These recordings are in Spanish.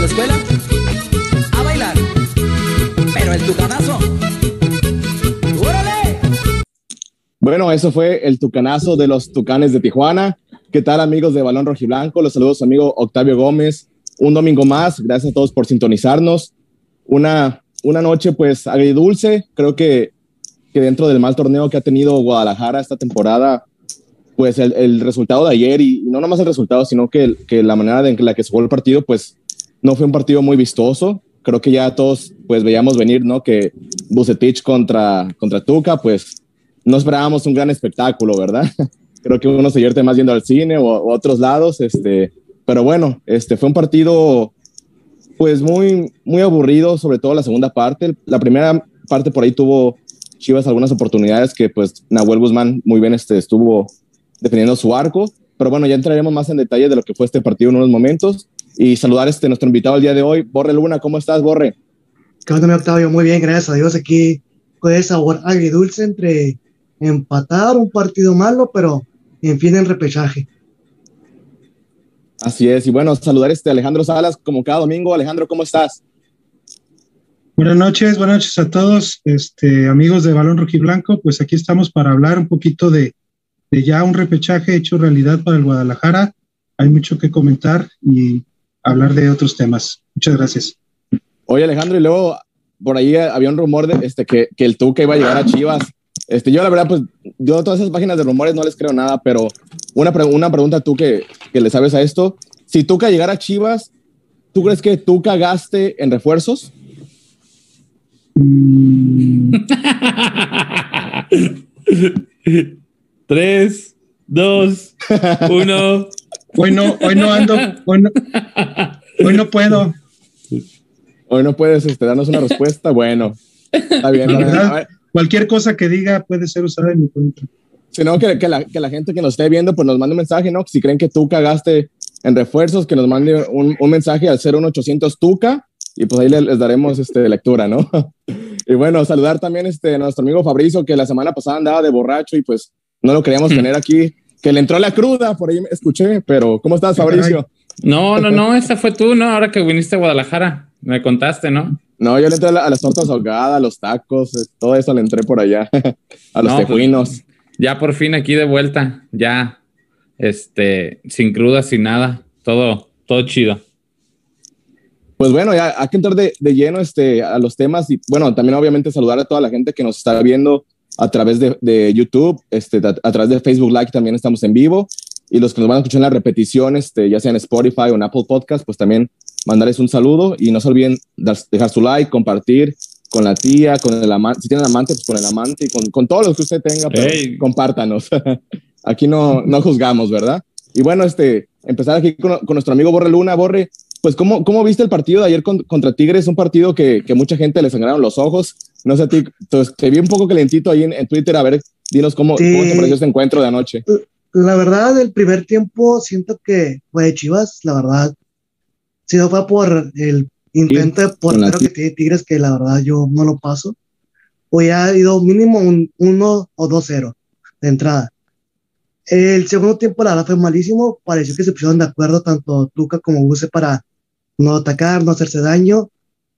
la escuela a bailar. Pero el tucanazo. ¡Órale! Bueno, eso fue el tucanazo de los Tucanes de Tijuana. ¿Qué tal amigos de Balón Rojiblanco? Los saludos amigo Octavio Gómez. Un domingo más, gracias a todos por sintonizarnos. Una, una noche pues agridulce, creo que, que dentro del mal torneo que ha tenido Guadalajara esta temporada, pues el, el resultado de ayer y, no nomás el resultado, sino que, que la manera en la que jugó el partido pues no fue un partido muy vistoso. Creo que ya todos pues veíamos venir, ¿no? Que Bucetich contra, contra Tuca, pues no esperábamos un gran espectáculo, ¿verdad? Creo que uno se divierte más yendo al cine o, o otros lados, este, pero bueno, este fue un partido pues muy, muy aburrido, sobre todo la segunda parte. La primera parte por ahí tuvo Chivas algunas oportunidades que pues Nahuel Guzmán muy bien este, estuvo defendiendo su arco, pero bueno, ya entraremos más en detalle de lo que fue este partido en unos momentos y saludar a este, nuestro invitado el día de hoy, Borre Luna, ¿cómo estás, Borre? ¿Qué onda, mi Octavio? Muy bien, gracias a Dios, aquí con ese sabor agridulce entre empatar un partido malo, pero en fin, en repechaje. Así es, y bueno, saludar a este Alejandro Salas como cada domingo. Alejandro, ¿cómo estás? Buenas noches, buenas noches a todos, este, amigos de Balón Rojiblanco. Pues aquí estamos para hablar un poquito de, de ya un repechaje hecho realidad para el Guadalajara. Hay mucho que comentar y hablar de otros temas. Muchas gracias. Oye, Alejandro, y luego por ahí había un rumor de este, que, que el Tuca iba a llegar a Chivas. Este, yo la verdad, pues yo todas esas páginas de rumores no les creo nada, pero una, pre una pregunta tú que, que, le sabes a esto. Si Tuca llegara a Chivas, ¿tú crees que Tuca gaste en refuerzos? Tres, dos, uno. Hoy no, hoy no ando, hoy no, hoy no puedo. Hoy no puedes este, darnos una respuesta. Bueno, está bien. La verdad, cualquier cosa que diga puede ser usada en mi contra. Sino que, que, la, que la gente que nos esté viendo, pues nos mande un mensaje, ¿no? Si creen que tú cagaste en refuerzos, que nos mande un, un mensaje al 01800 Tuca y pues ahí les, les daremos este, lectura, ¿no? y bueno, saludar también este, a nuestro amigo Fabrizio, que la semana pasada andaba de borracho y pues no lo queríamos tener aquí, que le entró la cruda, por ahí escuché, pero ¿cómo estás, Fabricio? No, no, no, esa fue tú, ¿no? Ahora que viniste a Guadalajara, me contaste, ¿no? No, yo le entré a, la, a las tortas ahogadas, a los tacos, todo eso le entré por allá, a los no, tejuinos. Pues, ya por fin aquí de vuelta, ya, este, sin cruda, sin nada, todo, todo chido. Pues bueno, ya hay que entrar de, de lleno este, a los temas y bueno, también obviamente saludar a toda la gente que nos está viendo a través de, de YouTube, este, a, a, través de Facebook Live también estamos en vivo y los que nos van a escuchar en la repetición, este, ya sea en Spotify o en Apple Podcast, pues también mandarles un saludo y no se olviden de dejar su like, compartir con la tía, con el amante, si tienen amante, pues con el amante y con, con todos los que usted tenga, pues, hey. compártanos. aquí no, no juzgamos, ¿verdad? Y bueno, este, empezar aquí con, con nuestro amigo Borre Luna. Borre, pues, ¿cómo, ¿cómo, viste el partido de ayer con, contra Tigres? Un partido que, que, mucha gente le sangraron los ojos. No sé a ti, pues, te vi un poco calentito ahí en, en Twitter. A ver, dinos cómo, sí. cómo te pareció este encuentro de anoche. La verdad, el primer tiempo siento que fue de Chivas, la verdad. Si no fue por el intento de portero que tiene Tigres, que la verdad yo no lo paso, hubiera ido mínimo un 1 o 2-0 de entrada. El segundo tiempo, la verdad, fue malísimo. Pareció que se pusieron de acuerdo tanto Tuca como Buse para no atacar, no hacerse daño.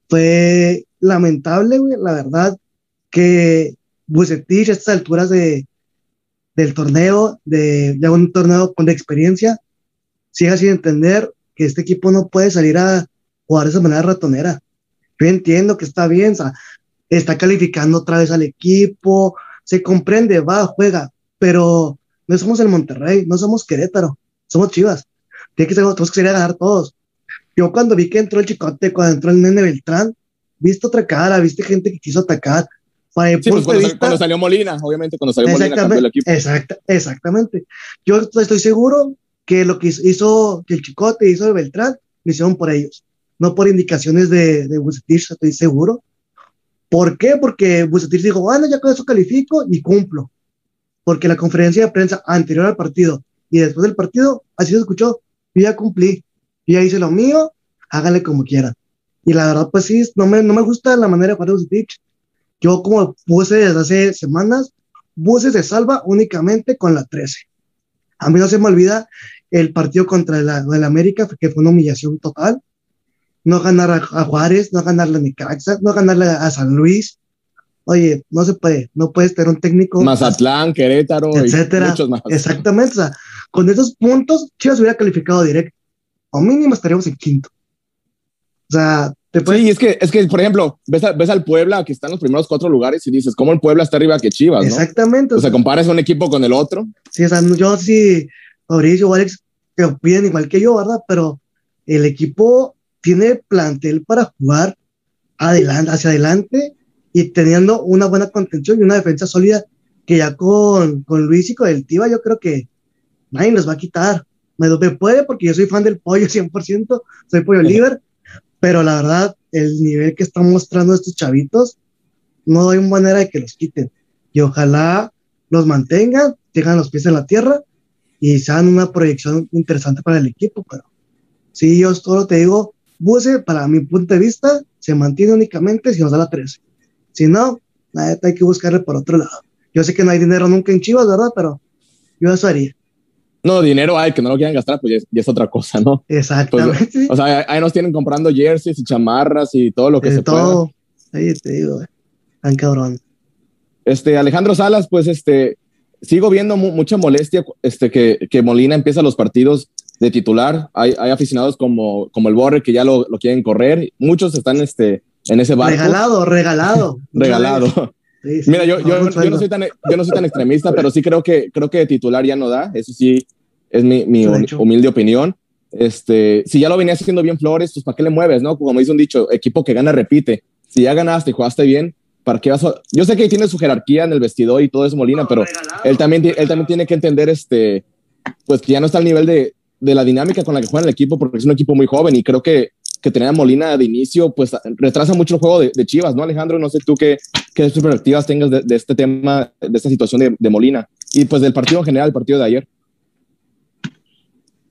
Fue lamentable, güey, la verdad, que Bucetich a estas alturas de, del torneo, de ya un torneo con experiencia, siga sin entender que este equipo no puede salir a jugar de esa manera ratonera. Yo entiendo que está bien, está calificando otra vez al equipo, se comprende, va, juega, pero no somos el Monterrey, no somos Querétaro, somos Chivas. Tiene que ser, tenemos que salir a ganar todos. Yo cuando vi que entró el Chicote, cuando entró el Nene Beltrán, viste otra cara, viste gente que quiso atacar. Para sí, pues cuando, vista, cuando, salió Molina, obviamente, cuando salió Molina cambió el equipo. Exacta, exactamente. Yo estoy seguro que lo que hizo, que el Chicote hizo el Beltrán, lo hicieron por ellos, no por indicaciones de, de Bucetich, estoy seguro. ¿Por qué? Porque Bucetich dijo, bueno, ya con eso califico y cumplo. Porque la conferencia de prensa anterior al partido y después del partido, así se escuchó, yo ya cumplí, yo ya hice lo mío, háganle como quieran. Y la verdad, pues sí, no me, no me gusta la manera de jugar de Bucetich. Yo, como puse desde hace semanas, Buses se salva únicamente con la 13. A mí no se me olvida el partido contra el, el América, que fue una humillación total. No ganar a, a Juárez, no ganarle a Necaxa, no ganarle a San Luis. oye, no se puede, no puedes tener un técnico. Mazatlán, Querétaro, etcétera. muchos más. Exactamente, o sea, con esos puntos, Chivas hubiera calificado directo. O mínimo estaríamos en quinto. O sea, te Sí, es que, es que, por ejemplo, ves, ves al Puebla que está en los primeros cuatro lugares y dices, ¿cómo el Puebla está arriba que Chivas? Exactamente. O sea, comparas un equipo con el otro. Sí, o sea, yo sí, Mauricio o Alex, que opinen igual que yo, ¿verdad? Pero el equipo tiene plantel para jugar adelante, hacia adelante y teniendo una buena contención y una defensa sólida que ya con, con Luis y con el Tiva yo creo que nadie nos va a quitar. Me, me puede porque yo soy fan del pollo 100%, soy pollo líder, pero la verdad, el nivel que están mostrando estos chavitos, no hay manera de que los quiten. Y ojalá los mantengan, tengan los pies en la tierra y sean una proyección interesante para el equipo. Pero sí, yo solo te digo, Buse, para mi punto de vista, se mantiene únicamente si nos da la 13. Si no, hay que buscarle por otro lado. Yo sé que no hay dinero nunca en Chivas, ¿verdad? Pero yo eso haría. No, dinero hay, que no lo quieran gastar, pues ya es, otra cosa, ¿no? Exactamente. Pues, o sea, ahí nos tienen comprando jerseys y chamarras y todo lo que se todo. Ahí te digo, tan cabrón. Este, Alejandro Salas, pues este, sigo viendo mucha molestia este, que, que, Molina empieza los partidos de titular. Hay, hay aficionados como, como el Borre que ya lo, lo, quieren correr. Muchos están este, en ese barco. Regalado, regalado. regalado. Mira, yo, yo, yo, no soy tan, yo no soy tan extremista, pero sí creo que, creo que de titular ya no da. Eso sí es mi, mi humilde opinión. Este, si ya lo venía haciendo bien Flores, pues ¿para qué le mueves, no? Como dice un dicho, equipo que gana repite. Si ya ganaste y jugaste bien, ¿para qué vas a... Yo sé que tiene su jerarquía en el vestidor y todo eso, Molina, pero él también, él también tiene que entender, este, pues que ya no está al nivel de, de la dinámica con la que juega el equipo, porque es un equipo muy joven y creo que que tener a Molina de inicio, pues retrasa mucho el juego de, Chivas, ¿no, Alejandro? No sé tú qué, qué perspectivas tengas de, este tema, de esta situación de, Molina y pues del partido en general, el partido de ayer.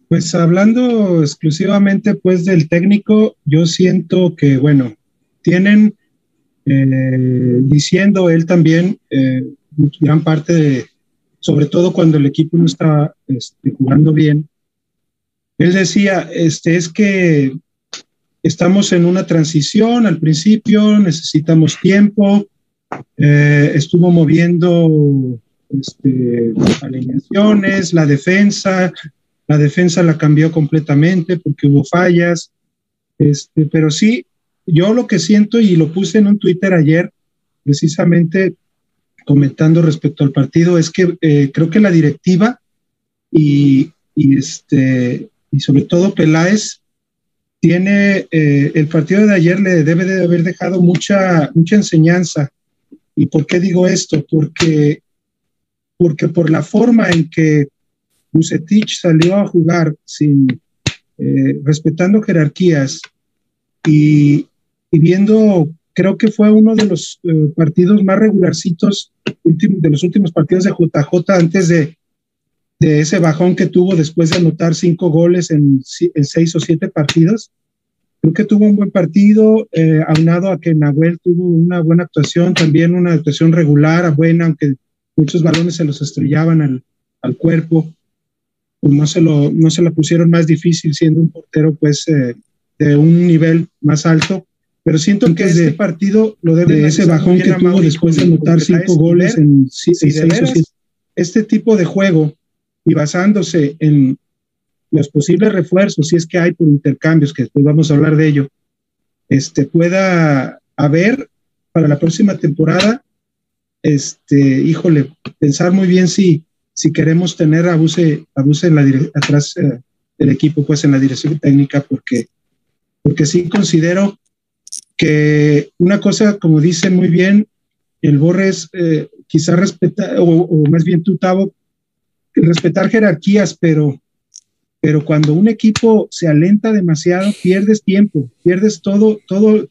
Pues hablando exclusivamente pues del técnico, yo siento que, bueno, tienen eh, diciendo él también eh, gran parte de, sobre todo cuando el equipo no está este, jugando bien, él decía, este, es que estamos en una transición al principio, necesitamos tiempo. Eh, estuvo moviendo este, alineaciones, la defensa, la defensa la cambió completamente porque hubo fallas. Este, pero sí, yo lo que siento y lo puse en un Twitter ayer, precisamente comentando respecto al partido, es que eh, creo que la directiva y, y, este, y sobre todo Peláez tiene eh, el partido de ayer le debe de haber dejado mucha, mucha enseñanza. ¿Y por qué digo esto? Porque, porque por la forma en que Bucetich salió a jugar sin eh, respetando jerarquías y, viendo, creo que fue uno de los eh, partidos más regularcitos de los últimos partidos de JJ antes de ese bajón que tuvo después de anotar cinco goles en, seis o siete partidos. Creo que tuvo un buen partido, eh, aunado a que Nahuel tuvo una buena actuación, también una actuación regular, buena, aunque muchos balones se los estrellaban al, al cuerpo. Pues no, se lo, no se la pusieron más difícil siendo un portero pues eh, de un nivel más alto. Pero siento que este partido lo debe de ese bajón que tuvo después de anotar cinco goles en, seis o siete. Este tipo de juego y basándose en los posibles refuerzos, si es que hay por intercambios, que después vamos a hablar de ello, este, pueda haber para la próxima temporada, este, híjole, pensar muy bien si, si queremos tener a Buse, en la atrás eh, equipo, pues en la dirección técnica, porque, porque sí considero que una cosa, como dice muy bien, el Borres eh, quizá respeta, o, o, más bien tú, Tavo, respetar jerarquías, pero, pero cuando un equipo se alenta demasiado, pierdes tiempo, pierdes todo, todo,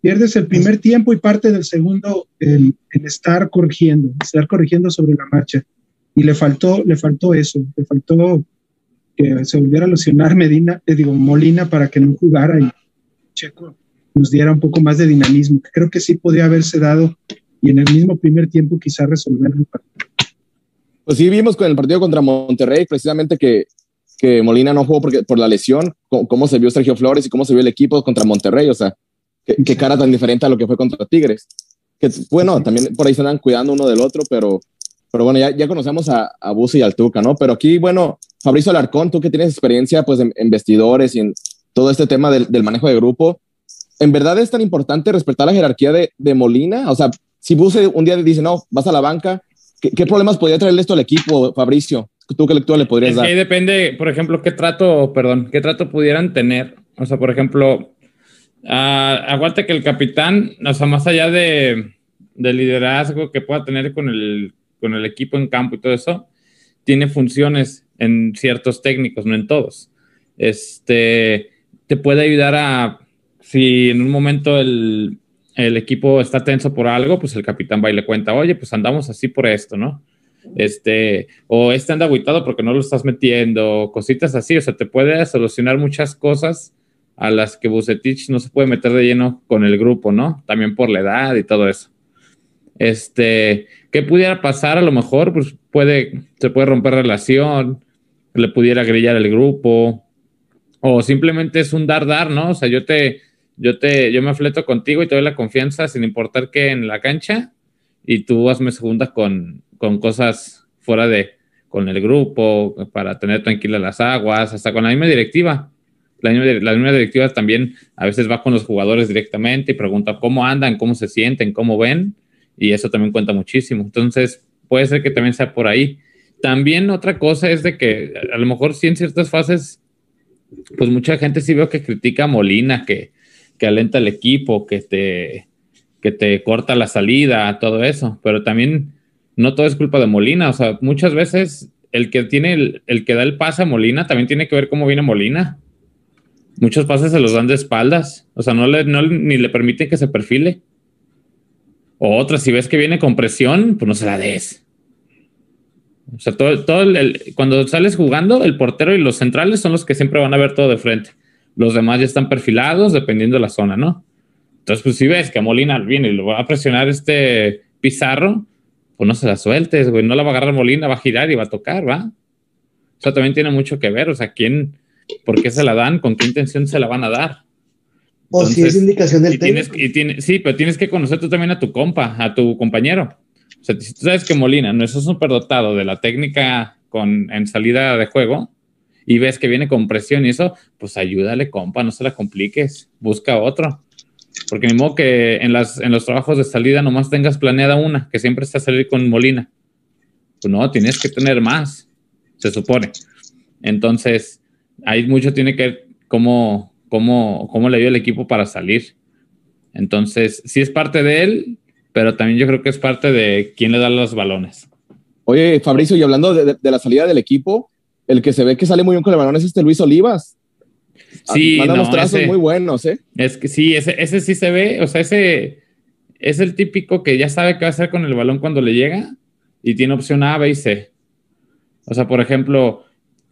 pierdes el primer tiempo y parte del segundo en, estar corrigiendo, estar corrigiendo sobre la marcha. Y le faltó, le faltó eso, le faltó que se volviera a lesionar Medina, te digo, Molina para que no jugara y Checo nos diera un poco más de dinamismo, que creo que sí podría haberse dado y en el mismo primer tiempo quizá resolver el partido. Pues sí, vimos con el partido contra Monterrey, precisamente que, que Molina no jugó porque, por la lesión, cómo, se vio Sergio Flores y cómo se vio el equipo contra Monterrey, o sea, qué, cara tan diferente a lo que fue contra Tigres. que bueno, también por ahí se andan cuidando uno del otro, pero, pero bueno, ya, ya conocemos a, a y al Tuca, ¿no? Pero aquí, bueno, Fabricio Alarcón, tú que tienes experiencia pues en, vestidores y en todo este tema del, del, manejo de grupo, ¿en verdad es tan importante respetar la jerarquía de, de Molina? O sea, si Buse un día dice, no, vas a la banca, ¿qué, qué problemas podría traerle esto al equipo, Fabricio? ¿Tú qué lectura le podrías dar? Ahí depende, por ejemplo, qué trato, perdón, qué trato pudieran tener. O sea, por ejemplo, uh, que el capitán, o sea, más allá de, de, liderazgo que pueda tener con el, con el equipo en campo y todo eso, tiene funciones en ciertos técnicos, no en todos. Este, te puede ayudar a, si en un momento el, el equipo está tenso por algo, pues el capitán va y le cuenta, oye, pues andamos así por esto, ¿no? Este, o este anda aguitado porque no lo estás metiendo, cositas así, o sea, te puede solucionar muchas cosas a las que Bucetich no se puede meter de lleno con el grupo, ¿no? También por la edad y todo eso. Este, ¿qué pudiera pasar? A lo mejor, pues puede, se puede romper relación, le pudiera grillar el grupo, o simplemente es un dar-dar, ¿no? O sea, yo te, yo te, yo me afleto contigo y te doy la confianza sin importar qué en la cancha, y tú hazme segunda con, con cosas fuera de, con el grupo, para tener tranquilas las aguas, hasta con la misma directiva. La misma, directiva también a veces va con los jugadores directamente y pregunta cómo andan, cómo se sienten, cómo ven, y eso también cuenta muchísimo. Entonces, puede ser que también sea por ahí. También otra cosa es de que a lo mejor sí en ciertas fases, pues mucha gente sí veo que critica Molina, que, que alenta al equipo, que te, que te corta la salida, todo eso, pero también no todo es culpa de Molina, o sea, muchas veces el que tiene el, el que da el pase a Molina también tiene que ver cómo viene Molina muchos pases se los dan de espaldas, o sea, no, le, ni le permiten que se perfile. O otra, si ves que viene con presión, pues no se la des. O sea, todo, todo el, cuando sales jugando, el portero y los centrales son los que siempre van a ver todo de frente. Los demás ya están perfilados dependiendo de la zona, ¿no? Entonces, pues si ves que a Molina viene y lo va a presionar este Pizarro, pues no se la sueltes, güey. No la va a agarrar Molina, va a girar y va a tocar, ¿va? O sea, también tiene mucho que ver. O sea, quién, ¿Por qué se la dan? ¿Con qué intención se la van a dar? O si es indicación del técnico. sí, pero tienes que conocer tú también a tu compa, a tu compañero. O sea, si tú sabes que Molina no es un superdotado de la técnica con, en salida de juego y ves que viene con presión y eso, pues ayúdale, compa, no se la compliques, busca otro. Porque ni modo que en, los trabajos de salida nomás tengas planeada una, que siempre está salir con Molina. Pues no, tienes que tener más, se supone. Entonces, ahí mucho tiene que ver cómo, cómo, cómo le dio el equipo para salir. Entonces, sí es parte de él, pero también yo creo que es parte de quién le da los balones. Oye, Fabricio, y hablando de, la salida del equipo, el que se ve que sale muy bien con el balón es este Luis Olivas. Sí, Manda unos trazos muy buenos, ¿eh? Es que sí, ese, ese sí se ve, o sea, ese es el típico que ya sabe qué va a hacer con el balón cuando le llega y tiene opción A, B y C. O sea, por ejemplo,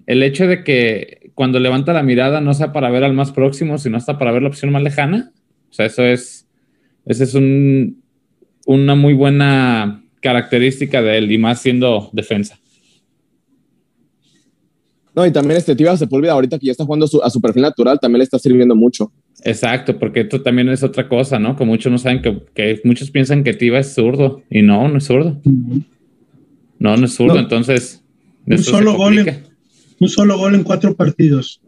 el hecho de que cuando levanta la mirada no sea para ver al más próximo, sino hasta para ver la opción más lejana, o sea, eso es, esa es un, una muy buena característica de él y más siendo defensa. No, y también este Tiva Sepúlveda, ahorita que ya está jugando a su perfil natural, también le está sirviendo mucho. Exacto, porque esto también es otra cosa, ¿no? Que muchos no saben que, que muchos piensan que Tiva es zurdo y no, no es zurdo. No, no es zurdo, entonces. Un solo gol un solo gol en cuatro partidos.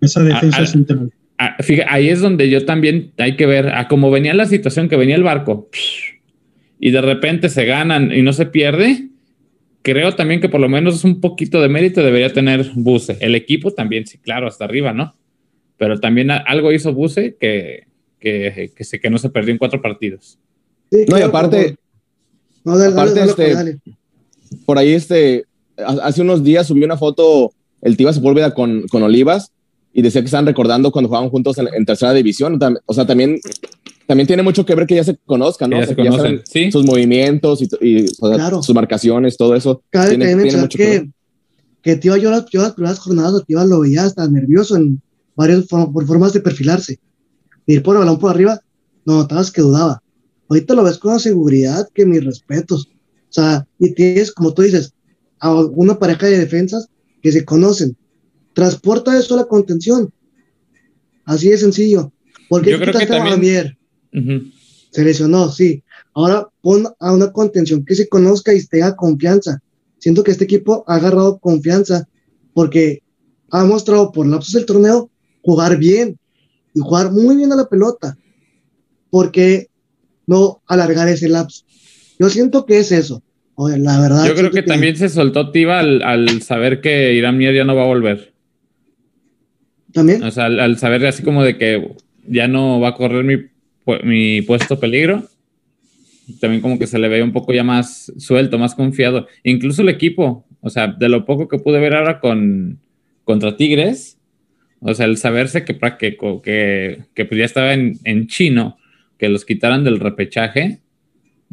Esa defensa central. Fíjate, ahí es donde yo también hay que ver a cómo venía la situación, que venía el barco y de repente se ganan y no se pierde. Creo también que por lo menos un poquito de mérito debería tener Buse. El equipo también, sí, claro, hasta arriba, ¿no? Pero también algo hizo Buse que, que, que, que no se perdió en cuatro partidos. no, y aparte, no, aparte este, por ahí este, hace unos días subió una foto el Tiva Sepúlveda con, con Olivas y decía que estaban recordando cuando jugaban juntos en, tercera división. O sea, también, también tiene mucho que ver que ya se conozcan, ¿no? Sus movimientos y, sus marcaciones, todo eso. tiene, mucho que, ver. que Tiva, yo las, yo las primeras jornadas Tiva lo veía hasta nervioso en varias por formas de perfilarse. Ir por el balón por arriba, no notabas que dudaba. Ahorita lo ves con una seguridad que mis respetos. O sea, y tienes, como tú dices, a una pareja de defensas que se conocen. Transporta eso a la contención. Así de sencillo. Porque Yo creo que también... Se lesionó, sí. Ahora pon a una contención que se conozca y tenga confianza. Siento que este equipo ha agarrado confianza porque ha mostrado por lapsos del torneo jugar bien y jugar muy bien a la pelota. porque no alargar ese lapso? Yo siento que es eso. la verdad. Yo creo que, también se soltó Tiva al, saber que Irán Mier ya no va a volver. ¿También? O sea, al, saber así como de que ya no va a correr mi, mi puesto peligro, también como que se le ve un poco ya más suelto, más confiado. Incluso el equipo, o sea, de lo poco que pude ver ahora con contra Tigres, o sea, el saberse que, que, que, que pues ya estaba en, en chino, que los quitaran del repechaje,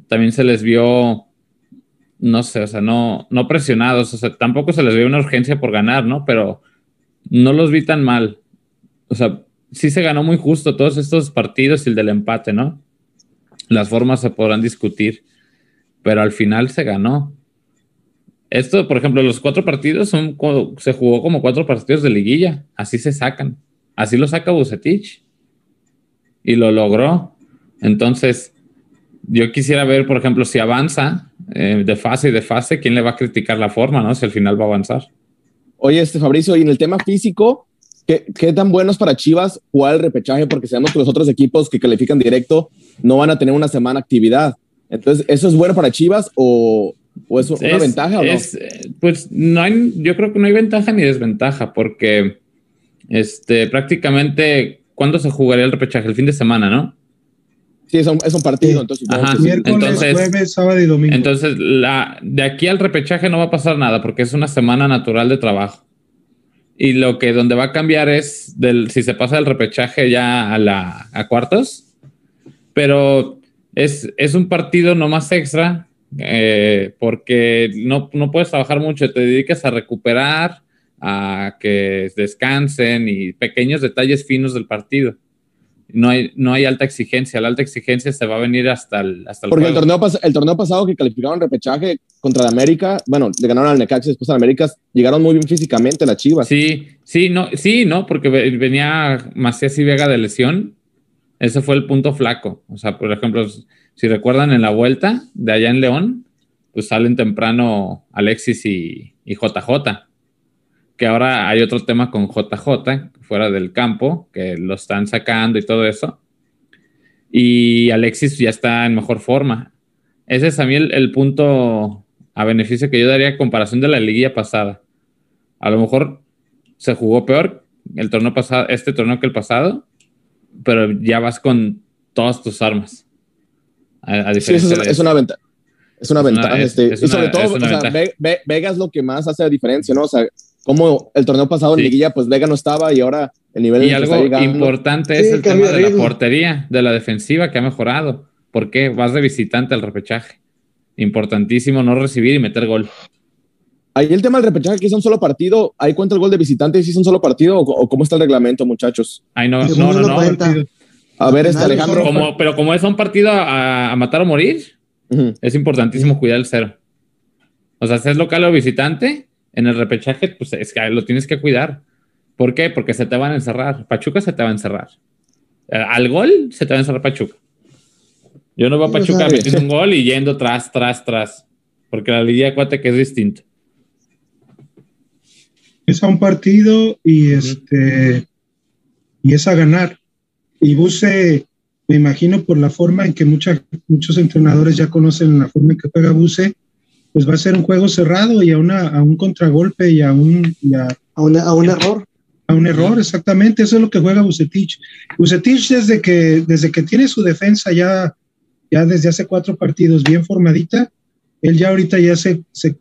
también se les vio, no sé, o sea, no, no presionados, o sea, tampoco se les vio una urgencia por ganar, ¿no? Pero no los vi tan mal. O sea, sí se ganó muy justo todos estos partidos y el del empate, ¿no? Las formas se podrán discutir, pero al final se ganó. Esto, por ejemplo, los cuatro partidos son, se jugó como cuatro partidos de liguilla, así se sacan, así lo saca Bucetich y lo logró. Entonces, yo quisiera ver, por ejemplo, si avanza eh, de fase y de fase, ¿quién le va a criticar la forma, no? Si al final va a avanzar. Oye, este Fabricio, y en el tema físico, ¿qué, qué tan buenos para Chivas jugar el repechaje? Porque sabemos que los otros equipos que califican directo no van a tener una semana actividad. Entonces, ¿eso es bueno para Chivas o, o es una ventaja o no? pues no hay, yo creo que no hay ventaja ni desventaja, porque este, prácticamente, ¿cuándo se jugaría el repechaje? El fin de semana, ¿no? Sí, es un, es un partido, entonces. Miércoles, jueves, sábado y domingo. Entonces, la, de aquí al repechaje no va a pasar nada porque es una semana natural de trabajo. Y lo que donde va a cambiar es del, si se pasa del repechaje ya a, la, a cuartos, pero es, es un partido no más extra eh, porque no, no puedes trabajar mucho, te dedicas a recuperar, a que descansen y pequeños detalles finos del partido no hay, no hay alta exigencia. La alta exigencia se va a venir hasta el, hasta Porque El, torneo el torneo pasado que calificaron repechaje contra la América, bueno, le ganaron al Necaxa después al América, llegaron muy bien físicamente las Chivas. Sí, sí, no, sí, no, porque venía Macías y Vega de lesión. Ese fue el punto flaco. O sea, por ejemplo, si recuerdan en la vuelta de allá en León, pues salen temprano Alexis y, y JJ que ahora hay otro tema con JJ fuera del campo, que lo están sacando y todo eso. Y Alexis ya está en mejor forma. Ese es a mí el, punto a beneficio que yo daría en comparación de la liguilla pasada. A lo mejor se jugó peor el torneo pasado, este torneo que el pasado, pero ya vas con todas tus armas. sí, es, una ventaja. Es una ventaja. Este, y sobre todo, o sea, Vega es lo que más hace la diferencia, ¿no? O sea, como el torneo pasado en Liguilla, pues Vega no estaba y ahora el nivel Y algo importante es el tema de, la portería, de la defensiva que ha mejorado. ¿Por qué? Vas de visitante al repechaje. Importantísimo no recibir y meter gol. Ahí el tema del repechaje, que es un solo partido, ¿ahí cuenta el gol de visitante si es un solo partido o, cómo está el reglamento, muchachos? Ay, no, no, no, no. A ver, este Alejandro. pero como es un partido a, matar o morir, es importantísimo cuidar el cero. O sea, si es local o visitante, en el repechaje, pues es que lo tienes que cuidar. ¿Por qué? Porque se te van a encerrar. Pachuca se te va a encerrar. Eh, al gol se te va a encerrar Pachuca. Yo no voy a Pachuca metiendo un gol y yendo tras, tras, tras. Porque la liga cuate que es distinto. Es a un partido y este y es a ganar. Y Buse, me imagino por la forma en que muchos entrenadores ya conocen la forma en que juega Buse, pues va a ser un juego cerrado y a, una, a un contragolpe y a un... a, a, un error. A un error, exactamente. Eso es lo que juega Bucetich. Bucetich desde que, desde que tiene su defensa ya, ya desde hace cuatro partidos bien formadita, él ya ahorita ya se, se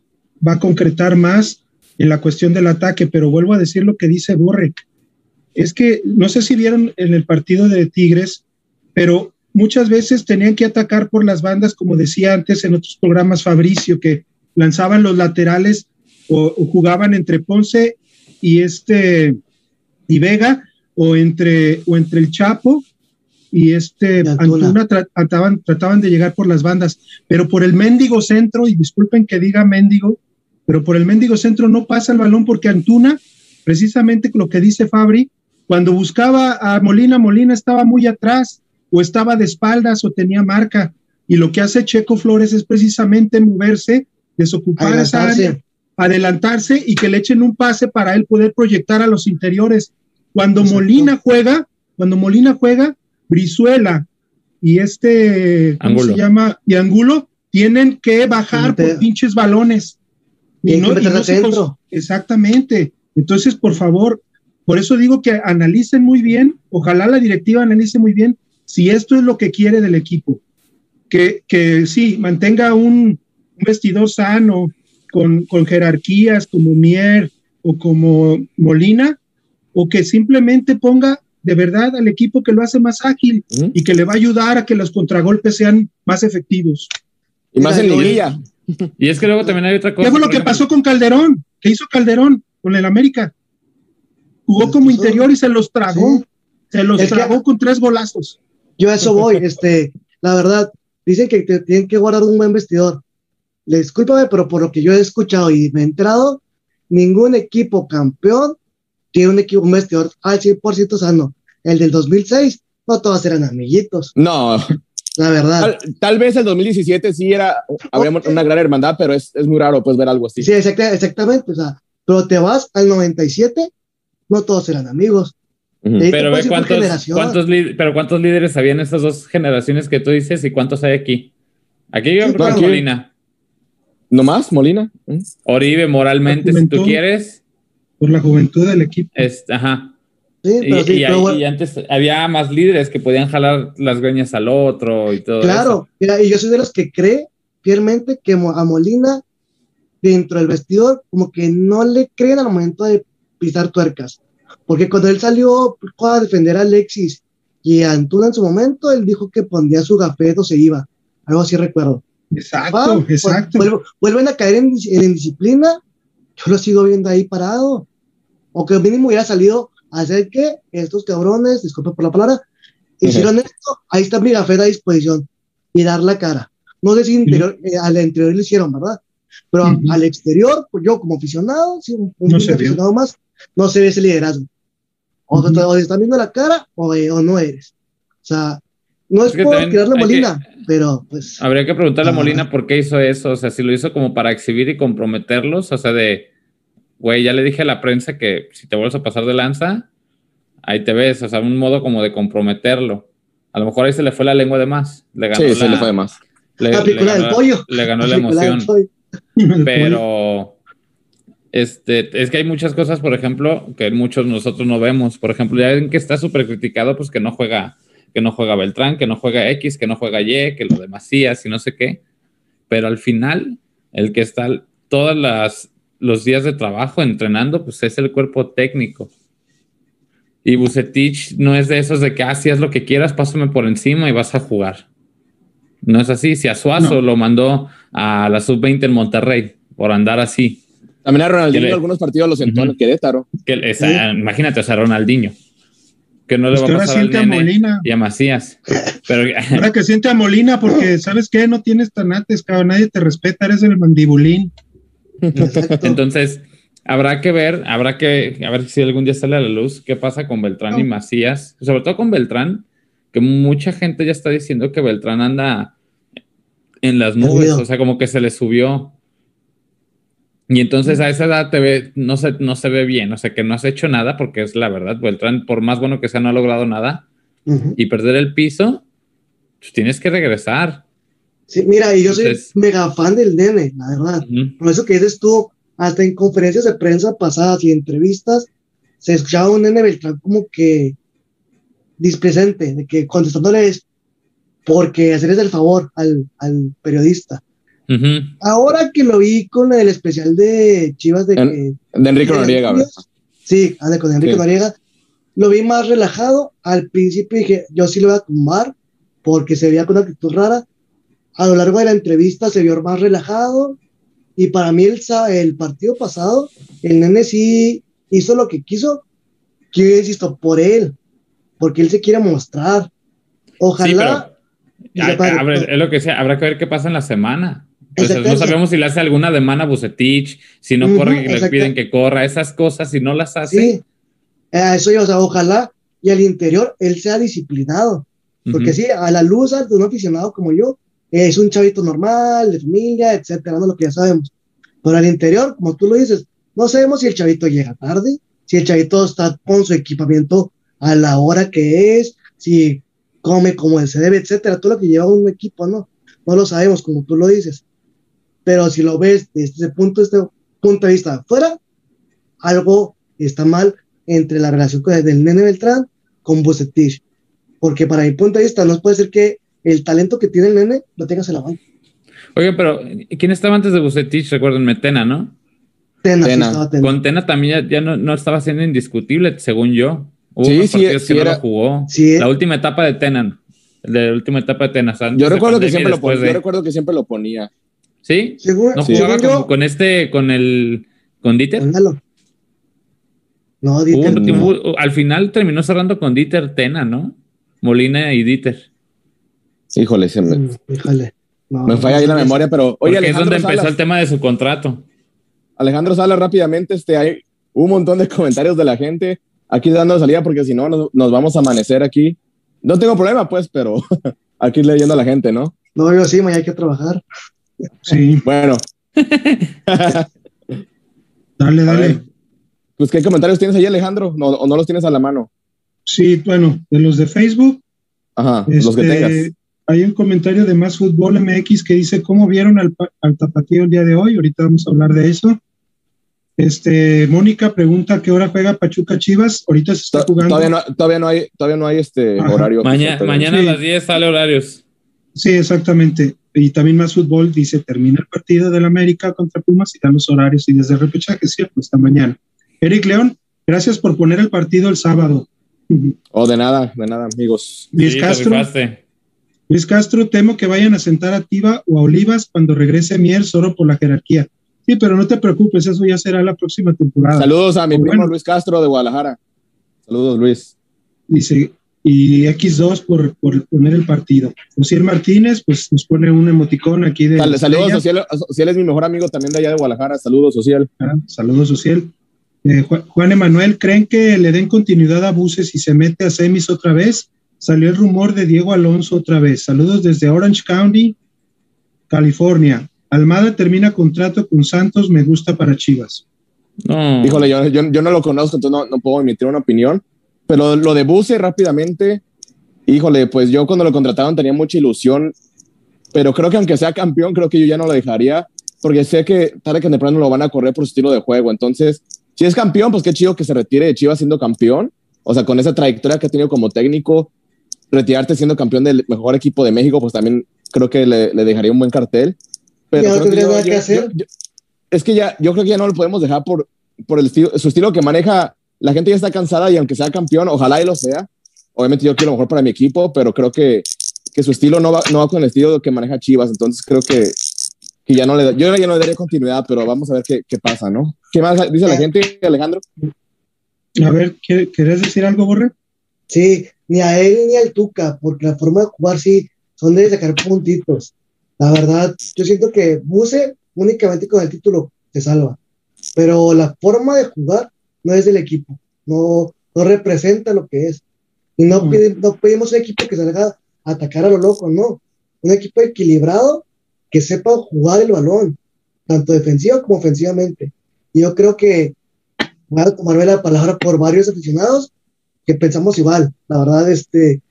va a concretar más en la cuestión del ataque, pero vuelvo a decir lo que dice Borre. Es que no sé si vieron en el partido de Tigres, pero muchas veces tenían que atacar por las bandas, como decía antes en otros programas Fabricio, que lanzaban los laterales o, jugaban entre Ponce y este y Vega o entre o entre el Chapo y este Antuna, trataban, trataban de llegar por las bandas, pero por el mendigo centro, y disculpen que diga mendigo, pero por el mendigo centro no pasa el balón porque Antuna, precisamente lo que dice Fabri, cuando buscaba a Molina, Molina estaba muy atrás o estaba de espaldas o tenía marca. Y lo que hace Checo Flores es precisamente moverse, desocupar esa área, adelantarse y que le echen un pase para él poder proyectar a los interiores. Cuando Molina juega, cuando Molina juega, Brizuela y este, ¿cómo se llama? Y Angulo tienen que bajar por pinches balones. Y, no, exactamente. Entonces, por favor, por eso digo que analicen muy bien, ojalá la directiva analice muy bien si esto es lo que quiere del equipo. Que, que sí, mantenga un, vestidor sano, con, con, jerarquías como Mier o como Molina, o que simplemente ponga de verdad al equipo que lo hace más ágil y que le va a ayudar a que los contragolpes sean más efectivos. Y más en liguilla. Y es que luego también hay otra cosa. ¿Qué fue lo que pasó con Calderón? ¿Qué hizo Calderón con el América? Jugó como interior y se los tragó. Se los tragó con tres golazos. Yo a eso voy. este, la verdad, dicen que tienen que guardar un buen vestidor. Discúlpame, pero por lo que yo he escuchado y me he enterado, ningún equipo campeón tiene un equipo, un vestidor al 100% sano. El del 2006, no todos eran amiguitos. No. La verdad. Tal, vez el 2017 sí era, habría una gran hermandad, pero es, es, muy raro pues ver algo así. Sí, exactamente. O sea, pero te vas al 97, no todos eran amigos. Pero cuántos, cuántos, pero cuántos líderes había en estas dos generaciones que tú dices y cuántos hay aquí. Aquí yo creo que Molina. ¿No más, Molina? Oribe, moralmente, si tú quieres. Por la juventud del equipo. ajá. y, antes había más líderes que podían jalar las greñas al otro y todo. Claro, Mira, y yo soy de los que cree fielmente que a Molina, dentro del vestidor, como que no le creen al momento de pisar tuercas. Porque cuando él salió a defender a Alexis y a Antuna en su momento, él dijo que pondría su gafeto, se iba. Algo así recuerdo. Exacto, exacto. Vuelven a caer en, en disciplina, yo lo sigo viendo ahí parado o que mínimo hubiera salido a hacer que estos cabrones, disculpe por la palabra, hicieron esto, ahí está mi gafeta a disposición y dar la cara. No sé si interior, eh, al interior lo hicieron, ¿verdad? Pero al exterior, pues yo como aficionado, sí, un, no aficionado más, no se ve ese liderazgo. O, te, están viendo la cara o, eh, o, no eres. O sea, no es, por tirarle Molina, pero pues. Habría que preguntarle a Molina por qué hizo eso. O sea, si lo hizo como para exhibir y comprometerlos, o sea, de güey, ya le dije a la prensa que si te vuelves a pasar de lanza, ahí te ves, o sea, un modo como de comprometerlo. A lo mejor ahí se le fue la lengua de más. Le ganó sí, se le fue de más. Le, la del pollo. Le ganó la, emoción. Pero este, es que hay muchas cosas, por ejemplo, que muchos nosotros no vemos. Por ejemplo, ya ven que está súper criticado, pues que no juega, que no juega Beltrán, que no juega X, que no juega Y, que lo de Macías y no sé qué. Pero al final, el que está todas las los días de trabajo entrenando, pues es el cuerpo técnico. Y Bucetich no es de esos de que, ah, si lo que quieras, pásame por encima y vas a jugar. No es así. Si a Suazo lo mandó a la sub-20 en Monterrey por andar así. También a Ronaldinho algunos partidos los sentó en Querétaro. Que, Imagínate, o sea, Ronaldinho. Que no le va a pasar a Molina. y a Macías. Pero, ahora que siente a Molina porque, ¿sabes qué? No tienes tanates, cabrón. Nadie te respeta, eres el mandibulín. Entonces, habrá que ver, habrá que, a ver si algún día sale a la luz qué pasa con Beltrán y Macías, sobre todo con Beltrán, que mucha gente ya está diciendo que Beltrán anda en las nubes, o sea, como que se le subió. Y entonces a esa edad te ve, no se, no se ve bien, o sea, que no has hecho nada, porque es la verdad, Beltrán, por más bueno que sea, no ha logrado nada. Y perder el piso, pues tienes que regresar. Sí, mira, y yo soy mega fan del nene, la verdad. Por eso que dices tú, hasta en conferencias de prensa pasadas y entrevistas, se escuchaba un nene Beltrán como que dispresente, de que contestándole es porque hacerles el favor al, al periodista. Ahora que lo vi con el especial de Chivas de, de Enrique Noriega, Sí, con Enrique Noriega, lo vi más relajado. Al principio dije, yo sí lo voy a tumbar porque se veía con una actitud rara a lo largo de la entrevista se vio más relajado y para mí el, el partido pasado, el nene sí hizo lo que quiso, que insisto, por él, porque él se quiere mostrar. Ojalá. es lo que sea, habrá que ver qué pasa en la semana. No sabemos si le hace alguna demanda a Bucetich, si no corre, que le piden que corra, esas cosas, si no las hace. Sí, eso yo, o sea, ojalá y al interior él sea disciplinado. Porque sí, a la luz de un aficionado como yo, es un chavito normal, de familia, etcétera, no lo que ya sabemos. Pero al interior, como tú lo dices, no sabemos si el chavito llega tarde, si el chavito está con su equipamiento a la hora que es, si come como se debe, etcétera, todo lo que lleva un equipo, ¿no? No lo sabemos, como tú lo dices. Pero si lo ves desde ese punto, este punto de vista afuera, algo está mal entre la relación del nene Beltrán con Bucetich. Porque para mi punto de vista, no puede ser que el talento que tiene el nene lo tengas en la banca. Oye, pero ¿quién estaba antes de Bucetich? Recuerden, Tena, ¿no? Tena, Tena. Con Tena también ya, no, no, estaba siendo indiscutible, según yo. Hubo sí, sí, sí que era, no jugó. Sí, la última etapa de Tena. La última etapa de Tena. Yo recuerdo, que siempre lo ponía, yo recuerdo que siempre lo ponía. ¿Sí? ¿Seguro? ¿No jugaba con, con, este, con el, con Dieter? No, Dieter. no. al final terminó cerrando con Dieter Tena, ¿no? Molina y Dieter. Híjole, se me, Mm, Híjole. No, me falla ahí la memoria, pero Oye, oye, es Alejandro donde empezó Salas, el tema de su contrato. Alejandro Sala rápidamente, este, hay un montón de comentarios de la gente aquí dando salida porque si no nos, nos vamos a amanecer aquí. No tengo problema, pues, pero aquí leyendo a la gente, ¿no? No, yo sí, mañana hay que trabajar. Sí, Bueno, dale, dale. pues, ¿qué comentarios tienes ahí, Alejandro? No, ¿O no los tienes a la mano? Sí, bueno, de los de Facebook, Ajá, los que este, tengas. hay un comentario de Más Fútbol MX que dice, ¿cómo vieron al, al tapatío el día de hoy? Ahorita vamos a hablar de eso. Este, Mónica pregunta ¿a qué hora juega Pachuca Chivas. Ahorita se está jugando. Todavía no, todavía no hay, todavía no hay este Ajá. horario. Mañana, oficial, mañana Sí. a las 10 sale horarios. Sí, exactamente. Y también Más Fútbol dice, termina el partido del América contra Pumas y dan los horarios y desde el repechaje, cierto, hasta mañana. Eric León, gracias por poner el partido el sábado. Oh, de nada, de nada, amigos. Luis Sí, Castro. Luis Castro, temo que vayan a sentar a Tiva o a Olivas cuando regrese Mier solo por la jerarquía. Sí, pero no te preocupes, eso ya será la próxima temporada. Saludos a mi Bueno. primo Luis Castro de Guadalajara. Saludos, Luis. Dice, y X2 por, por poner el partido. Josiel Martínez, pues nos pone un emoticón aquí de. Sal- saludos. Social. Social es mi mejor amigo también de allá de Guadalajara. Saludos, Social. Ah, Saludos, Social. Eh, Ju- Juan Emanuel, ¿creen que le den continuidad a Buses y se mete a semis otra vez? Salió el rumor de Diego Alonso otra vez. Saludos desde Orange County, California. Almada termina contrato con Santos, me gusta para Chivas. No. Híjole, yo, yo, yo no lo conozco, entonces no, no puedo emitir una opinión. Pero lo de Buse rápidamente, híjole, pues yo cuando lo contrataron tenía mucha ilusión, pero creo que aunque sea campeón, creo que yo ya no lo dejaría, porque sé que tarde que temprano lo van a correr por su estilo de juego. Entonces, si es campeón, pues qué chido que se retire de Chivas siendo campeón. O sea, con esa trayectoria que ha tenido como técnico, retirarte siendo campeón del mejor equipo de México, pues también creo que le, le dejaría un buen cartel. Pero no creo que yo- que yo- hacer. yo- es que ya, yo creo que ya no lo podemos dejar por, por el estilo, su estilo que maneja. La gente ya está cansada y aunque sea campeón, ojalá y lo sea. Obviamente yo quiero lo mejor para mi equipo, pero creo que, que su estilo no va, no va con el estilo que maneja Chivas. Entonces creo que, que ya no le, da- yo ya no le daría continuidad, pero vamos a ver qué, qué pasa, ¿no? ¿Qué más dice la gente, Alejandro? A ver, ¿qué- ¿querés decir algo, Borre? Sí, ni a él ni al Tuca, porque la forma de jugar sí son de sacar puntitos. La verdad, yo siento que Buse únicamente con el título te salva, pero la forma de jugar no es del equipo, no, no representa lo que es. Y no, Mm. pide- no pedimos un equipo que salga a atacar a lo loco, no. Un equipo equilibrado que sepa jugar el balón, tanto defensivo como ofensivamente. Y yo creo que voy a tomarme la palabra por varios aficionados que pensamos igual. La verdad, este,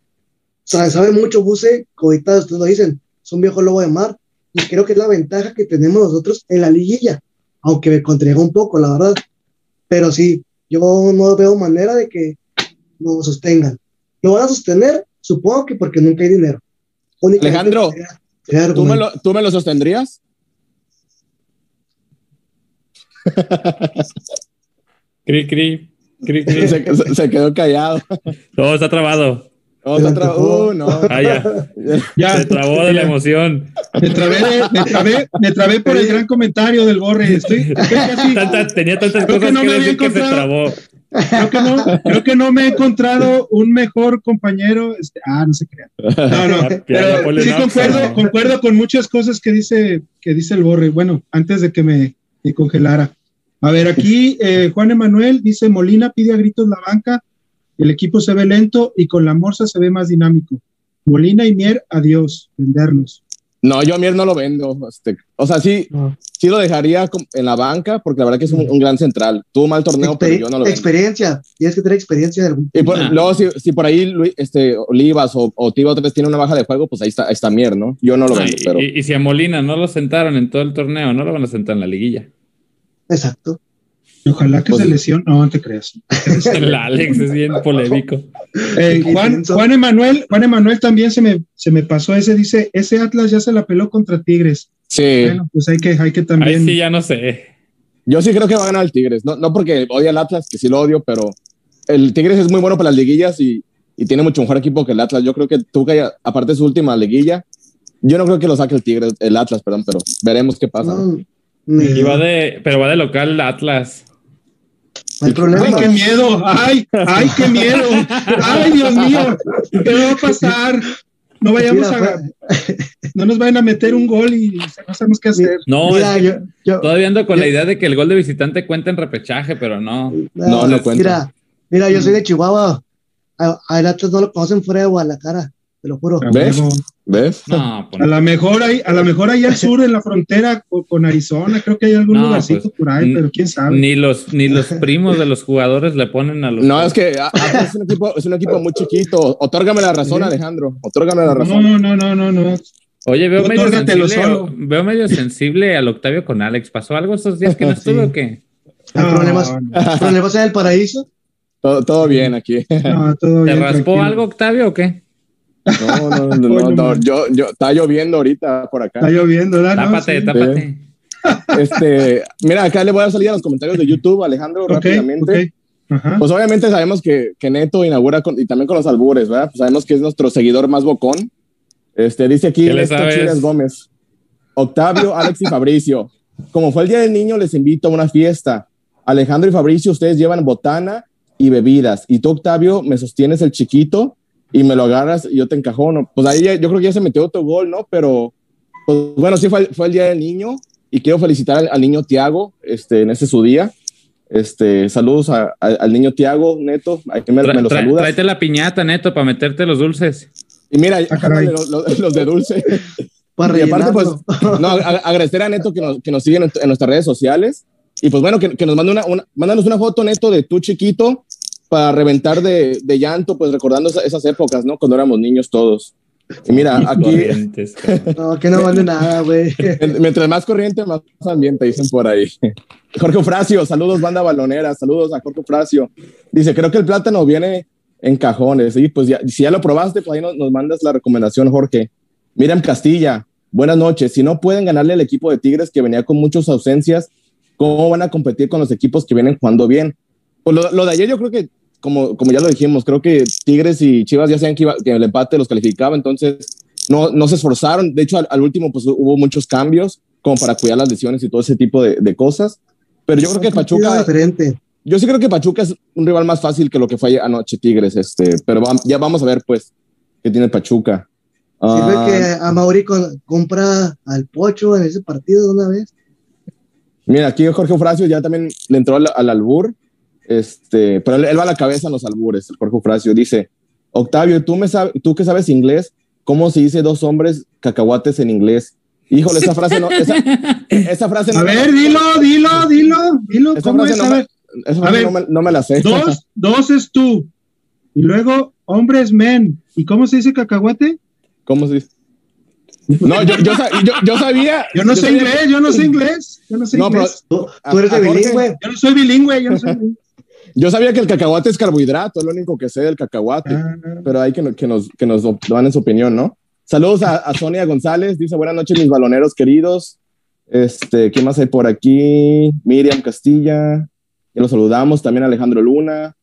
sabe, sabe mucho Buse, ahorita ustedes lo dicen, es un viejo lobo de mar, y creo que es la ventaja que tenemos nosotros en la liguilla, aunque me contraiga un poco, la verdad. Pero sí, yo no veo manera de que lo sostengan. Lo van a sostener, supongo que porque nunca hay dinero. Únicamente Alejandro, ¿Tú me, lo, ¿Tú me lo sostendrías? Cri, cri, cri, cri. Se, se- se quedó callado. Todo está trabado. No, uh, no. Ah, ya. Ya, Se trabó de la emoción. me trabé, me trabé, me trabé por el gran comentario del Borre. Estoy, estoy casi- Tanta- tenía tantas Creo que cosas no que me había decir que se encontrado. trabó. creo que no, creo que no me he encontrado un mejor compañero. Este, ah, no se crean. No, no, ya pero sí concuerdo, concuerdo con muchas cosas que dice, que dice el Borre. Bueno, antes de que me, me congelara. A ver, aquí eh, Juan Emanuel dice, Molina pide a gritos la banca, el equipo se ve lento y con la Morsa se ve más dinámico. Molina y Mier, adiós, venderlos. No, yo a Mier no lo vendo. Este, o sea, sí, No. sí lo dejaría en la banca porque la verdad que es un, un gran central. Tuvo mal torneo, pero yo no lo vendo. experiencia. Tienes que tener experiencia de algún Y por- Ah. luego, si, si por ahí Luis- este, Olivas o, o Tiba otra vez tiene una baja de juego, pues ahí está, ahí está Mier, ¿no? Yo no lo vendo, y, pero. y- y si a Molina no lo sentaron en todo el torneo, no lo van a sentar en la liguilla. Exacto. Ojalá que Pues- se lesione. No, te creas. El Alex es bien polémico. Eh, Juan. Juan Emanuel, Juan Emanuel también se me, se me pasó ese, dice, ese Atlas ya se la peló contra Tigres. Sí, Bueno, pues hay que, hay que Ahí también. sí ya no sé. yo sí creo que va a ganar el Tigres. No, no porque odia al Atlas, que sí lo odio, pero el Tigres es muy bueno para las liguillas y, y tiene mucho mejor equipo que el Atlas. Yo creo que Tuca, aparte de su última liguilla, yo no creo que lo saque el Tigres, el Atlas, perdón, pero veremos qué pasa. ¿no? No, ni- Y va de, pero va de local Atlas. No hay problema. ¡Ay, qué miedo! ¡Ay, ay, qué miedo! ¡Ay, Dios mío! ¿Qué va a pasar? No vayamos Mira, a, no nos vayan a meter un gol y no sabemos qué hacer. No, Mira, es que yo, yo- todavía ando con yo- la idea de que el gol de visitante cuenta en repechaje, pero no. No, no cuenta. Mira, mira, yo soy de Chihuahua. A, a el Atlas no lo conocen fuera de Guadalajara, te lo juro. A ¿Ves? huevo. ¿Ves? No, pues A lo mejor ahí, a lo mejor ahí al sur, en la frontera con, con Arizona, creo que hay algún No, lugarcito pues, por ahí, pero quién sabe. ni los, ni los primos de los jugadores le ponen a los. No, es que a- Atlas es un equipo, es un equipo muy chiquito. Otórgame la razón, Sí. Alejandro. Otórgame la razón. no, no, no, no, no. Oye, veo medio, sensible, solo. veo medio sensible al Octavio con Alex. ¿Pasó algo estos días que no Sí. estuve o qué? ¿Hay No, problemas, no, problemas en el paraíso? Todo, todo bien aquí. no, todo ¿Te bien, raspó tranquilo. algo, Octavio, o qué? No, no, no, no, Bueno, no, yo, yo, está lloviendo ahorita por acá. Está lloviendo, ¿verdad? No, Tápate, sí. tápate. Este, mira, acá le voy a salir a los comentarios de YouTube, Alejandro, Ok, rápidamente. ok. Ajá. Pues obviamente sabemos que, que Neto inaugura con- y también con los albures, ¿verdad? Pues sabemos que es nuestro seguidor más bocón. Este, dice aquí ¿Qué le Neto? Chiles Gómez. Octavio, Alex y Fabricio. Como fue el Día del Niño, les invito a una fiesta. Alejandro y Fabricio, ustedes llevan botana y bebidas. Y tú, Octavio, me sostienes el chiquito y me lo agarras y yo te encajono. Pues ahí ya- yo creo que ya se metió otro gol, ¿no? Pero, pues bueno, sí fue, el- fue el Día del Niño y quiero felicitar al, al niño Tiago este, en este su día. Este, saludos a- a- al niño Tiago, Neto, aquí me, Tra- me lo tra- saludas. tráete la piñata, neto, para meterte los dulces. Y mira, Ah, los, los- los de dulce. Para Y aparte, pues, no, a- agradecer a Neto que nos, que nos siguen en, en nuestras redes sociales. Y pues bueno, que, que nos mande una, una, mándanos una foto, Neto, de tú chiquito para reventar de, de llanto, pues recordando esa- esas épocas, ¿no? Cuando éramos niños todos. Y mira, aquí. No, que no vale nada, güey. mientras más corriente, más ambiente, dicen por ahí. Jorge Fracio, saludos, banda balonera, saludos a Jorge Fracio. Dice, creo que el plátano viene en cajones. Y pues ya, si ya lo probaste, pues ahí nos, nos mandas la recomendación, Jorge. Miriam Castilla, buenas noches. Si no pueden ganarle al equipo de Tigres que venía con muchas ausencias, ¿cómo van a competir con los equipos que vienen jugando bien? Pues lo, lo de ayer yo creo que, como, como ya lo dijimos, creo que Tigres y Chivas ya saben que, iba- que el empate los calificaba, entonces no, no se esforzaron. De hecho, al, al último pues hubo muchos cambios como para cuidar las lesiones y todo ese tipo de, de cosas. Pero yo creo que Pachuca, diferente. yo sí creo que Pachuca es un rival más fácil que lo que fue anoche Tigres, este, pero va- ya vamos a ver pues qué tiene Pachuca. Sirve Ah, que a Mauri con- compra al Pocho en ese partido de una vez. Mira, aquí Jorge Ofracio ya también le entró al, al albur, este, pero él, él va a la cabeza en los albures, el Jorge Ofracio. Dice, Octavio, ¿tú, me sabes, tú que sabes inglés, ¿cómo se dice dos hombres cacahuates en inglés? Híjole, esa frase no, esa, esa frase no, A ver, dilo, dilo, dilo, dilo. esa ¿Cómo frase es? no A me- ver, esa a frase ver. no me, no me la sé. dos, dos es tú. Y luego, hombres, men. ¿Y cómo se dice cacahuate? ¿Cómo se dice? No, yo, yo, yo- yo sabía. Yo no sé sabía inglés, yo no sé inglés. Yo no sé No, pero- inglés. Tú, tú eres A- de a Jorge- bilingüe. Yo no soy bilingüe, yo no soy bilingüe. Yo sabía que el cacahuate es carbohidrato, es lo único que sé del cacahuate. Ah, pero hay que, que, nos, que nos dan en su opinión, ¿no? Saludos a, a Sonia González, dice buenas noches mis baloneros queridos. Este, ¿qué más hay por aquí? Miriam Castilla, ya lo saludamos, también Alejandro Luna.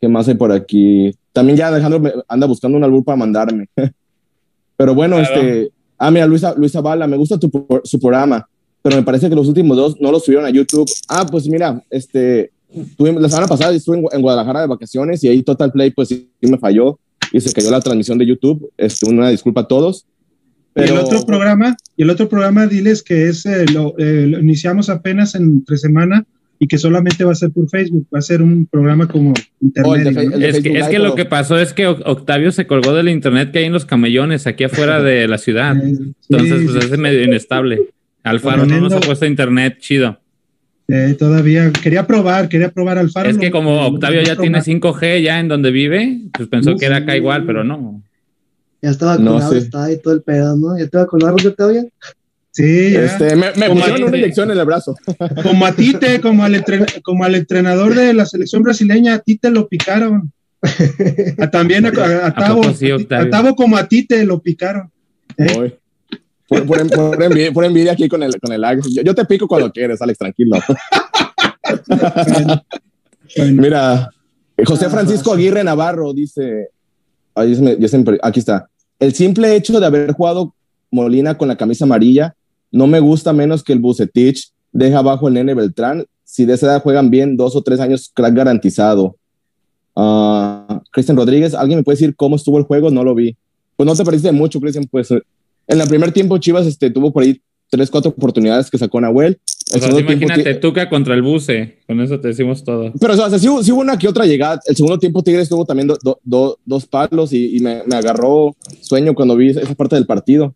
¿Qué más hay por aquí? También ya Alejandro me anda buscando un albur para mandarme. pero bueno, Claro. este, ah, mira, Luisa, Luisa Bala, me gusta tu, su programa, pero me parece que los últimos dos no los subieron a YouTube. Ah, pues mira, este, tuve- la semana pasada estuve en, en Guadalajara de vacaciones y ahí Total Play pues sí, sí me falló y se cayó la transmisión de YouTube. Este, una disculpa a todos. Y Pero el otro programa, y el otro programa, diles que es, eh, lo, eh, lo iniciamos apenas entre semana, y que solamente va a ser por Facebook, va a ser un programa como internet. es, que, lo que pasó es que Octavio se colgó del internet que hay en los camellones aquí afuera de la ciudad. Entonces, pues es medio inestable. Alfaro no nos ha puesto internet chido. Eh, todavía quería probar, quería probar Alfaro. Es que como Octavio ya tiene 5G ya en donde vive, pues pensó que era acá igual, pero no. Ya estaba vacunado, está ahí todo el pedo, ¿no? ¿Ya te vacunaron, Octavio? Sí, este, me, me pusieron una inyección en el brazo. Como a Tite, como al, como al entrenador de la selección brasileña, a Tite lo picaron. también a, Tavo, como a Tite lo picaron. ¿Eh? Por, envidia, aquí con el, con el Alex. Yo, te pico cuando quieres, Alex, tranquilo. Mira, José ah, Francisco Aguirre Navarro dice, aquí está, el simple hecho de haber jugado Molina con la camisa amarilla no me gusta menos que el Bucetich deja abajo el nene Beltrán. Si de esa edad juegan bien, dos o tres años, crack garantizado. Uh, Cristian Rodríguez, ¿alguien me puede decir cómo estuvo el juego? No lo vi. Pues no te pareciste mucho, Cristian. Pues en el primer tiempo Chivas este, tuvo por ahí tres, cuatro oportunidades que sacó Nahuel. O sea, imagínate, Tuca contra el Buce, con eso te decimos todo. Pero, o sea, sí, hubo una que otra llegada. El segundo tiempo Tigres tuvo también dos palos y, me, me, agarró sueño cuando vi esa parte del partido.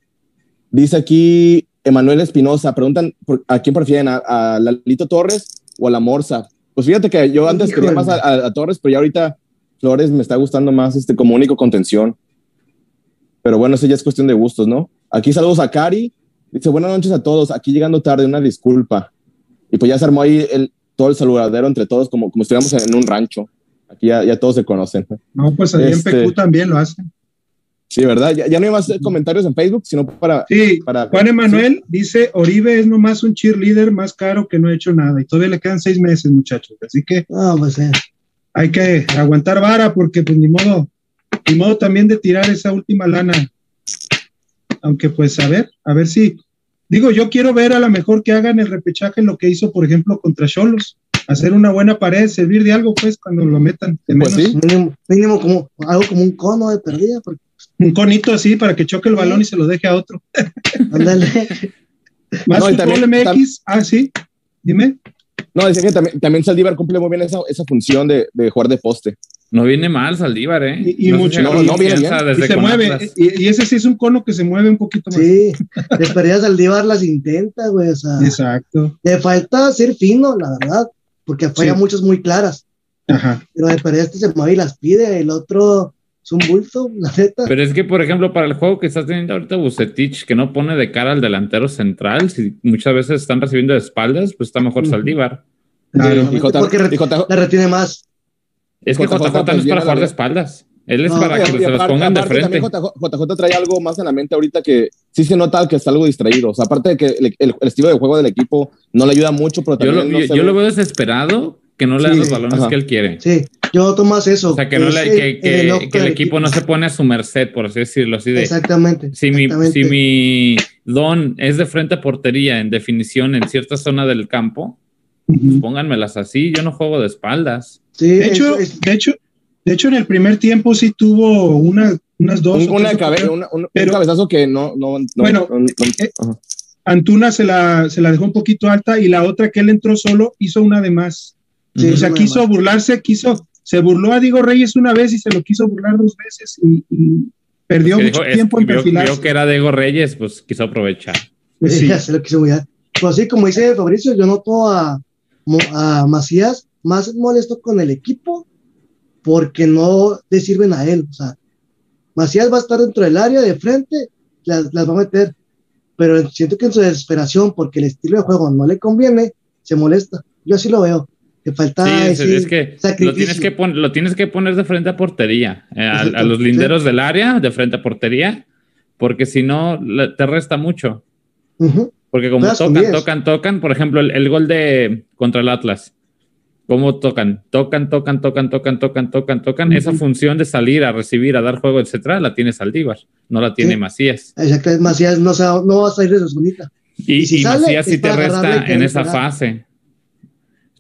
Dice aquí Emanuel Espinosa, preguntan a quién prefieren, a, Lalito Torres o a la Morsa. Pues fíjate que yo antes quería más a, Torres, pero ya ahorita Flores me está gustando más este, como único contención. Pero bueno, eso ya es cuestión de gustos, ¿no? Aquí saludos a Cari. Dice, buenas noches a todos. Aquí llegando tarde, una disculpa. Y pues ya se armó ahí el, todo el saludadero entre todos, como, como estuviéramos en un rancho. Aquí ya, ya todos se conocen. No, pues ahí en este PQ también lo hacen. Sí, ¿verdad? Ya, ya, no hay más comentarios en Facebook, sino para... Sí, Juan Emanuel dice, Oribe es nomás un cheerleader más caro que no ha hecho nada y todavía le quedan seis meses, muchachos. Así que ah, pues, hay que aguantar vara porque pues ni modo, ni modo también de tirar esa última lana. Aunque pues a ver, a ver si... Digo, yo quiero ver a lo mejor que hagan el repechaje lo que hizo, por ejemplo, contra Cholos hacer una buena pared, servir de algo, pues, cuando lo metan. Pues mínimo, como algo como un cono de perdida, porque un conito así para que choque el balón y se lo deje a otro. Ándale. Más no, también, MX, ah, sí, dime. No, decía que también, también Saldívar cumple muy bien esa, esa función de, de, jugar de poste. No viene mal Saldívar, ¿eh? Y, mucho. No, no viene bien. Y se mueve. Y, ese sí es un cono que se mueve un poquito más. Sí, después Saldívar las intenta, güey. O sea, Exacto. Le falta ser fino, la verdad, porque falla muchas muy claras. Ajá. Pero de este se mueve y las pide. El otro es un bulto, la neta. Pero es que, por ejemplo, para el juego que estás teniendo ahorita Bucetich, que no pone de cara al delantero central, si muchas veces están recibiendo de espaldas, pues está mejor Saldívar. Claro, porque la retiene más. Es que JJ, no es para jugar de espaldas. Él es para que se los pongan de frente. JJ, trae algo más en la mente ahorita que sí se nota que está algo distraído. O sea, aparte de que el, estilo de juego del equipo no le ayuda mucho, pero también. Yo lo, yo lo veo desesperado que no le da los balones que él quiere. Sí, yo noto más eso. O sea, que, no le, que, el equipo no se pone a su merced, por así decirlo. Así de, exactamente. Si, Mi, si mi don es de frente a portería en definición en cierta zona del campo, pues pónganmelas así. Yo no juego de espaldas. Sí, de, hecho, de, hecho, de hecho, en el primer tiempo sí tuvo una, unas dos. Un, una cabeza, un cabezazo que no. no, bueno, eh, Antuna se la, se la dejó un poquito alta y la otra que él entró solo hizo una de más o sea, quiso burlarse, quiso, se burló a Diego Reyes una vez y se lo quiso burlar dos veces y, perdió mucho tiempo en perfilarse. Vio que era Diego Reyes, pues quiso aprovechar. Pues sí, se lo quiso burlar. Pues así como dice Fabricio, yo noto a, a Macías más molesto con el equipo porque no le sirven a él. O sea, Macías va a estar dentro del área de frente, las, las va a meter, pero siento que en su desesperación, porque el estilo de juego no le conviene, se molesta. Yo así lo veo falta sí, es, que lo tienes que, lo tienes que poner de frente a portería, eh, a, los linderos del área, de frente a portería, porque si no, te resta mucho. Porque como tocan, tocan, tocan, por ejemplo, el, gol de contra el Atlas, ¿cómo tocan? Tocan, tocan, tocan, tocan, tocan, tocan, tocan. Esa función de salir a recibir, a dar juego, etcétera, la tiene Saldívar, no la tiene Macías. Exacto, Macías no, no va a salir de su bonita. Y, y, Macías sí te resta en esa fase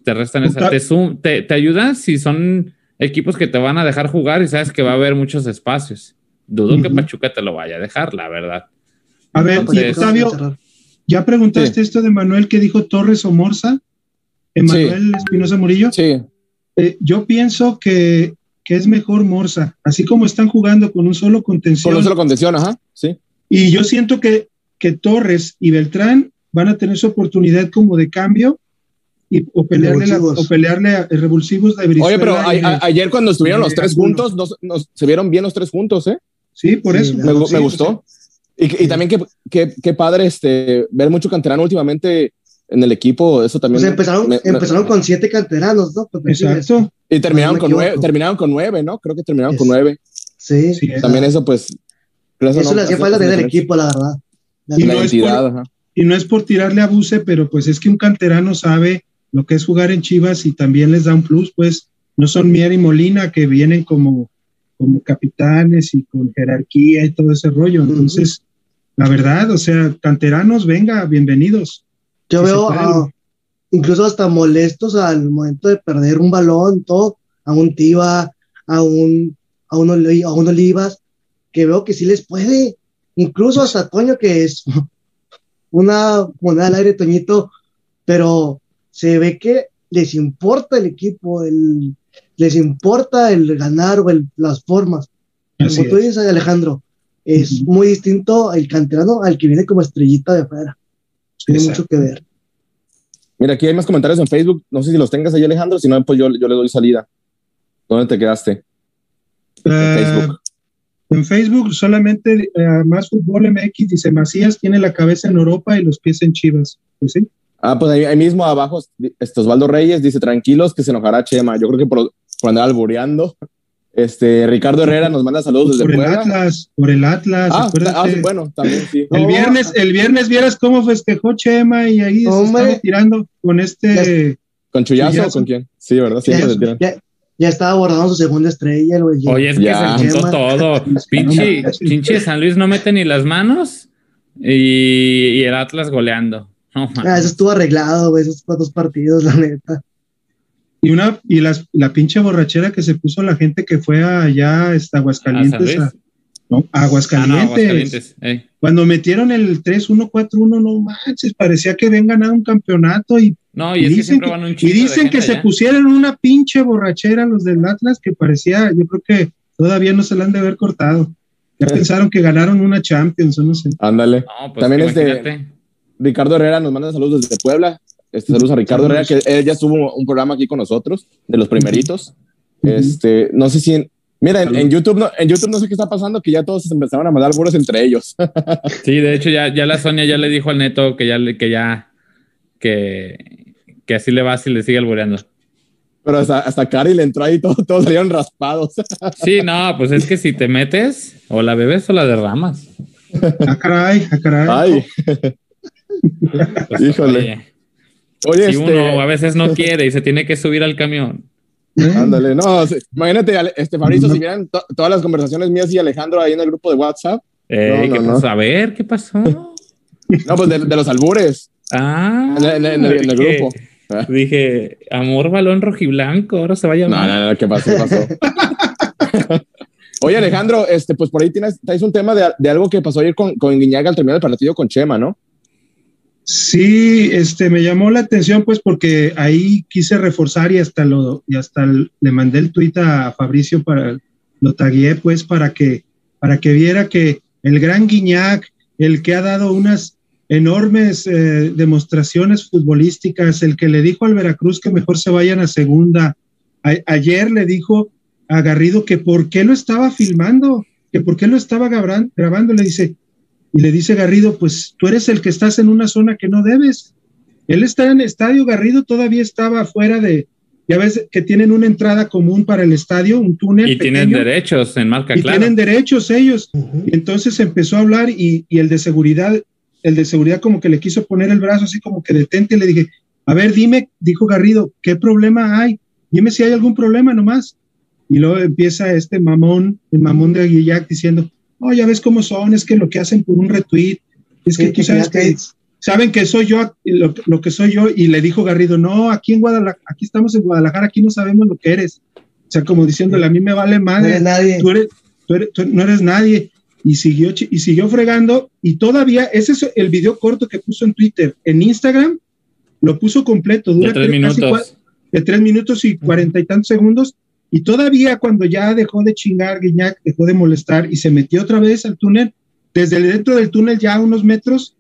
te restan esa. Te, te, ayuda si son equipos que te van a dejar jugar y sabes que va a haber muchos espacios. Dudo que Pachuca te lo vaya a dejar, la verdad. A ver, Octavio, ¿ya preguntaste esto de Manuel que dijo Torres o Morza? Emanuel Espinosa Murillo. Sí. Eh, yo pienso que, que, es mejor Morsa, así como están jugando con un solo contención. Con un solo contención, ajá, sí. Y yo siento que, que Torres y Beltrán van a tener su oportunidad como de cambio y, o, pelearle la, o pelearle a, revulsivos de Oye, pero a, a, ayer cuando estuvieron los tres juntos, nos, nos, se vieron bien los tres juntos, ¿eh? Sí, por eso. Me, sí, me gustó. Y, y, también qué, qué, qué padre este, ver mucho canterano últimamente en el equipo, eso también. Pues empezaron, me, empezaron me, con siete canteranos, ¿no? Pues Exacto. Y terminaron, con nueve, terminaron con nueve, ¿no? Creo que terminaron es, con nueve. Sí. sí también eso, pues. Eso, eso no, le hacía falta tener el equipo, la verdad. La, y, no identidad, por, y no es por tirarle a Buse, pero pues es que un canterano sabe lo que es jugar en Chivas y también les da un plus, pues no son Mier y Molina que vienen como, como capitanes y con jerarquía y todo ese rollo. Entonces, uh -huh. la verdad, o sea, canteranos, venga, bienvenidos. Yo si veo a, incluso hasta molestos al momento de perder un balón, todo, a un Tiva, a un, a un, a un Olivas, que veo que sí les puede, incluso hasta Toño, que es una moneda al aire, Toñito, pero se ve que les importa el equipo, el, les importa el ganar o el, las formas. Así Como tú es. dices, Alejandro, es uh -huh. muy distinto el canterano al que viene como estrellita de afuera. Tiene Exacto. mucho que ver. Mira, aquí hay más comentarios en Facebook. No sé si los tengas ahí, Alejandro. Si no, pues yo, yo le doy salida. ¿Dónde te quedaste? Uh, en Facebook. En Facebook solamente uh, más fútbol MX dice Macías tiene la cabeza en Europa y los pies en Chivas. Pues sí. Ah, pues ahí, ahí, mismo abajo, este Osvaldo Reyes dice, tranquilos que se enojará Chema. Yo creo que por, por andar albureando. Este, Ricardo Herrera nos manda saludos desde por Puebla. el Atlas, por el Atlas. Ah, ah bueno, también sí. El viernes, el viernes vieras cómo festejó Chema y ahí se estaba tirando con este. ¿Con Chuyazo, Chuyazo. o con quién? Sí, ¿verdad? Siempre se tiran. Ya, ya estaba abordando su segunda estrella, güey. Oye, es que ya. se juntó todo. Pinche, pinche San Luis no mete ni las manos y, y el Atlas goleando. Oh, ah, eso estuvo arreglado, güey, esos dos partidos, la neta. Y una, y las, la pinche borrachera que se puso la gente que fue allá hasta Aguascalientes. A, no, Aguascalientes. Ah, no, Aguascalientes eh. Cuando metieron el 3-1-4-1, no manches, parecía que habían ganado un campeonato y. No, y, y dicen, que, un y dicen que se pusieron una pinche borrachera los del Atlas que parecía, yo creo que todavía no se la han de haber cortado. Ya pensaron que ganaron una Champions, o no sé. Ándale. No, pues También es de Ricardo Herrera nos manda saludos desde Puebla. Este, saludos a Ricardo Herrera, que él ya estuvo un programa aquí con nosotros, de los primeritos. Este, no sé si en, mira, en, en, YouTube no, en YouTube no sé qué está pasando, que ya todos empezaron a mandar buros entre ellos. sí, de hecho, ya, ya la Sonia ya le dijo al neto que ya, que ya, que, que así le va si le sigue albureando. Pero hasta, hasta Cari le entró ahí, todos, todos salieron raspados. sí, no, pues es que si te metes, o la bebes o la derramas. Ah, caray, ah, caray. Ay. pues, Híjole. Oye. Oye, si este... uno a veces no quiere y se tiene que subir al camión. Ándale, no, imagínate, este Fabricio, si vieran to todas las conversaciones mías y Alejandro ahí en el grupo de WhatsApp. Eh, no, no, ¿qué? A ver, ¿qué pasó? No, pues de, de los albures. Ah, en, el, en el, grupo. Dije, amor, balón rojiblanco, ahora se va a llamar. No, no, no, ¿qué pasó? ¿Qué pasó? Oye, Alejandro, este, pues por ahí tienes, traes un tema de, de, algo que pasó ayer con, con Guiñaga al terminar el partido con Chema, ¿no? Sí, este, me llamó la atención pues porque ahí quise reforzar y hasta lo, y hasta le mandé el tuit a Fabricio para, lo tagué pues para que, para que viera que el gran Guiñac, el que ha dado unas enormes eh, demostraciones futbolísticas, el que le dijo al Veracruz que mejor se vayan a segunda, ayer le dijo a Garrido que por qué lo estaba filmando, que por qué lo estaba grabando, le dice, y le dice Garrido, pues tú eres el que estás en una zona que no debes. Él está en el estadio, Garrido todavía estaba fuera de, ya ves que tienen una entrada común para el estadio, un túnel. Y pequeño, tienen derechos en marca y clara. tienen derechos ellos. Uh -huh. Y entonces empezó a hablar y, y, el de seguridad, el de seguridad como que le quiso poner el brazo así como que detente, le dije, a ver, dime, dijo Garrido, ¿qué problema hay? Dime si hay algún problema nomás. Y luego empieza este mamón, el mamón de Aguillac diciendo, oh, ya ves cómo son, es que lo que hacen por un retweet, es que tú sabes que saben que soy yo, lo, lo, que soy yo, y le dijo Garrido, no, aquí en Guadalajara, aquí estamos en Guadalajara, aquí no sabemos lo que eres. O sea, como diciéndole, a mí me vale madre, no eres nadie. Tú, eres, tú, eres, tú no eres nadie. Y siguió, y siguió fregando, y todavía, ese es el video corto que puso en Twitter, en Instagram, lo puso completo, dura de tres minutos. de tres minutos y cuarenta y tantos segundos, y todavía cuando ya dejó de chingar, Guiñac dejó de molestar y se metió otra vez al túnel, desde dentro del túnel ya a unos metros,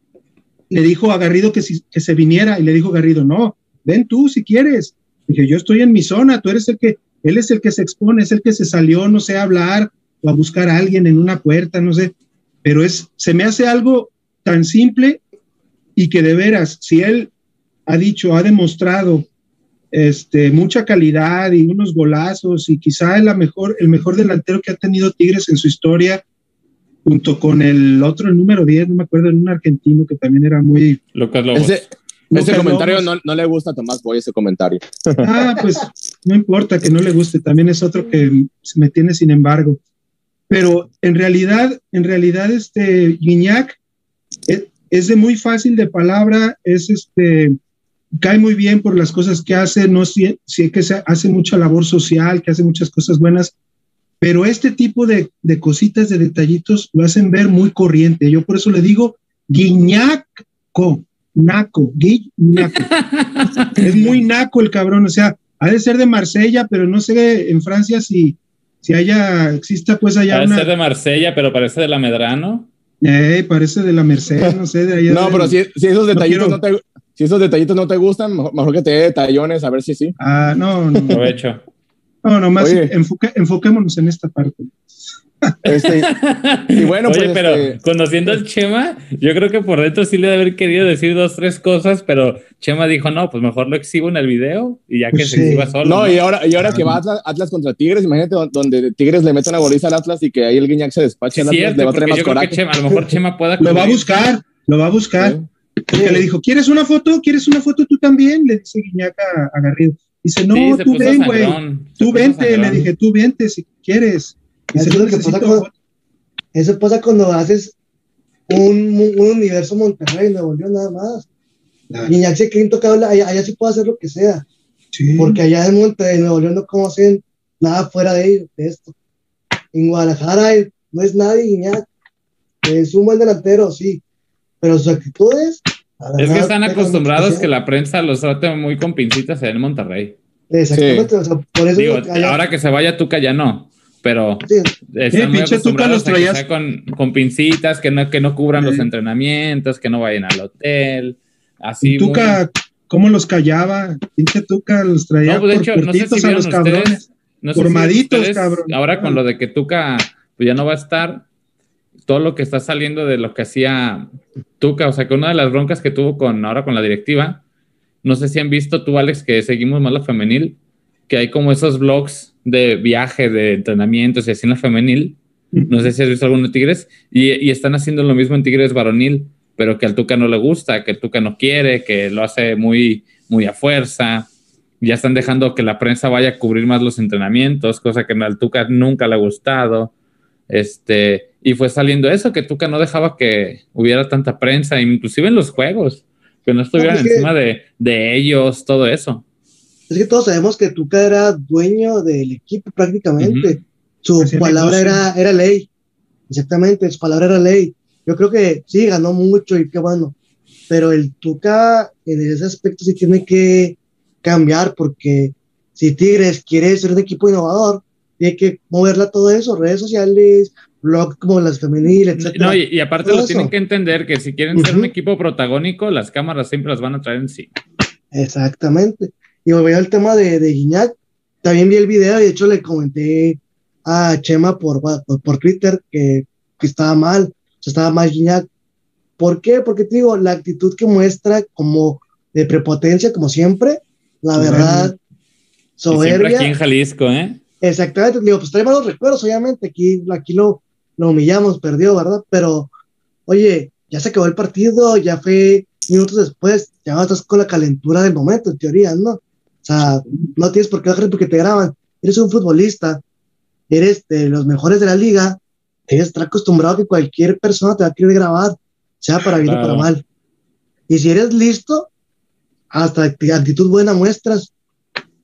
le dijo a Garrido que, que se viniera y le dijo Garrido, no, ven tú si quieres. Dije, yo estoy en mi zona, tú eres el que, él es el que se expone, es el que se salió, no sé, a hablar o a buscar a alguien en una puerta, no sé, pero es, se me hace algo tan simple y que de veras, si él ha dicho, ha demostrado este, mucha calidad y unos golazos y quizá el mejor, el mejor delantero que ha tenido Tigres en su historia, junto con el otro, el número 10, no me acuerdo, un argentino que también era muy... Lucas Lobos. Ese, comentario no, no, le gusta a Tomás Boy, ese comentario. Ah, pues no importa que no le guste, también es otro que me tiene sin embargo. Pero en realidad, en realidad, este Guiñac es, es de muy fácil de palabra, es este cae muy bien por las cosas que hace, no sé si que se hace mucha labor social, que hace muchas cosas buenas, pero este tipo de, de, cositas, de detallitos, lo hacen ver muy corriente. Yo por eso le digo guiñaco, naco, guiñaco. es muy naco el cabrón, o sea, ha de ser de Marsella, pero no sé en Francia si, si haya, exista pues allá. Ha de ser de Marsella, pero parece de la Medrano. Eh, parece de la Merced, no sé, de allá. no, pero si, si, esos detallitos no, te, si esos detallitos no te gustan, mejor, que te dé detallones, a ver si sí. Ah, no, no. Aprovecho. No, nomás enfoque, enfoquémonos en esta parte. Este, y bueno, Oye, pues, pero este, conociendo al Chema, yo creo que por dentro sí le debe haber querido decir dos, tres cosas, pero Chema dijo, no, pues mejor lo exhibo en el video y ya que Sí. se exhiba solo. no, y ahora, y ahora que va Atlas, Atlas contra Tigres, imagínate don- donde Tigres le mete una goliza al Atlas y que ahí el Guiñac se despache al Atlas, Cierto, le va a traer más coraje. Chema, a lo mejor Chema pueda Lo va a buscar, lo va a buscar. Sí. Porque le dijo, ¿quieres una foto? ¿Quieres una foto tú también? Le dice Guiñac a, a Garrido. Dice, no, Sí, se tú ven, güey. se Tú vente, le dije, tú vente si quieres. Dice, Eso es no que pasa foto. Eso pasa cuando haces un, un universo Monterrey, Nuevo León, nada más. Y ya sé que intocable, allá, allá sí puede hacer lo que sea. sí. Porque allá en Monterrey, Nuevo León, no conocen nada fuera de, de esto. En Guadalajara eh, no es nadie, Guiñac. Es un buen delantero, sí. Pero sus actitudes. Es que están acostumbrados que la prensa los trate muy con pincitas en Monterrey. Exactamente, o sea, por eso. Digo, allá- ahora que se vaya Tuca ya no, pero sí, están muy Tuca acostumbrados los a que sea con, con pincitas, que no, que no cubran los entrenamientos, que no vayan al hotel, así. Y Tuca, ¿cómo los callaba? Pinche Tuca los traía No, pues de por hecho, no sé si a los cabrones. ustedes, no sé si Formaditos, ustedes, cabrón. Ahora con lo de que Tuca pues ya no va a estar, todo lo que está saliendo de lo que hacía Tuca, o sea, que una de las broncas que tuvo con ahora con la directiva, no sé si han visto tú, Alex, que seguimos más la femenil, que hay como esos blogs de viaje, de entrenamientos y así en la femenil. No sé si has visto alguno de Tigres y, están haciendo lo mismo en Tigres varonil, pero que al Tuca no le gusta, que el Tuca no quiere, que lo hace muy, muy a fuerza. Ya están dejando que la prensa vaya a cubrir más los entrenamientos, cosa que al Tuca nunca le ha gustado. Este, y fue saliendo eso, que Tuca no dejaba que hubiera tanta prensa, inclusive en los juegos, que no estuvieran que- encima de, de ellos, todo eso. Es que todos sabemos que Tuca era dueño del equipo prácticamente. Su palabra era, era ley. Exactamente, su palabra era ley. Yo creo que sí, ganó mucho y qué bueno. Pero el Tuca en ese aspecto sí tiene que cambiar porque si Tigres quiere ser un equipo innovador, tiene que moverla todo eso, redes sociales, blog como las femeniles, etcétera. No, y, y aparte Todo lo tienen que entender que si quieren ser un equipo protagónico, las cámaras siempre las van a traer en sí. Exactamente. Y volviendo al tema de, de Guiñac, también vi el video y de hecho le comenté a Chema por, por, por Twitter que, que estaba mal, o sea, estaba mal Guiñac. ¿Por qué? Porque te digo, la actitud que muestra como de prepotencia, como siempre, la Soberbia. verdad, Y siempre soberbia. aquí en Jalisco, ¿eh? Exactamente, digo, pues trae malos recuerdos, obviamente, aquí, aquí lo, lo humillamos, perdió, ¿verdad? Pero, oye, ya se acabó el partido, ya fue minutos después, ya estás con la calentura del momento, en teoría, ¿no? O sea, no tienes por qué bajar porque te graban, eres un futbolista, eres de los mejores de la liga, tienes que estar acostumbrado a que cualquier persona te va a querer grabar, sea para bien o para mal. Y si eres listo, hasta acti- actitud buena muestras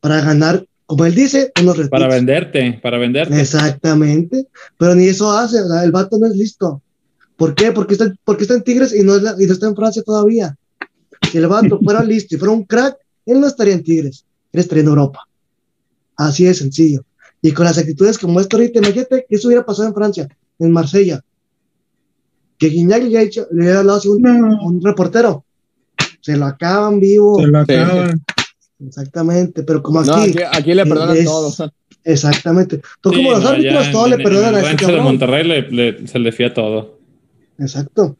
para ganar, como él dice, unos Para retiros. venderte, para venderte. Exactamente, pero ni eso hace, o sea, el vato no es listo. ¿Por qué? Porque está, porque está en Tigres y no, es la- y no está en Francia todavía. Si el vato fuera listo y fuera un crack, él no estaría en Tigres, él estaría en Europa. Así de sencillo. Y con las actitudes que muestra ahorita, imagínate que eso hubiera pasado en Francia, en Marsella. Que Guiñac le haya hablado a un, No. un reportero. Se lo acaban vivo. Se lo acaban. Exactamente. Pero como aquí. No, aquí, aquí le perdonan es- todo. Exactamente. Tú Sí, como los no, árbitros, ya todo en- le perdonan a rancho de. Monterrey le, le- se le fía todo. Exacto.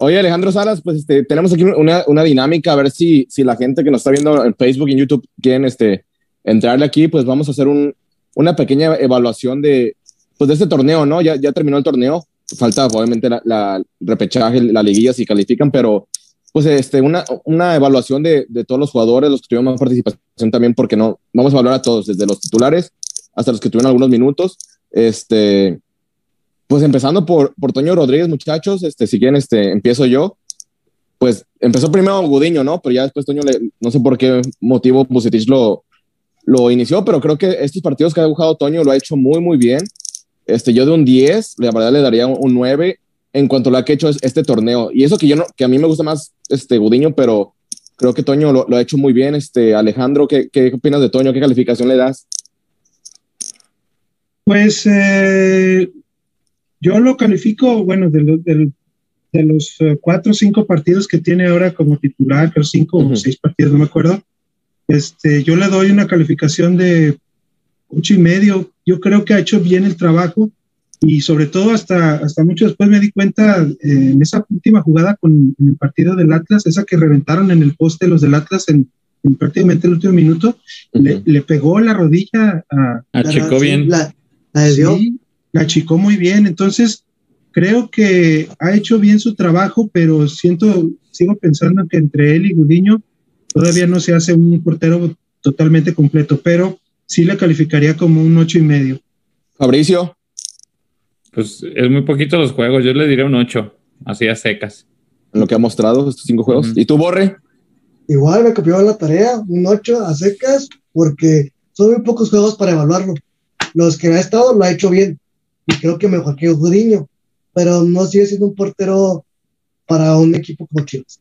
Oye, Alejandro Salas, pues este, tenemos aquí una, una dinámica, a ver si, si la gente que nos está viendo en Facebook y en YouTube quieren este, entrarle aquí, pues vamos a hacer un, una pequeña evaluación de, pues de este torneo, ¿no? Ya, ya terminó el torneo, falta obviamente la, la repechaje, la liguilla si califican, pero pues este, una, una evaluación de, de todos los jugadores, los que tuvieron más participación también, porque no, vamos a evaluar a todos, desde los titulares hasta los que tuvieron algunos minutos. Este, pues empezando por, por Toño Rodríguez, muchachos, este, si quieren, este, empiezo yo. Pues empezó primero Gudiño, ¿no? Pero ya después Toño, le- no sé por qué motivo Bucetich lo, lo inició, pero creo que estos partidos que ha dibujado Toño lo ha hecho muy, muy bien. Este, yo de un 10, la verdad le daría un 9 en cuanto a lo que ha hecho es- este torneo. Y eso que yo no, que a mí me gusta más este Gudiño, pero creo que Toño lo, lo ha hecho muy bien. Este, Alejandro, ¿qué, ¿qué opinas de Toño? ¿Qué calificación le das? Pues eh, yo lo califico, bueno, de, lo- del- de los eh, cuatro o cinco partidos que tiene ahora como titular, creo cinco o seis partidos, no me acuerdo. Este, yo le doy una calificación de ocho y medio. Yo creo que ha hecho bien el trabajo y sobre todo hasta, hasta mucho después me di cuenta eh, en esa última jugada con en el partido del Atlas, esa que reventaron en el poste los del Atlas en, en prácticamente el último minuto, le, pegó la rodilla a, Achicó bien. La, la de Dios. Sí, la achicó muy bien. Entonces, creo que ha hecho bien su trabajo, pero siento, sigo pensando que entre él y Gudiño todavía no se hace un portero totalmente completo, pero sí le calificaría como un ocho y medio. Fabricio. Pues es muy poquito los juegos. Yo le diría un 8, así a secas. en lo que ha mostrado estos cinco juegos. ¿Y tú, Borre? Igual me copió la tarea, un 8 a secas, porque son muy pocos juegos para evaluarlo. Los que ha estado lo ha hecho bien, y creo que mejor que Judiño, pero no sigue siendo un portero para un equipo como Chivas.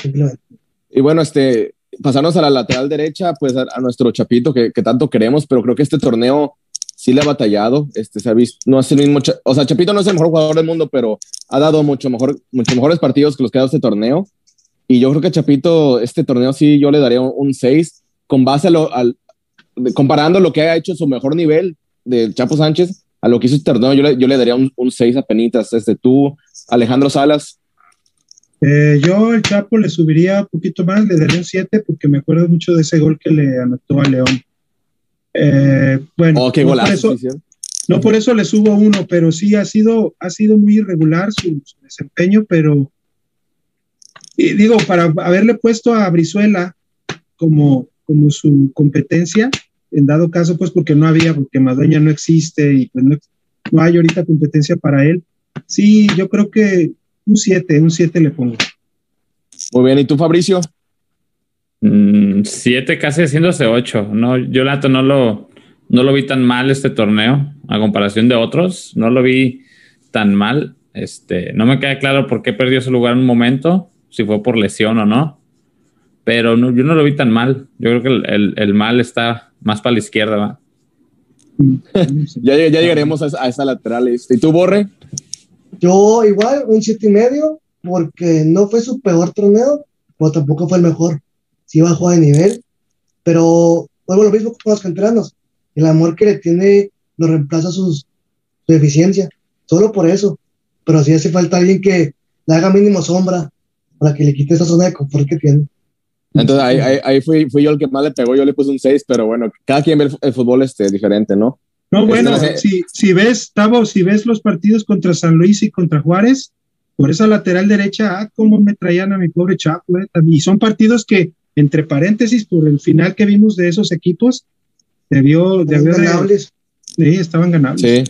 Simplemente. Y bueno, este, pasarnos a la lateral derecha, pues a, a nuestro Chapito que, que tanto queremos, pero creo que este torneo sí le ha batallado. Este, se ha visto, no es el mismo, o sea, Chapito no es el mejor jugador del mundo, pero ha dado mucho mejor, mucho mejores partidos que los que ha dado este torneo. Y yo creo que Chapito, este torneo sí, yo le daría un 6 con base a lo, al, comparando lo que ha hecho su mejor nivel del Chapo Sánchez a lo que hizo este torneo, yo le, yo le daría un 6 a penitas. Este, tú, Alejandro Salas, Eh, yo el Chapo le subiría un poquito más, le daría un 7 porque me acuerdo mucho de ese gol que le anotó a León. Eh, bueno, oh, qué no por golazo. eso-. No por eso le subo uno, pero sí ha sido, ha sido muy irregular su, su desempeño, pero y digo, para haberle puesto a Brizuela como, como su competencia, en dado caso, pues porque no había, porque Madueña no existe y pues no, no hay ahorita competencia para él. Sí, yo creo que un 7, un 7 le pongo. Muy bien, ¿y tú, Fabricio? 7, casi haciéndose 8. No, neta no lo, no lo vi tan mal este torneo, a comparación de otros. No lo vi tan mal. Este, no me queda claro por qué perdió su lugar en un momento, si fue por lesión o no. Pero no, yo no lo vi tan mal. Yo creo que el, el- el mal está más para la izquierda. ¿va? Ya, ya llegaremos a esa, a esa lateral. Este. ¿Y tú, Borre? Yo igual, un siete y medio, porque no fue su peor torneo, pero tampoco fue el mejor. Sí bajó de nivel, pero vuelvo a lo mismo con los canteranos. El amor que le tiene lo reemplaza sus, su deficiencia, solo por eso. Pero sí hace falta alguien que le haga mínimo sombra para que le quite esa zona de confort que tiene. Entonces ahí, ahí, ahí fui, fui yo el que más le pegó, yo le puse un 6, pero bueno, cada quien ve el, el fútbol este, diferente, ¿no? No, bueno, Este, si, si ves, Tavo, si ves los partidos contra San Luis y contra Juárez, por esa lateral derecha, ah, cómo me traían a mi pobre Chapo, eh, Y son partidos que, entre paréntesis, por el final que vimos de esos equipos, debió, debió de, Ganables. sí, estaban ganando. Sí.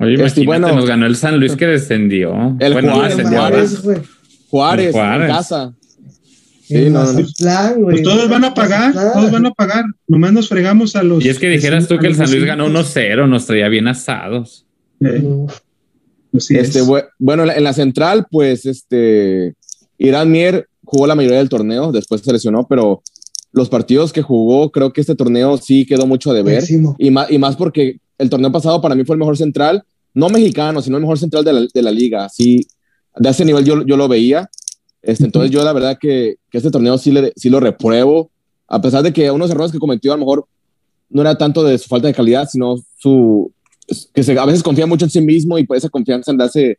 Oye, Este, imagínate, bueno. nos ganó el San Luis que descendió. El bueno, no Juárez, Juárez. Juárez, Juárez. en casa. Sí, En no, no, no. Mazatlán, güey. Pues todos van a pagar, todos van a pagar. Nomás nos fregamos a los. Y es que dijeras tú que el San Luis ganó unos 1-0, nos traía bien asados. Es. Este, bue- bueno, en la- en la central, pues, este, Irán Mier jugó la mayoría del torneo, después se lesionó, pero los partidos que jugó, creo que este torneo sí quedó mucho de ver. Y más, y más porque el torneo pasado para mí fue el mejor central, no mexicano, sino el mejor central de la, de la liga. Así, de ese nivel yo, yo lo veía. Este, entonces yo la verdad que, que este torneo sí, le, sí lo repruebo, a pesar de que unos errores que cometió a lo mejor no era tanto de su falta de calidad, sino su que se, a veces confía mucho en sí mismo y pues esa confianza le hace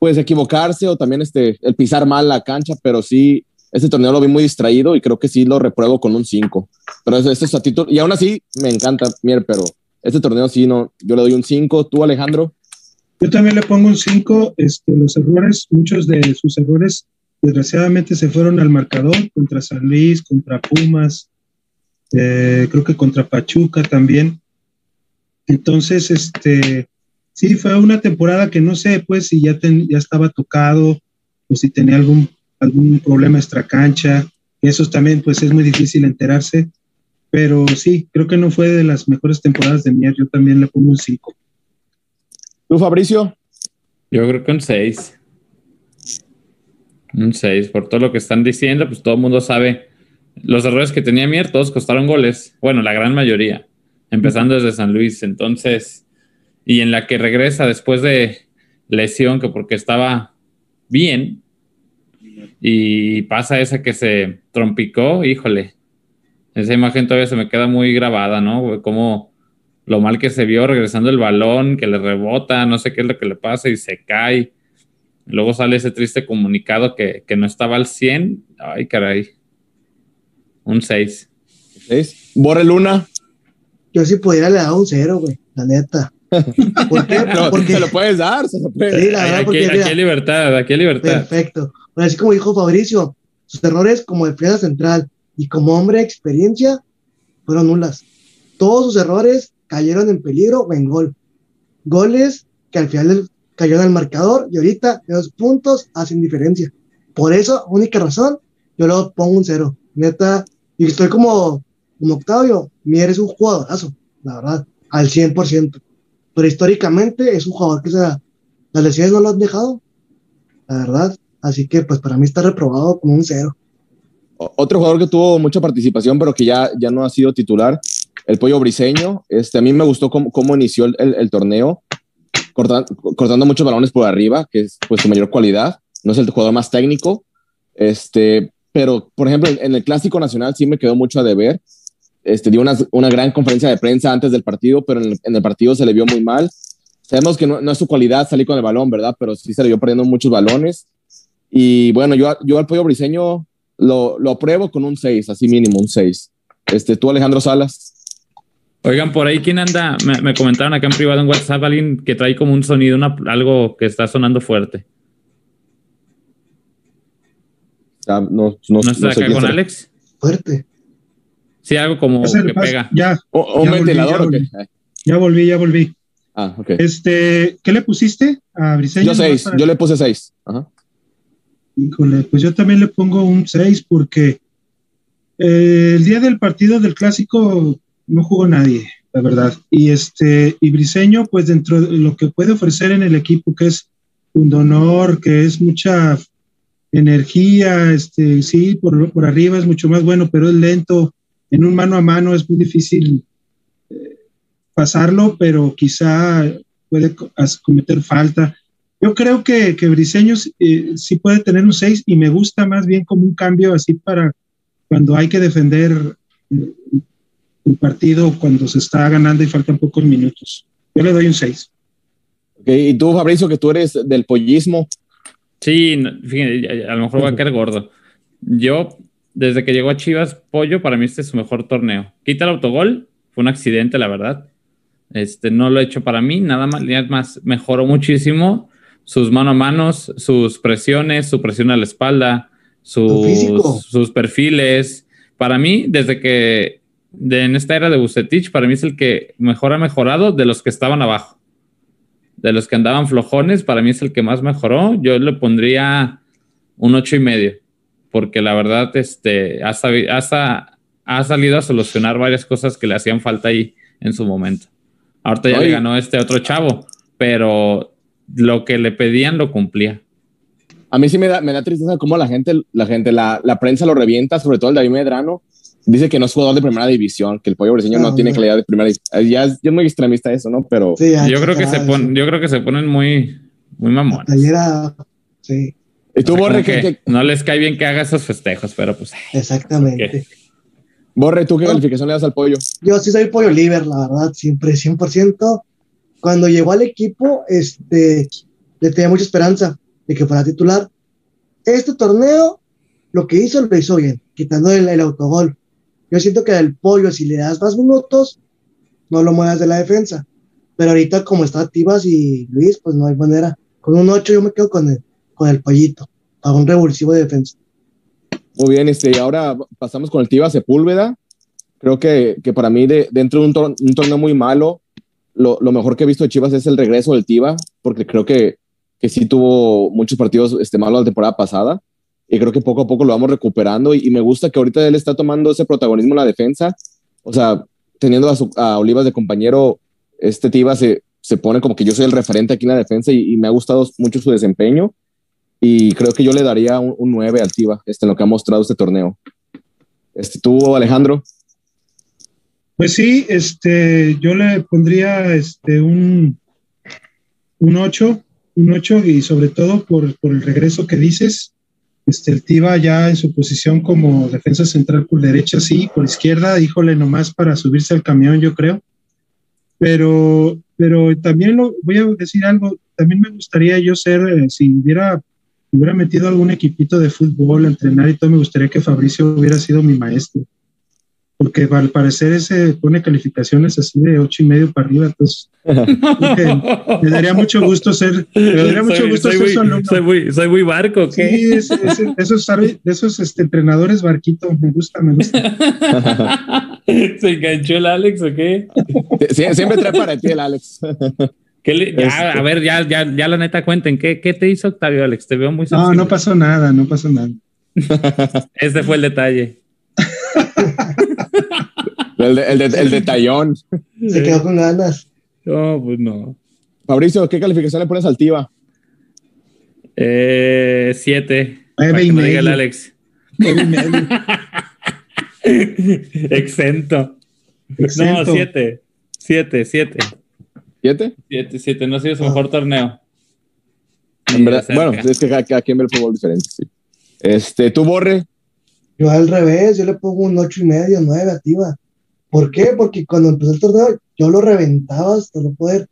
pues equivocarse o también este, el pisar mal la cancha, pero sí, este torneo lo vi muy distraído y creo que sí lo repruebo con un 5. Pero eso, es a título, y aún así me encanta Mier, pero este torneo sí, no, yo le doy un 5. ¿Tú, Alejandro? Yo también le pongo un 5. Este, los errores, muchos de sus errores, desgraciadamente se fueron al marcador contra San Luis, contra Pumas, eh, creo que contra Pachuca también. Entonces, este, sí, fue una temporada que no sé, pues, si ya, ya estaba tocado o si tenía algún, algún problema extra cancha. Eso también, pues, es muy difícil enterarse. Pero sí, creo que no fue de las mejores temporadas de Mier. Yo también le pongo un 5. ¿Tú, Fabricio? Yo creo que un 6. Un 6. Por todo lo que están diciendo, pues todo el mundo sabe los errores que tenía Mier, todos costaron goles. Bueno, la gran mayoría. Empezando desde San Luis. Entonces, y en la que regresa después de lesión, que porque estaba bien, y pasa esa que se trompicó, híjole, esa imagen todavía se me queda muy grabada, ¿no? Como lo mal que se vio regresando el balón, que le rebota, no sé qué es lo que le pasa y se cae. Luego sale ese triste comunicado que, que no estaba al 100. Ay, caray. Un 6. ¿6? Borre Luna. Yo si pudiera le dar un 0, güey, la neta. ¿Por qué? porque... Se lo puedes dar, se lo puedes Sí, la verdad, aquí, aquí hay libertad, aquí hay libertad. Perfecto. Pero así como dijo Fabricio, sus errores como defensa central y como hombre de experiencia fueron nulas. Todos sus errores cayeron en peligro o en gol. Goles que al final cayeron al marcador y ahorita de dos puntos hacen diferencia. Por eso, única razón, yo le pongo un cero. Neta, y estoy como, como Octavio, Mier es un jugadorazo, la verdad, al 100% pero históricamente es un jugador que se, las lesiones no lo han dejado, la verdad. Así que, pues para mí está reprobado como un cero. Otro jugador que tuvo mucha participación, pero que ya, ya no ha sido titular, el Pollo Briseño. Este, a mí me gustó cómo, cómo inició el, torneo, cortando, cortando muchos balones por arriba, que es pues, su mayor cualidad. No es el jugador más técnico, este, pero por ejemplo, en el Clásico Nacional sí me quedó mucho a deber este, dio una, una, gran conferencia de prensa antes del partido, pero en el, partido se le vio muy mal. Sabemos que no, es su cualidad salir con el balón, ¿verdad? Pero sí se le vio perdiendo muchos balones. Y bueno, yo, yo al pollo briseño lo, lo apruebo con un 6, así mínimo, un 6. Este, tú, Alejandro Salas. Oigan, por ahí, ¿quién anda? Me, comentaron acá en privado en WhatsApp alguien que trae como un sonido, algo que está sonando fuerte. no, no, ¿No está acá con Alex? Fuerte. Sí, algo como que pega. Ya. O, un ventilador. Ya volví, ya volví, Ah, ok. Este, ¿qué le pusiste a Briseño? Yo seis, yo le puse seis. Ajá. Híjole, pues yo también le pongo un seis porque eh, el día del partido del clásico no jugó nadie, la verdad. Y este, y Briseño, pues dentro de lo que puede ofrecer en el equipo, que es un honor, que es mucha energía, este, sí, por, por arriba es mucho más bueno, pero es lento, en un mano a mano es muy difícil eh, pasarlo, pero quizá puede cometer falta. Yo creo que, que Briseño eh, sí puede tener un 6 y me gusta más bien como un cambio así para cuando hay que defender eh, un partido, cuando se está ganando y faltan pocos minutos. Yo le doy un 6. Okay, y tú, Fabricio, que tú eres del pollismo. Sí, fíjate, a lo mejor va a caer gordo. Yo desde que llegó a Chivas, Pollo, para mí este es su mejor torneo. Quita el autogol, fue un accidente, la verdad. Este, no lo he hecho para mí, nada más, más mejoró muchísimo sus mano a manos, sus presiones, su presión a la espalda, sus, sus perfiles. Para mí, desde que de, en esta era de Bucetich, para mí es el que mejor ha mejorado de los que estaban abajo. De los que andaban flojones, para mí es el que más mejoró. Yo le pondría un ocho y medio porque la verdad este, ha, ha, salido a solucionar varias cosas que le hacían falta ahí en su momento. Ahorita ya le ganó este otro chavo, pero lo que le pedían lo cumplía. A mí sí me da, me da tristeza cómo la gente, la gente, la, la prensa lo revienta, sobre todo el David Medrano. Dice que no es jugador de primera división, que el pollo brasileño no, No, tiene calidad de primera división. Ya es, ya es muy extremista eso, ¿no? Pero Sí, Yo creo que se ponen, yo creo que se ponen muy, muy mamones. Ayer era. Sí, ¿Y tú, O sea, Borre, que qué- no les cae bien que haga esos festejos, pero pues exactamente. Borre, ¿tú qué No. calificación le das al pollo? Yo sí soy pollo liver, la verdad, siempre, 100%. Cuando llegó al equipo, este, le tenía mucha esperanza de que fuera titular. Este torneo, lo que hizo, lo hizo bien, quitando el, el autogol. Yo siento que el pollo, si le das más minutos, no lo muevas de la defensa. Pero ahorita, como está Tibas y Luis, pues no hay manera. Con un 8 yo me quedo con el, con el pollito, para un revulsivo de defensa. Muy bien, este, y ahora pasamos con el Tiva Sepúlveda. Creo que, que para mí, de, dentro de un, tor- torneo muy malo, lo, mejor que he visto de Chivas es el regreso del Tiva, porque creo que, que sí tuvo muchos partidos este, malos la temporada pasada. Y creo que poco a poco lo vamos recuperando. Y, me gusta que ahorita él está tomando ese protagonismo en la defensa. O sea, teniendo a, su- a Olivas de compañero, este Tiva se, se pone como que yo soy el referente aquí en la defensa y me ha gustado mucho su desempeño. Y creo que yo le daría un, un 9 al Tiva, este, en lo que ha mostrado este torneo. Este, tú, Alejandro. Pues sí, este, yo le pondría este, un, un 8, un 8 y sobre todo por, por el regreso que dices. Este, el Tiva ya en su posición como defensa central por derecha, sí, por izquierda, híjole, nomás para subirse al camión, yo creo. Pero, pero también lo, voy a decir algo, también me gustaría yo ser, eh, si hubiera, hubiera metido algún equipito de fútbol a entrenar y todo, me gustaría que Fabricio hubiera sido mi maestro porque al parecer ese pone calificaciones así de ocho y medio para arriba, entonces me daría mucho gusto ser, me daría mucho soy, gusto soy ser muy, su alumno. soy muy, soy muy barco, ¿qué? Sí, es- es- esos, esos este, entrenadores barquito, me gusta, me gusta. ¿Se enganchó el Alex o qué? Sie- siempre trae para ti el Alex. ¿Qué le- ya, Este- A ver, ya, ya, ya la neta cuenten, ¿qué, ¿qué te hizo Octavio Alex? Te veo muy No, sensible. no pasó nada, no pasó nada. Este fue el detalle. El, de- el, de- el detallón. Se quedó con ganas. No, pues no. Fabricio, ¿qué calificación le pones al Tiva? Eh, siete. Nueve y que no diga el medio. Alex. Nueve y medio. Exento. No, siete. Siete, siete. ¿Siete? Siete, siete. No ha sido su mejor torneo. En verdad, de bueno, es que cada, cada quien ve el fútbol diferente. Sí. Este, tú, Borre. Yo al revés, yo le pongo un ocho y medio, nueve a Tiva. ¿Por qué? Porque cuando empezó el torneo, yo lo reventaba hasta no poder.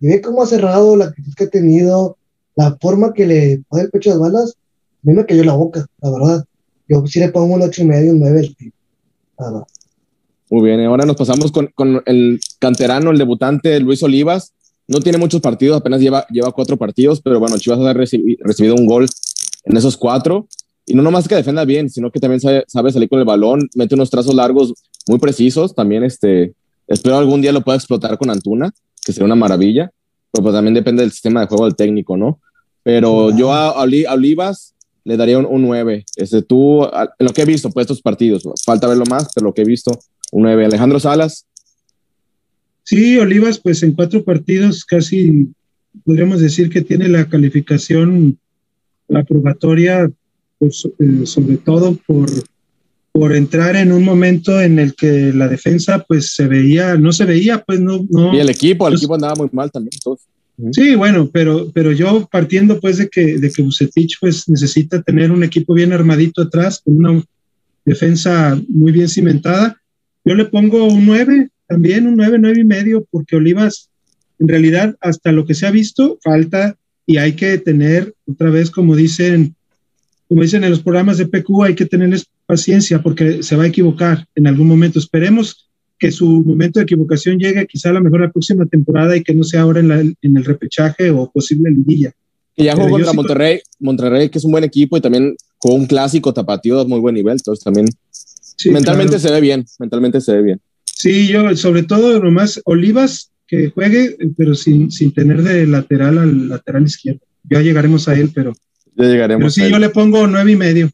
Y ve cómo ha cerrado, la actitud que ha tenido, la forma que le pone el pecho a las balas, a mí me cayó la boca, la verdad. Yo sí le pongo un ocho y medio, un nueve al Tiva. Muy bien, ahora nos pasamos con, con el canterano, el debutante Luis Olivas. No tiene muchos partidos, apenas lleva, lleva cuatro partidos, pero bueno, Chivas ha recibi- recibido un gol en esos cuatro. Y no nomás que defienda bien, sino que también sabe, sabe salir con el balón, mete unos trazos largos muy precisos. También este, espero algún día lo pueda explotar con Antuna, que sería una maravilla. Pero pues también depende del sistema de juego del técnico, ¿no? Pero Claro. yo a, a Oli- a Olivas le daría un, un 9. Este, tú, a- lo que he visto, pues estos partidos, falta verlo más, pero lo que he visto, un 9. Alejandro Salas, Sí, Olivas, pues en cuatro partidos casi podríamos decir que tiene la calificación aprobatoria, por so- eh, sobre todo por, por entrar en un momento en el que la defensa pues se veía, no se veía, pues no, no. y el equipo, el Pues- equipo andaba muy mal también. entonces. Sí, bueno, pero, pero yo partiendo pues de que, de que Bucetich pues necesita tener un equipo bien armadito atrás, con una defensa muy bien cimentada, yo le pongo un 9, también un 9, 9 y medio, porque Olivas, en realidad, hasta lo que se ha visto, falta y hay que tener, otra vez, como dicen, como dicen en los programas de PQ, hay que tenerles paciencia porque se va a equivocar en algún momento. Esperemos que su momento de equivocación llegue quizá a lo mejor la próxima temporada y que no sea ahora en, la- en el repechaje o posible liguilla. Y ya Pero jugó yo contra Monterrey, Monterrey, que es un buen equipo, y también jugó un clásico tapatío de muy buen nivel. Entonces también Sí, mentalmente claro. se ve bien, mentalmente se ve bien. Sí, yo sobre todo nomás Olivas que juegue, pero sin, sin tener de lateral al lateral izquierdo. Ya llegaremos a él, pero, Ya pero llegaremos, sí, a él. yo le pongo nueve y medio.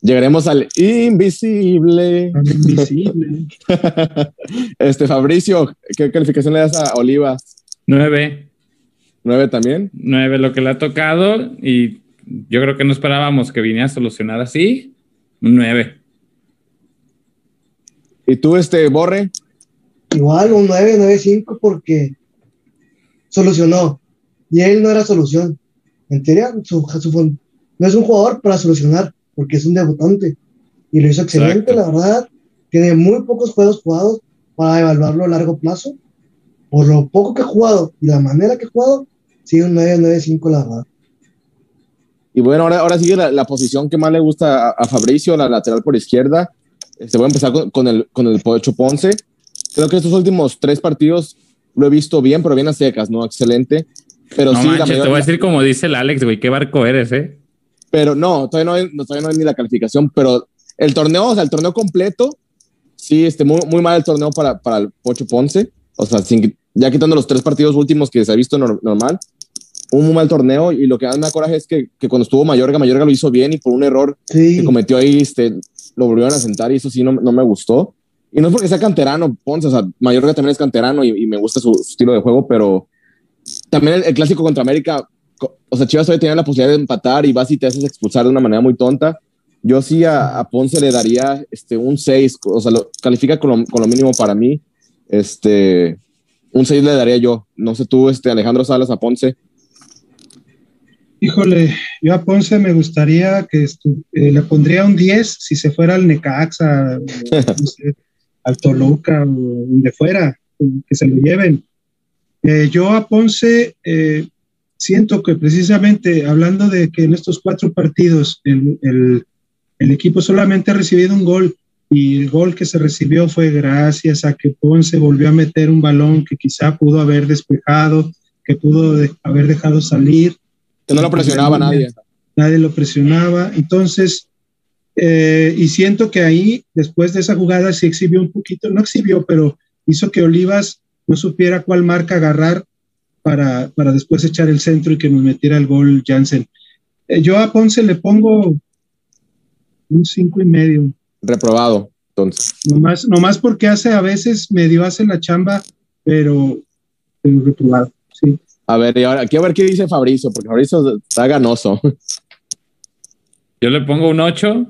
llegaremos al invisible. Al invisible. Este Fabricio, ¿qué calificación le das a Oliva? Nueve. ¿Nueve también? Nueve lo que le ha tocado y yo creo que no esperábamos que viniera a solucionar así. 9. ¿Y tú, este, Borre? Igual, un 9, 9, 5, porque solucionó. Y él no era solución. ¿En Su, su, no es un jugador para solucionar, porque es un debutante. Y lo hizo excelente, la verdad. Tiene muy pocos juegos jugados para evaluarlo a largo plazo. Por lo poco que ha jugado y la manera que ha jugado, sigue un 9, 9, 5, la verdad. Y bueno, ahora, ahora sigue la, posición que más le gusta a, Fabricio, la lateral por izquierda. Este, voy a empezar con, el, con el Pocho Ponce. Creo que estos últimos tres partidos lo he visto bien, pero bien a secas, ¿no? Excelente. Pero no sí, manches, te voy a decir como dice el Alex, güey, qué barco eres, ¿eh? Pero no, todavía no, todavía no es ni la calificación, pero el torneo, o sea, el torneo completo, sí, este, muy, muy mal el torneo para, para el Pocho Ponce. O sea, sin, ya quitando los tres partidos últimos que se ha visto normal, un muy mal torneo y lo que más me da coraje es que, que, cuando estuvo Mayorga, Mayorga lo hizo bien y por un error que cometió ahí, este, lo volvieron a sentar y eso sí no, no, me gustó. Y no es porque sea canterano, Ponce, o sea, Mayorga también es canterano y, me gusta su, estilo de juego, pero también el, clásico contra América, o sea, Chivas todavía tenía la posibilidad de empatar y vas y te haces expulsar de una manera muy tonta. Yo sí a, Ponce le daría este, un 6, o sea, lo califica con lo, con lo mínimo para mí. Este, un 6 le daría yo. No sé tú, este, Alejandro Salas a Ponce. Híjole, yo a Ponce me gustaría que eh, le pondría un 10 si se fuera al Necaxa, al Toluca o donde fuera, que se lo lleven. Eh, yo a Ponce eh, siento que precisamente hablando de que en estos cuatro partidos el, el, el, equipo solamente ha recibido un gol y el gol que se recibió fue gracias a que Ponce volvió a meter un balón que quizá pudo haber despejado, que pudo haber dejado salir que no lo presionaba nadie. Nadie lo presionaba. Entonces, eh, y siento que ahí, después de esa jugada, se exhibió un poquito, no exhibió, pero hizo que Olivas no supiera cuál marca agarrar para, para después echar el centro y que nos metiera el gol Jansen. Eh, yo a Ponce le pongo un cinco y medio. Reprobado, entonces. Nomás, nomás porque hace a veces medio hace la chamba, pero, pero reprobado, sí. A ver, y ahora, aquí a ver qué dice Fabricio, porque Fabricio está ganoso. Yo le pongo un 8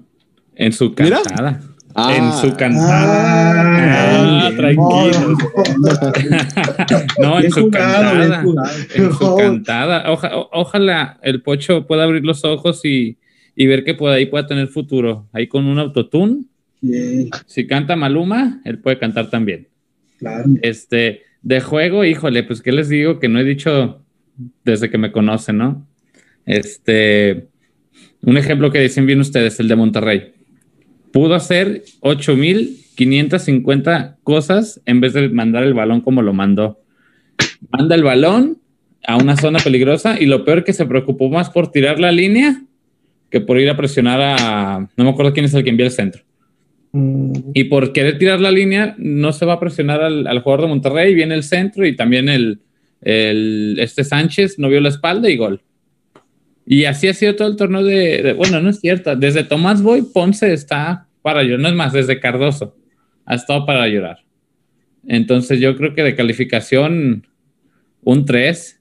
en su cantada. Ah. en su cantada. Ah, tranquilo. no, en su cantada. En su cantada. ojalá el pocho pueda abrir los ojos y, y, ver que puede, ahí pueda tener futuro. Ahí con un autotune. Si canta Maluma, él puede cantar también. Claro. Este, de juego, híjole, pues qué les digo que no he dicho desde que me conocen, ¿no? Este, un ejemplo que dicen bien ustedes, el de Monterrey. Pudo hacer 8.550 cosas en vez de mandar el balón como lo mandó. Manda el balón a una zona peligrosa y lo peor que se preocupó más por tirar la línea que por ir a presionar a... No me acuerdo quién es el que envía el centro. Mm. Y por querer tirar la línea, no se va a presionar al, jugador de Monterrey, viene el centro y también el, este Sánchez no vio la espalda y gol. Y así ha sido todo el torneo de, bueno, no es cierto, desde Tomás Boy, Ponce está para llorar, no es más, desde Cardoso ha estado para llorar. Entonces yo creo que de calificación un 3,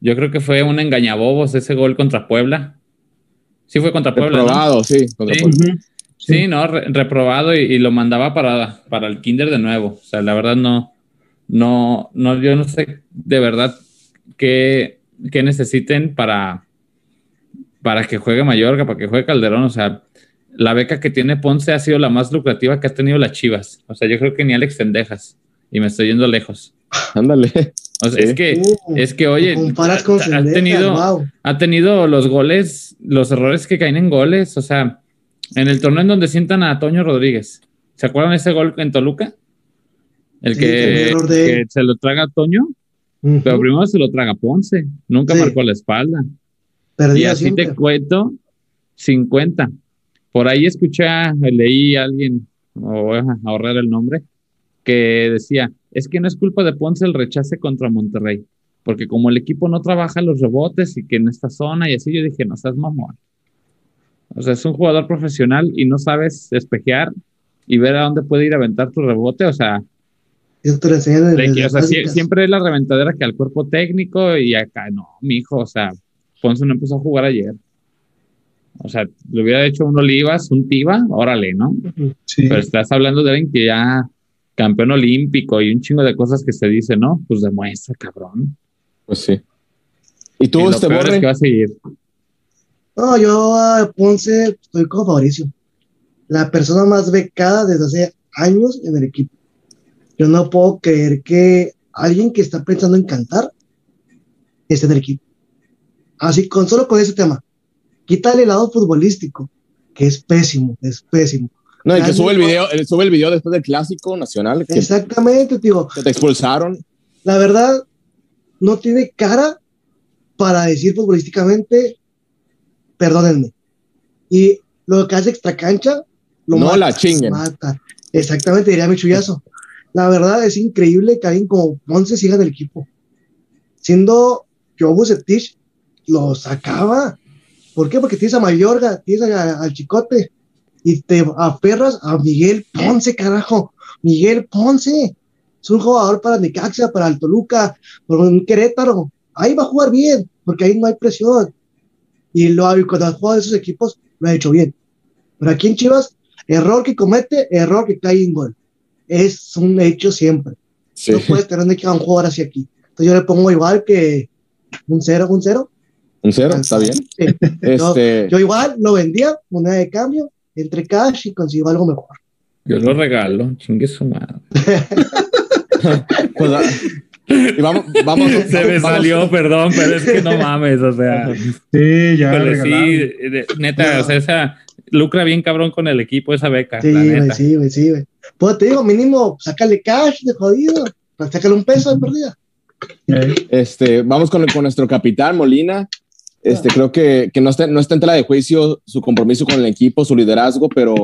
yo creo que fue un engañabobos ese gol contra Puebla. Sí fue contra Puebla. sí, contra Puebla. Sí, no, reprobado y, lo mandaba para, para el kinder de nuevo. O sea, la verdad no, no, no, yo no sé de verdad qué, qué necesiten para, para que juegue Mallorca, para que juegue Calderón. O sea, la beca que tiene Ponce ha sido la más lucrativa que ha tenido las Chivas. O sea, yo creo que ni Alex Tendejas. Y me estoy yendo lejos. Ándale. O sea, es que, uh, es que, oye, ha, tenido, ha tenido los goles, los errores que caen en goles. O sea, en el torneo en donde sientan a Toño Rodríguez. ¿Se acuerdan ese gol en Toluca? El que, se lo traga a Toño, pero primero se lo traga Ponce. Nunca marcó la espalda. y así te cuento 50. Por ahí escuché, leí a alguien, o voy a ahorrar el nombre, que decía, es que no es culpa de Ponce el rechace contra Monterrey, porque como el equipo no trabaja los rebotes y que en esta zona y así, yo dije, no estás mamón. O sea, es un jugador profesional y no sabes espejear y ver a dónde puede ir a aventar tu rebote. O sea, siempre es la reventadera que al cuerpo técnico y acá no, mi hijo, o sea, Ponce no empezó a jugar ayer. O sea, le hubiera hecho un Olivas, un Tiva, órale, ¿no? Sí. Pero estás hablando de alguien que ya campeón olímpico y un chingo de cosas que se dice, ¿no? Pues demuestra, cabrón. Pues sí. ¿Y tú, Y lo este peor es Borre? que va a seguir. No, yo a Ponce estoy como Fabricio. La persona más becada desde hace años en el equipo. Yo no puedo creer que alguien que está pensando en cantar esté en el equipo. Así, con solo con ese tema. Quítale el lado futbolístico, que es pésimo, es pésimo. No, y que sube el video, él sube el video después del clásico nacional que, Exactamente, que te expulsaron. la verdad, no tiene cara para decir futbolísticamente, perdónenme. Y lo que hace extra cancha, lo No mata, la chinguen. mata. Exactamente, diría mi chullazo. La verdad es increíble que alguien como Ponce siga en el equipo. Siendo Joe Bucetich, lo sacaba. ¿Por qué? Porque tienes a Mayorga, tienes a- al Chicote y te aferras a Miguel Ponce, carajo. Miguel Ponce es un jugador para Necaxa, para el Toluca, para un Querétaro. Ahí va a jugar bien, porque ahí no hay presión. Y lo ha- y cuando ha jugado de esos equipos, lo ha hecho bien. Pero aquí en Chivas, error que comete, error que cae en gol. Es un hecho siempre. Sí. No puedes tener a un jugador así aquí. Entonces yo le pongo igual que un cero, un cero. Un cero, está bien. Sí. Este, Yo igual lo vendía, moneda de cambio, entre cash y consigo algo mejor. Yo lo regalo, chingue su madre. pues, y vamos, vamos, Se me vamos- salió, perdón, pero es que no mames, o sea. Sí, ya híjole, sí, de- neta, No. o sea, esa lucra bien cabrón con el equipo esa beca, Sí, la neta. sí, güey, sí, güey. Pues te digo, mínimo, sácale cash de jodido. Sácale un peso de perdida. Eh, Este, vamos con, con nuestro capitán Molina. Este, creo que, que no, está, no está en tela de juicio su compromiso con el equipo, su liderazgo, pero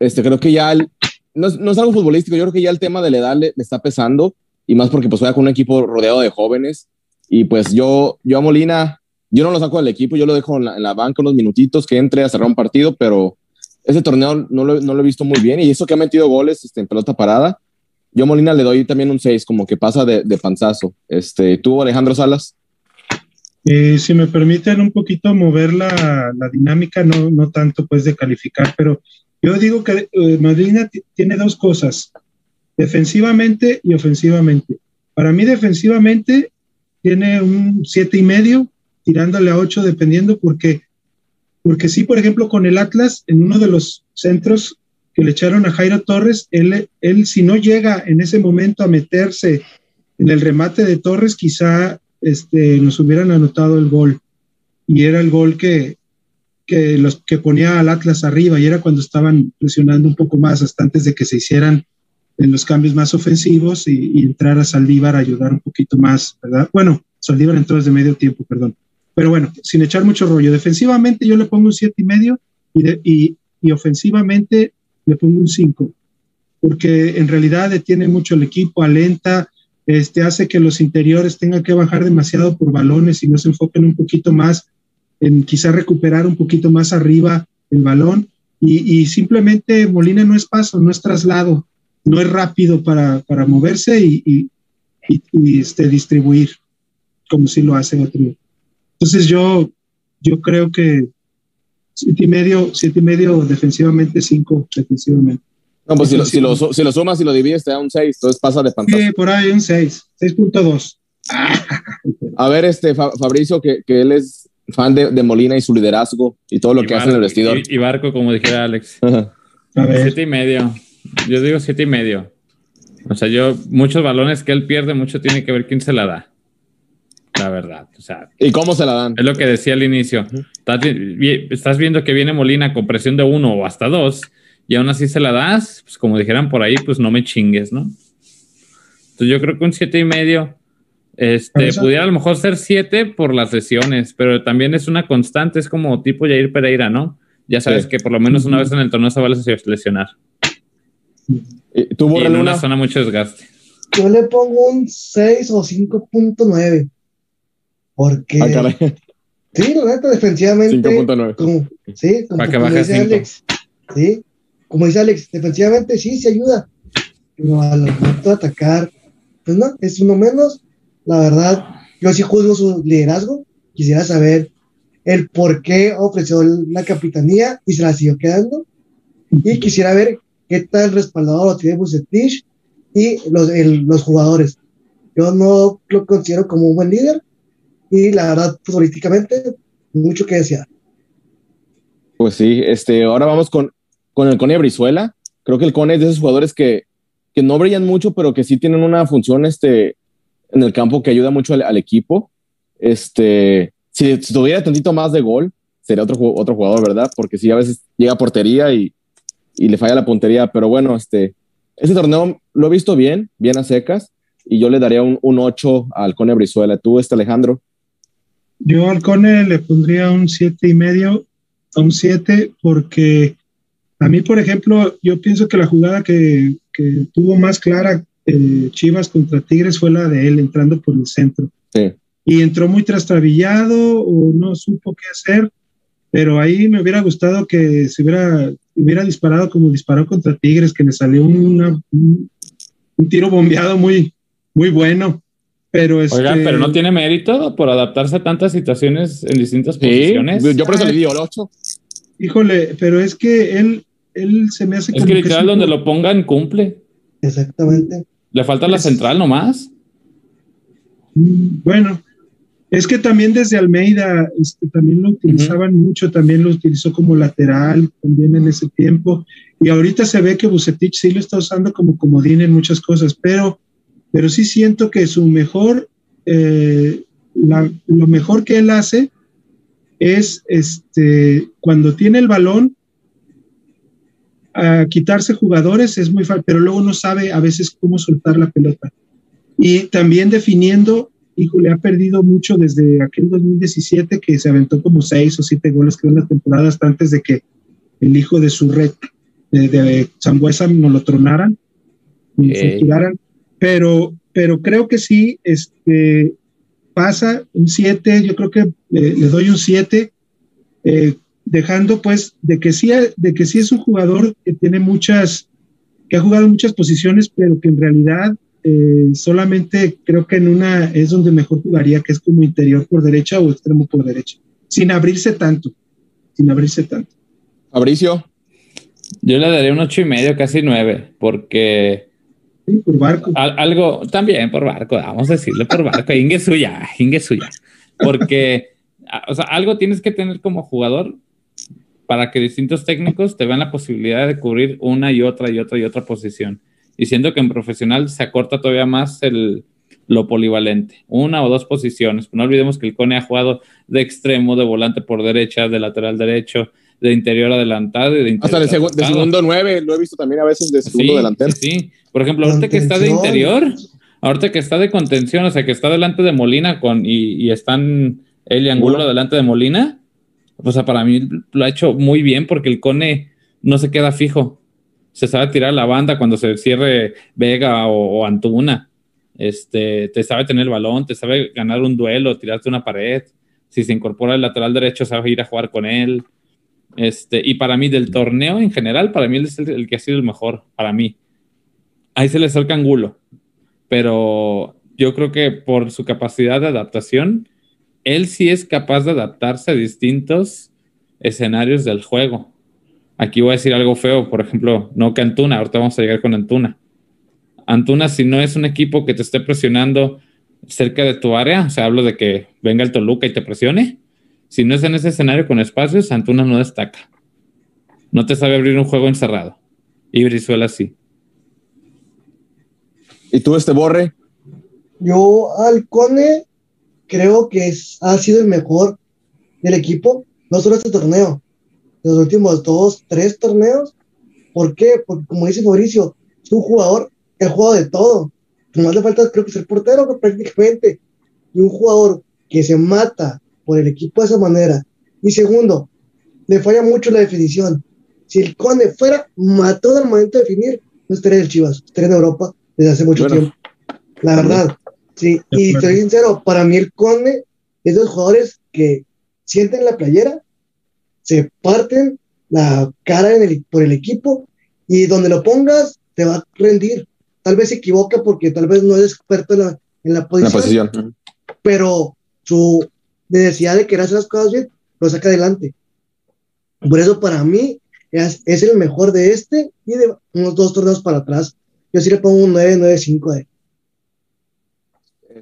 este, creo que ya el- no, es, no es algo futbolístico. Yo creo que ya el tema de la edad le, le está pesando y más porque pues juega con un equipo rodeado de jóvenes. Y pues yo, yo a Molina, yo no lo saco del equipo, yo lo dejo en la, en la banca unos minutitos que entre a cerrar un partido, pero ese torneo no lo, no lo he visto muy bien y eso que ha metido goles este, en pelota parada. Yo a Molina le doy también un 6, como que pasa de, de panzazo. Este, ¿Tú, Alejandro Salas? Eh, si me permiten un poquito mover la, la dinámica, no, no tanto pues de calificar, pero yo digo que eh, Molina tiene dos cosas, defensivamente y ofensivamente. Para mí defensivamente tiene un siete y medio, tirándole a ocho dependiendo porque, porque sí, por ejemplo, con el Atlas, en uno de los centros que le echaron a Jairo Torres, él, él si no llega en ese momento a meterse en el remate de Torres, quizá este, nos hubieran anotado el gol. Y era el gol que, que, los, que ponía al Atlas arriba, y era cuando estaban presionando un poco más, hasta antes de que se hicieran en los cambios más ofensivos y, entrar a Saldívar a ayudar un poquito más, ¿verdad? Bueno, Saldívar entró desde medio tiempo, perdón. Pero bueno, sin echar mucho rollo. Defensivamente yo le pongo un siete y medio y, y, y ofensivamente le pongo un 5, porque en realidad detiene mucho el equipo, alenta, este, hace que los interiores tengan que bajar demasiado por balones y no se enfoquen un poquito más en quizá recuperar un poquito más arriba el balón. Y, y simplemente Molina no es paso, no es traslado, no es rápido para, para moverse y, y, y, y este, distribuir como si lo hace otro. Entonces yo, yo creo que siete y medio, siete y medio defensivamente, cinco defensivamente. No, pues si lo, si, lo, si lo sumas y lo divides te da un 6, entonces pasa de panzazo. Sí, por ahí un 6, 6.2. A ver, este Fa- Fabricio, que, que él es fan de, de Molina y su liderazgo y todo lo Y que hace en el Barco- vestidor. Y, y barco, como dijera Alex. A ver, Siete y medio. Yo digo siete y medio. O sea, yo, muchos balones que él pierde, mucho tiene que ver quién se la da. La verdad. O sea, ¿Y cómo se la dan? es lo que decía al inicio. Estás, vi- estás viendo que viene Molina con presión de uno o hasta dos, y aún así se la das, pues como dijeran por ahí, pues no me chingues, ¿no? Entonces yo creo que un siete y medio. Este, pudiera a lo mejor ser siete por las lesiones, pero también es una constante, es como tipo Jair Pereira, ¿no? Ya sabes Sí. que por lo menos una vez en el torneo se va a les- lesionar. ¿Y ¿Tú, Y Borre en Luna? una zona mucho desgaste. Yo le pongo un 6 o 5.9. Porque, Ah, caray, sí, la neta, defensivamente, 5.9. como, sí, como, Para que como baje a dice. Alex, sí, como dice Alex, defensivamente sí, se ayuda, pero al momento de atacar, pues no, es uno menos. La verdad, yo sí juzgo su liderazgo. Quisiera saber el por qué ofreció la capitanía y se la siguió quedando. Y quisiera ver qué tal respaldado lo tiene Bucetich y los, los jugadores. Yo no lo considero como un buen líder y la verdad, políticamente, mucho que desear. Pues sí, este, ahora vamos con, con el Cone Brizuela. Creo que el Cone es de esos jugadores que, que no brillan mucho, pero que sí tienen una función este, en el campo que ayuda mucho al, equipo. Este, si, tuviera tantito más de gol, sería otro, otro jugador, ¿verdad? Porque sí, a veces llega a portería y, y le falla la puntería, pero bueno, este, este torneo lo he visto bien, bien a secas, y yo le daría un, un 8 al Cone Brizuela. ¿Tú, este Alejandro? Yo al Cone le pondría un siete y medio a un 7 porque a mí, por ejemplo, yo pienso que la jugada que, que tuvo más clara eh, Chivas contra Tigres fue la de él entrando por el centro. Sí. Y entró muy trastabillado o no supo qué hacer, pero ahí me hubiera gustado que se hubiera, hubiera disparado como disparó contra Tigres, que le salió un, un tiro bombeado muy, muy bueno. Pero este... Oigan, pero no tiene mérito por adaptarse a tantas situaciones en distintas posiciones. Yo por eso le digo el 8. Híjole, pero es que él, él se me hace es que literal donde lo pongan cumple. Exactamente. Le falta la central nomás. Bueno, es que también desde Almeida este, también lo utilizaban mucho, también lo utilizó como lateral también en ese tiempo. Y ahorita se ve que Bucetich sí lo está usando como comodín en muchas cosas, pero pero sí siento que su mejor, eh, lo mejor que él hace es este, cuando tiene el balón, a quitarse jugadores es muy fácil, pero luego no sabe a veces cómo soltar la pelota. Y también definiendo, hijo, le ha perdido mucho desde aquel 2017 que se aventó como seis o siete goles que en la temporada hasta antes de que el hijo de su red de, de Zambuesa no lo tronaran, y se pero, pero creo que sí, este, pasa un 7, yo creo que le, doy un 7, eh, dejando pues de que, sí, de que sí es un jugador que tiene muchas, que ha jugado muchas posiciones, pero que en realidad eh, solamente creo que en una es donde mejor jugaría, que es como interior por derecha o extremo por derecha, sin abrirse tanto, sin abrirse tanto. Fabricio. Yo le daría un ocho y medio, casi nueve, porque por barco. algo, también por barco, vamos a decirle por barco, ingue suya, ingue suya. Porque, o sea, algo tienes que tener como jugador para que distintos técnicos te vean la posibilidad de cubrir una y otra y otra y otra posición. Y siento que en profesional se acorta todavía más el, lo polivalente, una o dos posiciones. No olvidemos que el Cone ha jugado de extremo, de volante por derecha, de lateral derecho, de interior adelantado y de Hasta de, segundo nueve, lo he visto también a veces de segundo delantero. Sí, por ejemplo, ahorita que está de interior, ahorita que está de contención, o sea, que está delante de Molina con y, están él y Angulo delante de Molina, pues para mí lo ha hecho muy bien porque el Cone no se queda fijo. Se sabe tirar la banda cuando se cierre Vega o, Antuna. Este, te sabe tener el balón, te sabe ganar un duelo, tirarte una pared. Si se incorpora el lateral derecho, sabe ir a jugar con él. Este, y para mí, del torneo en general, para mí él es el, que ha sido el mejor, para mí. Ahí se le acerca Angulo, pero yo creo que por su capacidad de adaptación, él sí es capaz de adaptarse a distintos escenarios del juego. Aquí voy a decir algo feo, por ejemplo, no que Antuna, ahorita vamos a llegar con Antuna. Antuna, si no es un equipo que te esté presionando cerca de tu área, o sea, hablo de que venga el Toluca y te presione, si no es en ese escenario con espacios, Antuna no destaca. No te sabe abrir un juego encerrado. Y Brizuela sí. ¿Y tú, este Borre? Yo, Alcone, creo que ha sido el mejor del equipo, no solo este torneo, los últimos dos, tres torneos. ¿Por qué? Porque, como dice Mauricio, es un jugador que ha jugado de todo. Más le falta, creo que ser portero prácticamente. Y un jugador que se mata por el equipo de esa manera. Y segundo, le falla mucho la definición. Si el Conde fuera mató al momento de definir, no estaría en el Chivas, estaría en Europa desde hace mucho tiempo. La verdad. Sí, y estoy sincero, para mí el Conde es de los jugadores que sienten la playera, se parten la cara en el, por el equipo y donde lo pongas te va a rendir. Tal vez se equivoca porque tal vez no es experto en la, en la posición, la posición. pero su necesidad de querer hacer las cosas bien, lo saca adelante. Por eso para mí es, es el mejor de este y de unos dos torneos para atrás. Yo sí le pongo un 9, 9, 5 de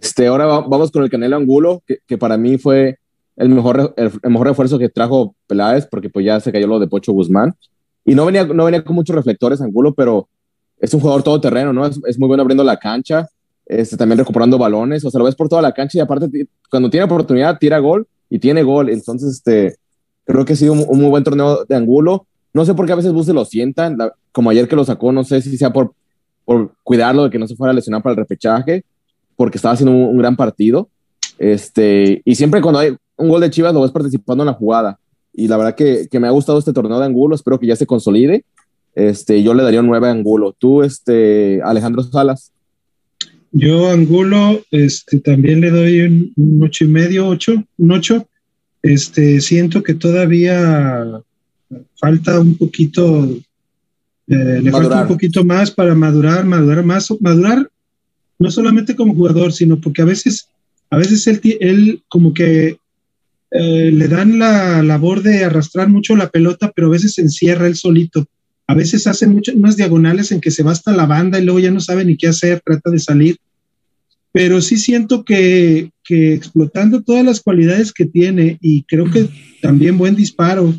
este, ahora vamos con el Canelo Angulo, que, que para mí fue el mejor, el, mejor refuerzo que trajo Peláez, porque pues ya se cayó lo de Pocho Guzmán. Y no venía, no venía con muchos reflectores Angulo, pero es un jugador todoterreno, ¿no? Es, es muy bueno abriendo la cancha, este, también recuperando balones, o sea, lo ves por toda la cancha y aparte cuando tiene oportunidad tira gol y tiene gol. Entonces, este, creo que ha sido un, un muy buen torneo de Angulo. No sé por qué a veces Bus se lo sientan, como ayer que lo sacó, no sé si sea por, por cuidarlo de que no se fuera a lesionar para el repechaje, porque estaba haciendo un, un, gran partido. Este, y siempre cuando hay un gol de Chivas lo ves participando en la jugada. Y la verdad que, que me ha gustado este torneo de Angulo, espero que ya se consolide. Este, yo le daría un 9 a Angulo. Tú, este, Alejandro Salas. Yo, Angulo, este, también le doy un, un ocho y medio, ocho, un 8. Este, siento que todavía falta un poquito, eh, le falta un poquito más para madurar, madurar más, madurar no solamente como jugador, sino porque a veces, a veces él, él como que eh, le dan la labor de arrastrar mucho la pelota, pero a veces se encierra él solito. A veces hace muchas, unas diagonales en que se va hasta la banda y luego ya no sabe ni qué hacer, trata de salir. Pero sí siento que, que explotando todas las cualidades que tiene y creo que también buen disparo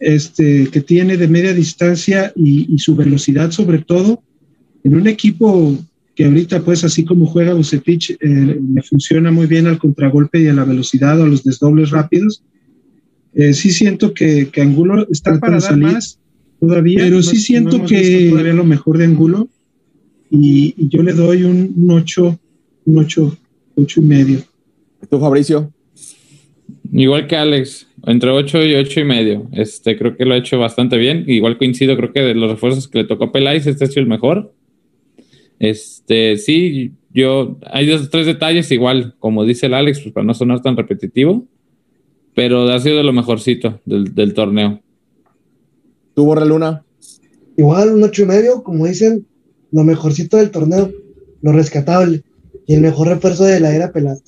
este, que tiene de media distancia y su velocidad sobre todo, en un equipo que ahorita pues así como juega Bucetich, eh, le funciona muy bien al contragolpe y a la velocidad o a los desdobles rápidos. Eh, sí siento que, que Angulo está para dar más todavía, pero sí siento no que todavía lo mejor de Angulo y, y yo le doy un, un 8, un 8, 8 y medio. ¿Tú, Fabricio? Igual que Alex, entre 8 y 8 y medio. Este, creo que lo ha hecho bastante bien. Igual coincido, creo que de los refuerzos que le tocó a Peláez, este ha sido el mejor. Este, sí, yo, hay dos tres detalles igual, como dice el Alex, pues para no sonar tan repetitivo, pero ha sido de lo mejorcito del, del torneo. ¿Tú, Borra Luna? Igual, un ocho y medio, como dicen, lo mejorcito del torneo, lo rescatable y el mejor refuerzo de la era pelada.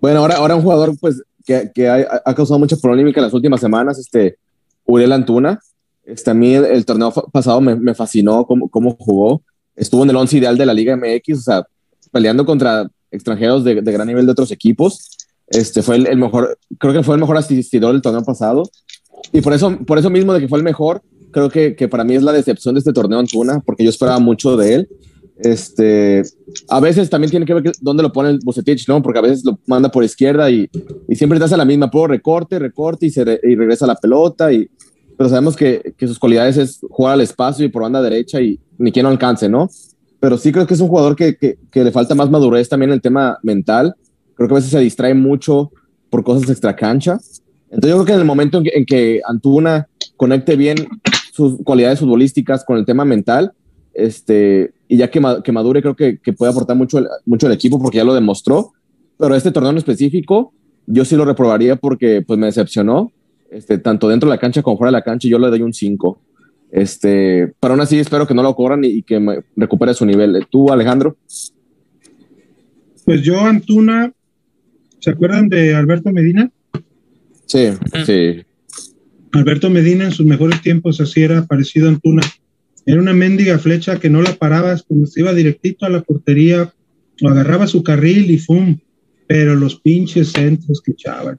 Bueno, ahora, ahora un jugador pues que, que ha, ha, causado mucha polémica en las últimas semanas, este, Uriel Antuna. Este, a mí el, el torneo pasado me, me fascinó cómo, cómo jugó estuvo en el once ideal de la Liga MX, o sea, peleando contra extranjeros de, de gran nivel de otros equipos. Este fue el, el, mejor, creo que fue el mejor asistidor del torneo pasado. Y por eso, por eso mismo de que fue el mejor, creo que, que para mí es la decepción de este torneo Antuna, porque yo esperaba mucho de él. Este, a veces también tiene que ver que, dónde lo pone el Bucetich, ¿no? Porque a veces lo manda por izquierda y, y siempre te hace la misma, por recorte, recorte y, se re, y regresa la pelota. Y, pero sabemos que, que, sus cualidades es jugar al espacio y por banda derecha y ni quien no alcance, ¿no? Pero sí creo que es un jugador que, que, le falta más madurez también en el tema mental. Creo que a veces se distrae mucho por cosas extra cancha. Entonces yo creo que en el momento en que, en que Antuna conecte bien sus cualidades futbolísticas con el tema mental, este, y ya que, que madure, creo que, que puede aportar mucho el, mucho equipo porque ya lo demostró. Pero este torneo en específico, yo sí lo reprobaría porque pues me decepcionó, este, tanto dentro de la cancha como fuera de la cancha, yo le doy un 5. Este, pero aún así espero que no lo cobran y, y que recupere su nivel. ¿Tú, Alejandro? Pues yo, Antuna, ¿se acuerdan de Alberto Medina? Sí, sí. Alberto Medina en sus mejores tiempos así era parecido a Antuna. Era una mendiga flecha que no la parabas cuando se iba directito a la portería o agarraba su carril y ¡fum! Pero los pinches centros que echaba.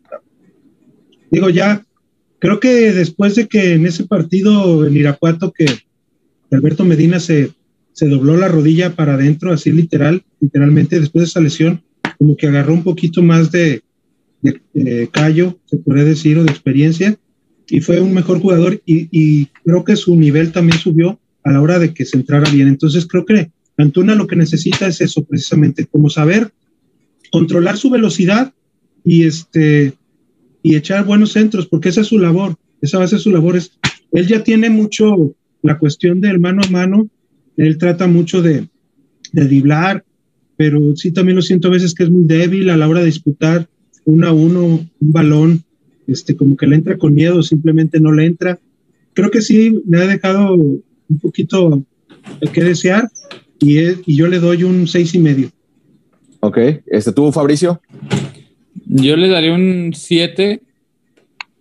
Digo, ya, creo que después de que en ese partido en Irapuato que Alberto Medina se, se dobló la rodilla para adentro, así literal, literalmente después de esa lesión, como que agarró un poquito más de, de, de callo, se podría decir, o de experiencia, y fue un mejor jugador y, y, creo que su nivel también subió a la hora de que se entrara bien. Entonces creo que Antuna lo que necesita es eso precisamente, como saber controlar su velocidad y este y echar buenos centros, porque esa es su labor, esa va a ser su labor. Es, él ya tiene mucho la cuestión del mano a mano, él trata mucho de, de driblar, pero sí también lo siento a veces que es muy débil a la hora de disputar uno a uno un balón, este, como que le entra con miedo, simplemente no le entra. Creo que sí, me ha dejado un poquito que desear y, y yo le doy un seis y medio. Ok, este, ¿tú, Fabricio? Yo le daría un 7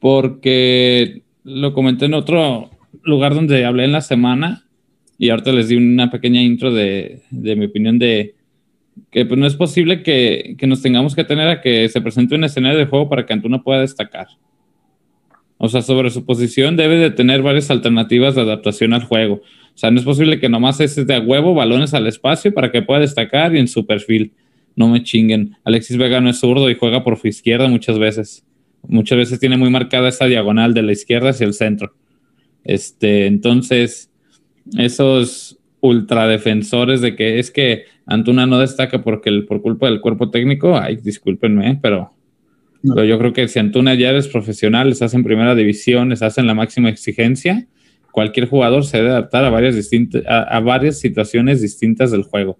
porque lo comenté en otro lugar donde hablé en la semana y ahorita les di una pequeña intro de, de mi opinión de que pues, no es posible que, que, nos tengamos que tener a que se presente un escenario de juego para que Antuna pueda destacar. O sea, sobre su posición debe de tener varias alternativas de adaptación al juego. O sea, no es posible que nomás esté de a huevo balones al espacio para que pueda destacar y en su perfil. No me chinguen. Alexis Vega no es zurdo y juega por su izquierda muchas veces. Muchas veces tiene muy marcada esa diagonal de la izquierda hacia el centro. Este, entonces, esos ultradefensores de que es que Antuna no destaca porque el, por culpa del cuerpo técnico, ay, discúlpenme, pero, pero yo creo que si Antuna ya eres profesional, estás en primera división, estás en la máxima exigencia, cualquier jugador se debe adaptar a varias, distintas, a, varias situaciones distintas del juego.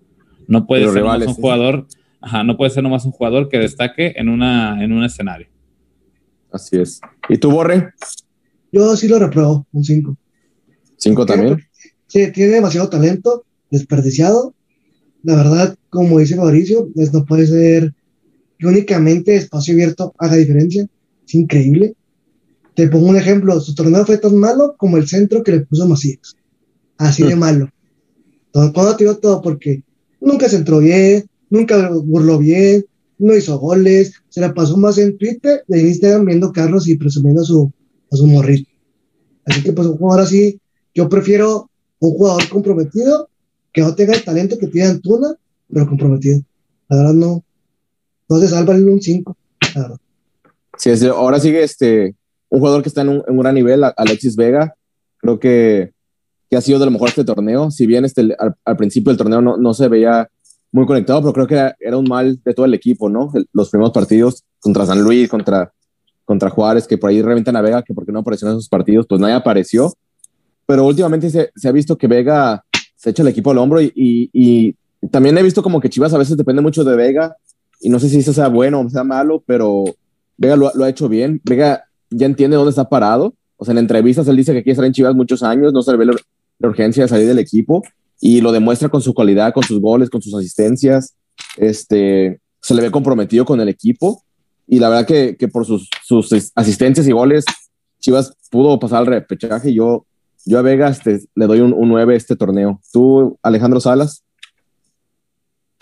No puede ser un jugador, ajá, no puede ser nomás un jugador que destaque en, una, en un escenario. Así es. ¿Y tú, Borre? Yo sí lo repruebo, un 5. ¿5 también? Sí, tiene demasiado talento, desperdiciado. La verdad, como dice Mauricio, pues no puede ser que únicamente espacio abierto haga diferencia. Es increíble. Te pongo un ejemplo, su torneo fue tan malo como el centro que le puso Macías. Así de mm. malo. Todo, cuando tiró todo porque nunca se entró bien, nunca burló bien, no hizo goles, se la pasó más en Twitter y en Instagram viendo Carlos y presumiendo a su, a su morrito. Así que pues un jugador así, yo prefiero un jugador comprometido que no tenga el talento que tiene Antuna, pero comprometido. La verdad no, no se salva en un 5. Sí, ahora sigue este, un jugador que está en un, un, gran nivel, Alexis Vega. Creo que, que ha sido de lo mejor este torneo. Si bien este, al, al principio del torneo no, no, se veía muy conectado, pero creo que era, un mal de todo el equipo, ¿no? los primeros partidos contra San Luis, contra, contra Juárez, que por ahí reventan a Vega, que porque no apareció en esos partidos, pues nadie apareció. Pero últimamente se, se ha visto que Vega se echa el equipo al hombro y, y, también he visto como que Chivas a veces depende mucho de Vega y no sé si eso sea bueno o sea malo, pero Vega lo, lo, ha hecho bien. Vega ya entiende dónde está parado. O sea, en entrevistas él dice que quiere estar en Chivas muchos años, no se le ve la, la urgencia de salir del equipo y lo demuestra con su cualidad, con sus goles, con sus asistencias. Este, se le ve comprometido con el equipo y la verdad que, que por sus, sus, asistencias y goles, Chivas pudo pasar al repechaje. Yo, yo a Vega este, le doy un, un 9 este torneo. ¿Tú, Alejandro Salas?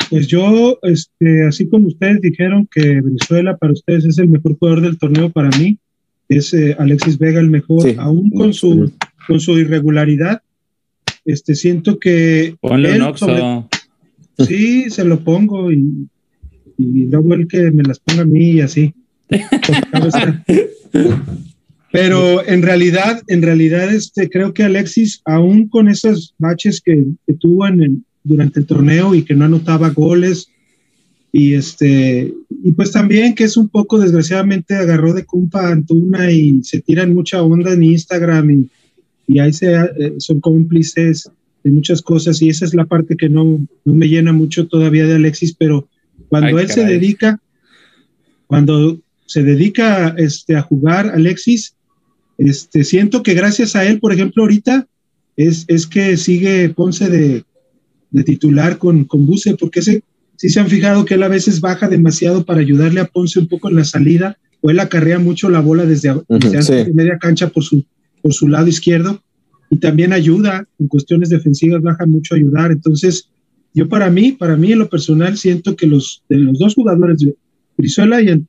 Pues yo, este, así como ustedes dijeron que Venezuela para ustedes es el mejor jugador del torneo, para mí es eh, Alexis Vega el mejor, aún con su, con su irregularidad, este, siento que. Ponle un Sí, se lo pongo y, y luego el que me las ponga a mí y así. Pero en realidad, en realidad, este, creo que Alexis, aún con esos baches que, tuvo en el, durante el torneo y que no anotaba goles, y este, y pues también que es un poco, desgraciadamente, agarró de compa Antuna y se tiran mucha onda en Instagram y, y ahí se, eh, son cómplices de muchas cosas y esa es la parte que no, no me llena mucho todavía de Alexis, pero cuando él se dedica, cuando se dedica este, a jugar Alexis, este, siento que gracias a él, por ejemplo, ahorita es, es que sigue Ponce de, de titular con, con Buse, porque ese, si se han fijado que él a veces baja demasiado para ayudarle a Ponce un poco en la salida, o él acarrea mucho la bola desde, desde media cancha por su, por su lado izquierdo y también ayuda en cuestiones defensivas, baja mucho a ayudar. Entonces, yo para mí, para mí en lo personal, siento que los, de los dos jugadores, Brizuela y,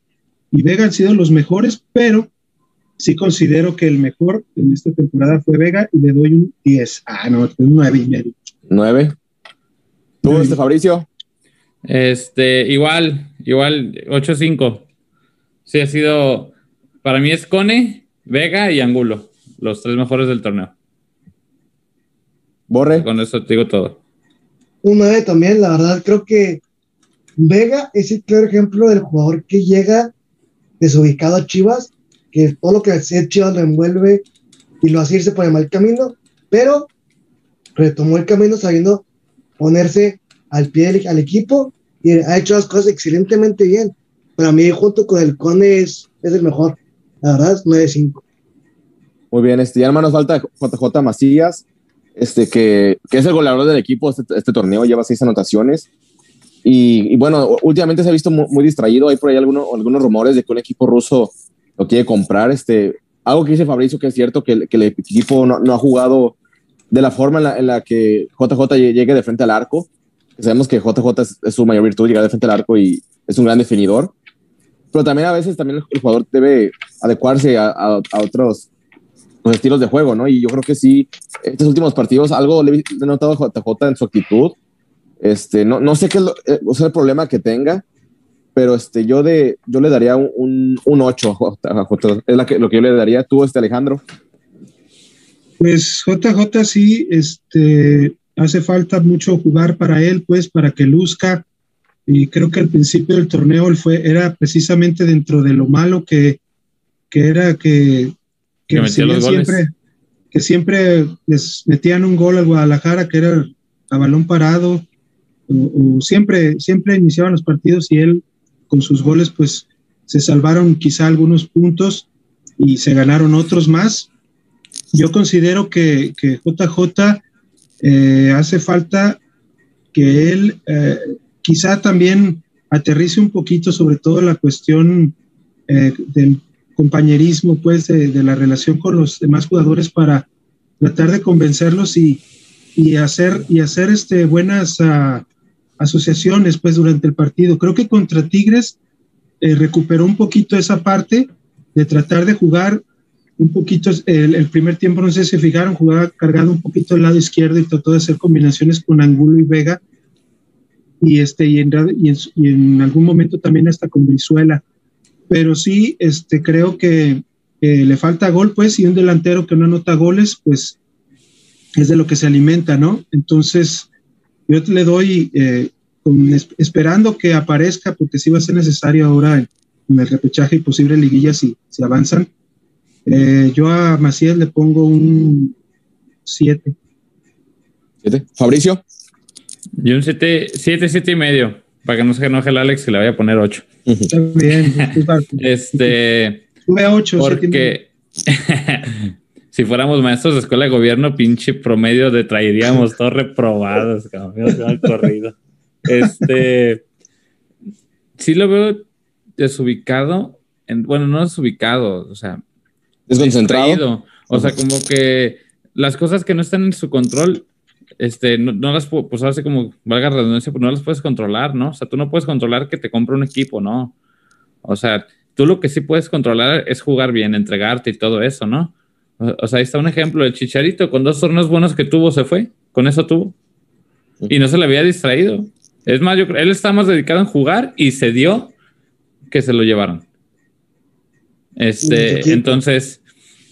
y Vega, han sido los mejores, pero sí considero que el mejor en esta temporada fue Vega y le doy un 10. Ah, no, un 9 y medio. 9. ¿Tú, este Fabricio? Este, igual, igual, 8-5. Sí, ha sido, para mí es Cone, Vega y Angulo los tres mejores del torneo. Borre. Con eso te digo todo. Un 9 también, la verdad, creo que Vega es el claro ejemplo del jugador que llega desubicado a Chivas, que todo lo que hace Chivas lo envuelve y lo hace irse por el mal camino, pero retomó el camino sabiendo ponerse al pie del al equipo y ha hecho las cosas excelentemente bien. Para mí, junto con el Cone, es, es el mejor. La verdad, es 9-5. Muy bien, este, ya nos falta JJ Macías, este, que, que es el goleador del equipo este, este torneo, lleva seis anotaciones. Y, y, bueno, últimamente se ha visto muy, muy, distraído. Hay por ahí algunos, algunos rumores de que un equipo ruso lo quiere comprar. Este, algo que dice Fabricio que es cierto, que, que el equipo no, no, ha jugado de la forma en la, en la, que JJ llegue de frente al arco. Sabemos que JJ es, su mayor virtud, llegar de frente al arco y es un gran definidor. Pero también a veces también el, jugador debe adecuarse a, a, a otros los estilos de juego, ¿no? Y yo creo que sí, estos últimos partidos, algo le he notado a JJ en su actitud. Este, no, no sé qué es, lo, eh, o sea, el problema que tenga, pero este, yo, de, yo le daría un, un 8 a JJ. Es la que, lo que yo le daría. ¿Tú, este, Alejandro? Pues JJ sí, este, hace falta mucho jugar para él, pues, para que luzca. Y creo que al principio del torneo él fue, era precisamente dentro de lo malo que, que era que que, siempre, que siempre les metían un gol al Guadalajara, que era a balón parado, o, o siempre, siempre iniciaban los partidos y él con sus goles pues se salvaron quizá algunos puntos y se ganaron otros más. Yo considero que, que JJ eh, hace falta que él eh, quizá también aterrice un poquito sobre todo la cuestión eh, del compañerismo pues de, de, la relación con los demás jugadores para tratar de convencerlos y, y hacer y hacer este buenas uh, asociaciones pues durante el partido. Creo que contra Tigres eh, recuperó un poquito esa parte de tratar de jugar un poquito el, el, primer tiempo, no sé si se fijaron, jugaba cargado un poquito del lado izquierdo y trató de hacer combinaciones con Angulo y Vega y este y en, y en, y en algún momento también hasta con Brizuela pero sí este, creo que eh, le falta gol, pues, y un delantero que no anota goles, pues es de lo que se alimenta, ¿no? Entonces, yo le doy, eh, con, esperando que aparezca, porque sí va a ser necesario ahora en, en el repechaje y posible liguilla si, si avanzan. Eh, yo a Macías le pongo un 7. ¿Siete? ¿Fabricio? Yo un 7, 7, 7 y medio, para que no se enoje el Alex, que le voy a poner 8. Está bien. este. Sube a 8. Porque si fuéramos maestros de escuela de gobierno, pinche promedio de traeríamos todos reprobados, cabrón, corrido. Este. Sí lo veo desubicado. En, bueno, no desubicado, o sea. Desconcentrado. Distraído. O sea, como que las cosas que no están en su control este, no, no, las puedo, pues hace como, valga redundancia, pues no las puedes controlar, ¿no? O sea, tú no puedes controlar que te compre un equipo, ¿no? O sea, tú lo que sí puedes controlar es jugar bien, entregarte y todo eso, ¿no? O, o sea, ahí está un ejemplo, el Chicharito con dos torneos buenos que tuvo se fue, con eso tuvo. Y no se le había distraído. Es más, yo creo, él está más dedicado en jugar y se dio que se lo llevaron. Este, entonces,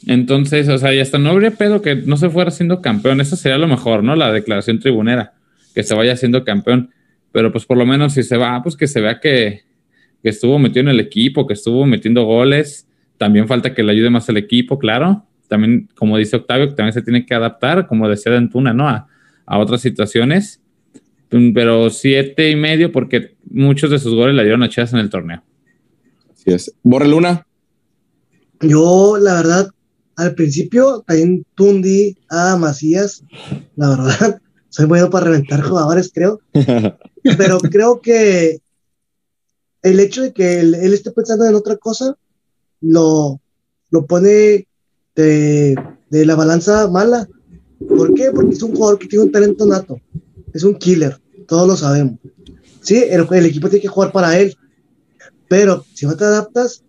entonces, o sea, y hasta no habría pedo que no se fuera siendo campeón. Eso sería lo mejor, ¿no? La declaración tribunera, que se vaya siendo campeón. Pero pues por lo menos si se va, pues que se vea que, que estuvo metido en el equipo, que estuvo metiendo goles. También falta que le ayude más al equipo, claro. También, como dice Octavio, que también se tiene que adaptar, como decía Dentuna, ¿no? A, a otras situaciones. Pero siete y medio, porque muchos de sus goles le dieron a Chivas en el torneo. Así es. Borre Luna. Yo, la verdad, al principio también tundi a Macías, la verdad, soy bueno para reventar jugadores, creo, pero creo que el hecho de que él, él, esté pensando en otra cosa lo, lo pone de, de, la balanza mala. ¿Por qué? Porque es un jugador que tiene un talento nato, es un killer, todos lo sabemos. Sí, el, el equipo tiene que jugar para él, pero si no te adaptas,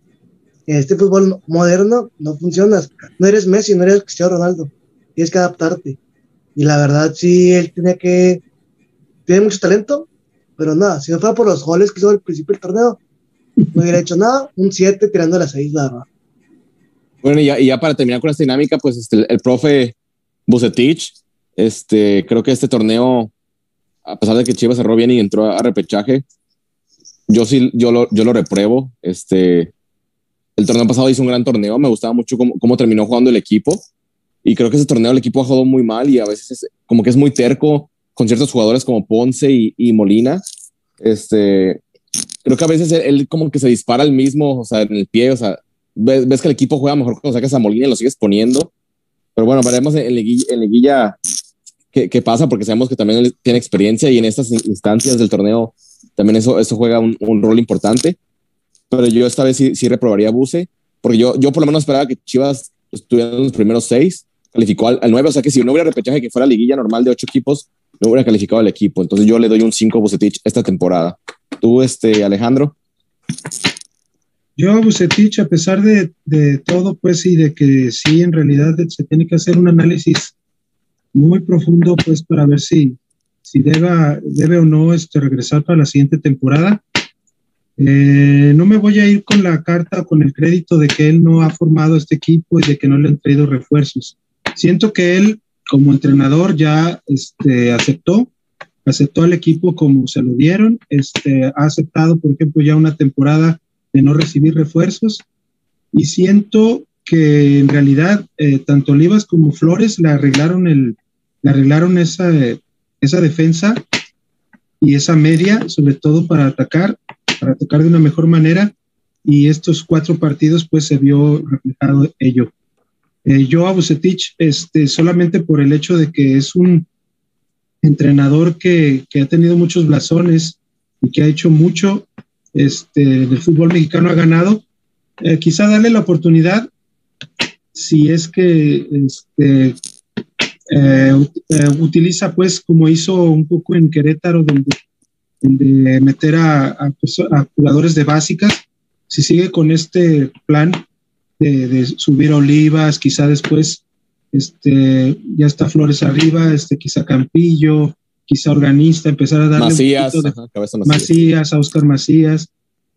en este fútbol moderno no funcionas. No eres Messi, no eres Cristiano Ronaldo. Tienes que adaptarte. Y la verdad, sí, él tiene que. Tiene mucho talento, pero nada, si no fuera por los goles que hizo al principio del torneo, no hubiera hecho nada. Un 7 tirando a las 6, la verdad. Bueno, y ya, y ya, para terminar con esta dinámica, pues este, el, el profe Bucetich, este, creo que este torneo, a pesar de que Chivas cerró bien y entró a, a repechaje, yo sí, yo lo, yo lo repruebo. Este, el torneo pasado hizo un gran torneo, me gustaba mucho cómo, terminó jugando el equipo y creo que ese torneo el equipo ha jugado muy mal y a veces es, como que es muy terco con ciertos jugadores como Ponce y, Molina. Este, creo que a veces él, como que se dispara el mismo, o sea, en el pie, o sea, ves, ves que el equipo juega mejor cuando sacas a Molina y lo sigues poniendo. Pero bueno, veremos en liguilla, en liguilla qué, qué, pasa, porque sabemos que también tiene experiencia y en estas instancias del torneo también eso, eso juega un rol importante pero yo esta vez sí, sí reprobaría a Buse porque yo, por lo menos esperaba que Chivas estuviera en los primeros seis, calificó al, 9, o sea que si no hubiera repechaje que fuera liguilla normal de ocho equipos, no hubiera calificado al equipo. Entonces yo le doy un 5 a Bucetich esta temporada. ¿Tú, este, Alejandro? Yo a Bucetich, a pesar de, todo, pues sí, de que sí, en realidad se tiene que hacer un análisis muy profundo, pues para ver si, si deba, debe o no este, regresar para la siguiente temporada. Eh, no me voy a ir con la carta, con el crédito de que él no ha formado este equipo y de que no le han traído refuerzos. Siento que él, como entrenador, ya este, aceptó, aceptó al equipo como se lo dieron, este, ha aceptado, por ejemplo, ya una temporada de no recibir refuerzos y siento que en realidad eh, tanto Olivas como Flores le arreglaron, el, arreglaron esa, esa defensa y esa media, sobre todo para atacar, para atacar de una mejor manera y estos cuatro partidos pues se vio reflejado ello. Eh, yo a Bucetich, este, solamente por el hecho de que es un entrenador que, que ha tenido muchos blasones y que ha hecho mucho, este, del fútbol mexicano ha ganado. Eh, quizá darle la oportunidad, si es que este, eh, eh, utiliza, pues, como hizo un poco en Querétaro, donde, donde meter a, a, a, jugadores de básicas, si sigue con este plan de, de, subir olivas, quizá después este, ya está Flores arriba, este, quizá Campillo, quizá organista, empezar a darle Macías, un de, ajá, cabeza Macías. Macías, a Oscar Macías,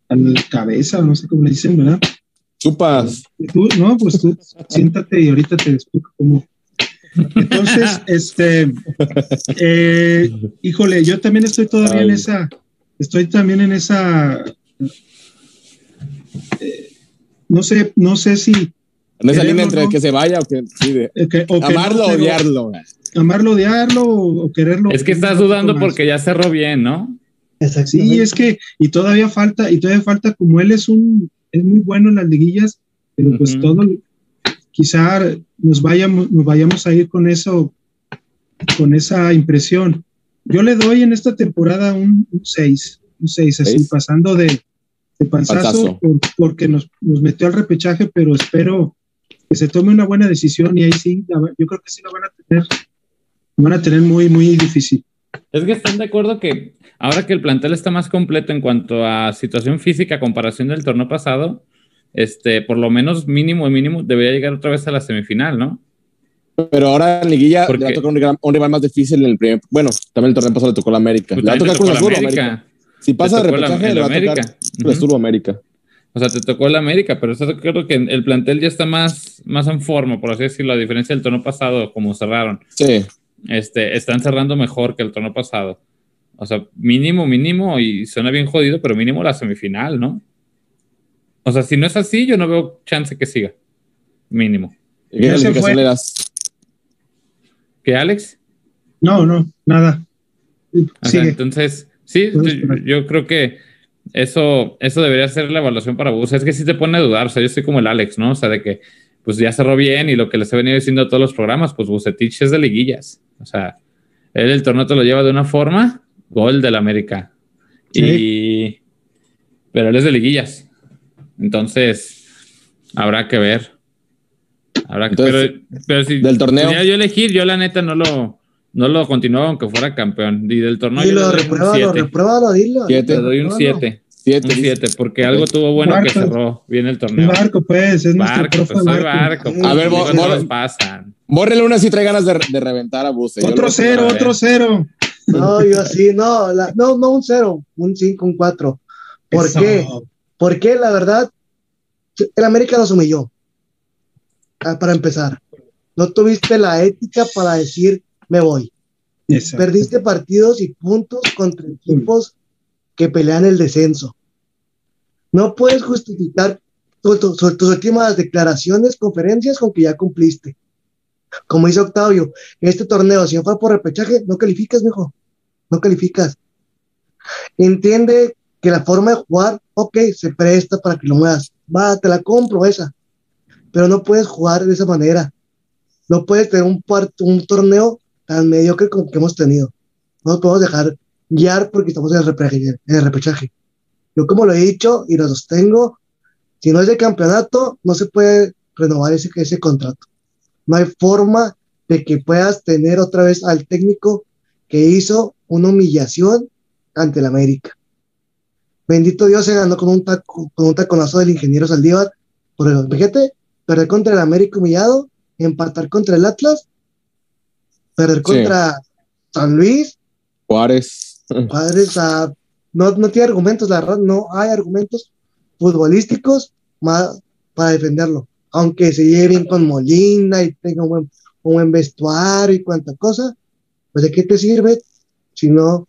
al cabeza, no sé cómo le dicen, ¿verdad? Chupas. Tú, no, pues tú siéntate y ahorita te explico cómo. Entonces, este, eh, híjole, yo también estoy todavía Ay. en esa, estoy también en esa, eh, no sé, no sé si. Esa línea entre no, que se vaya o que, sí, de, que, o amarlo o odiarlo amarlo, odiarlo o, quererlo. Es que estás dudando porque ya cerró bien, ¿no? Sí, es que, y todavía falta, y todavía falta, como él es un, es muy bueno en las liguillas, pero pues uh -huh. todo, quizá nos vayamos, nos vayamos a ir con eso, con esa impresión. Yo le doy en esta temporada un 6, un 6, así, pasando de, de panzazo, panzazo. Por, porque nos, nos metió al repechaje, pero espero que se tome una buena decisión y ahí sí, yo creo que sí la van a tener van a tener muy, muy difícil. Es que están de acuerdo que ahora que el plantel está más completo en cuanto a situación física a comparación del torneo pasado, este, por lo menos mínimo, mínimo, debería llegar otra vez a la semifinal, ¿no? Pero ahora en Liguilla Porque, le va a tocar un rival, un rival, más difícil en el primer. Bueno, también el torneo pasado le tocó la América. Pues le va a tocar Cruz Azul América. América. Si pasa de repechaje, le va a tocar uh -huh. América. O sea, te tocó el América, pero eso creo que el plantel ya está más, más en forma, por así decirlo, a diferencia del torneo pasado, como cerraron. Sí este, están cerrando mejor que el torneo pasado. O sea, mínimo, mínimo, y suena bien jodido, pero mínimo la semifinal, ¿no? O sea, si no es así, yo no veo chance que siga. Mínimo. ¿Y qué se fue? ¿Qué, Alex? No, no, nada. Sigue. entonces, sí, yo, yo, creo que eso, eso debería ser la evaluación para vos. Es que sí te pone a dudar. O sea, yo soy como el Alex, ¿no? O sea, de que pues ya cerró bien y lo que les he venido diciendo a todos los programas, pues Bucetich es de liguillas. O sea, él el torneo te lo lleva de una forma, gol del América. Sí. Y... Pero él es de liguillas. Entonces, habrá que ver. Habrá que Entonces, pero, pero si del torneo. yo elegir, yo la neta no lo, no lo continuaba aunque fuera campeón. Y del torneo y lo repruébalo, repruébalo, dilo. Te doy un 7. Siete, un siete, porque algo tuvo bueno que cerró bien el torneo. Marco, pues, es Barco, pues, soy Barco. Pues, a ver, vos, vos, pasan. Bórrele una si trae ganas de, de reventar a Buse. Otro cero, otro cero. No, yo sí, no, la, no, no un cero, un cinco, un cuatro. ¿Por Eso. qué? Porque la verdad, el América nos humilló. Ah, para empezar, no tuviste la ética para decir me voy. Exacto. Perdiste partidos y puntos contra equipos que pelean el descenso. No puedes justificar tus, últimas declaraciones, conferencias con que ya cumpliste. Como dice Octavio, este torneo, si no fue por repechaje, no calificas, mijo. No calificas. Entiende que la forma de jugar, ok, se presta para que lo muevas. Va, te la compro esa. Pero no puedes jugar de esa manera. No puedes tener un, un torneo tan mediocre como que hemos tenido. No nos podemos dejar guiar porque estamos en el, repechaje, en el repechaje. Yo como lo he dicho y lo sostengo, Si no es de campeonato, no se puede renovar ese, ese contrato. No hay forma de que puedas tener otra vez al técnico que hizo una humillación ante el América. Bendito Dios se ganó con un, taco, con un taconazo del ingeniero Saldívar. Por fíjate, perder contra el América humillado, empatar contra el Atlas, perder contra San Luis. Juárez. Juárez, no, no tiene argumentos, la verdad, no hay argumentos futbolísticos más para defenderlo. Aunque se lleve bien con Molina y tenga un buen, un buen vestuario y cuanta cosa, pues ¿de qué te sirve si no,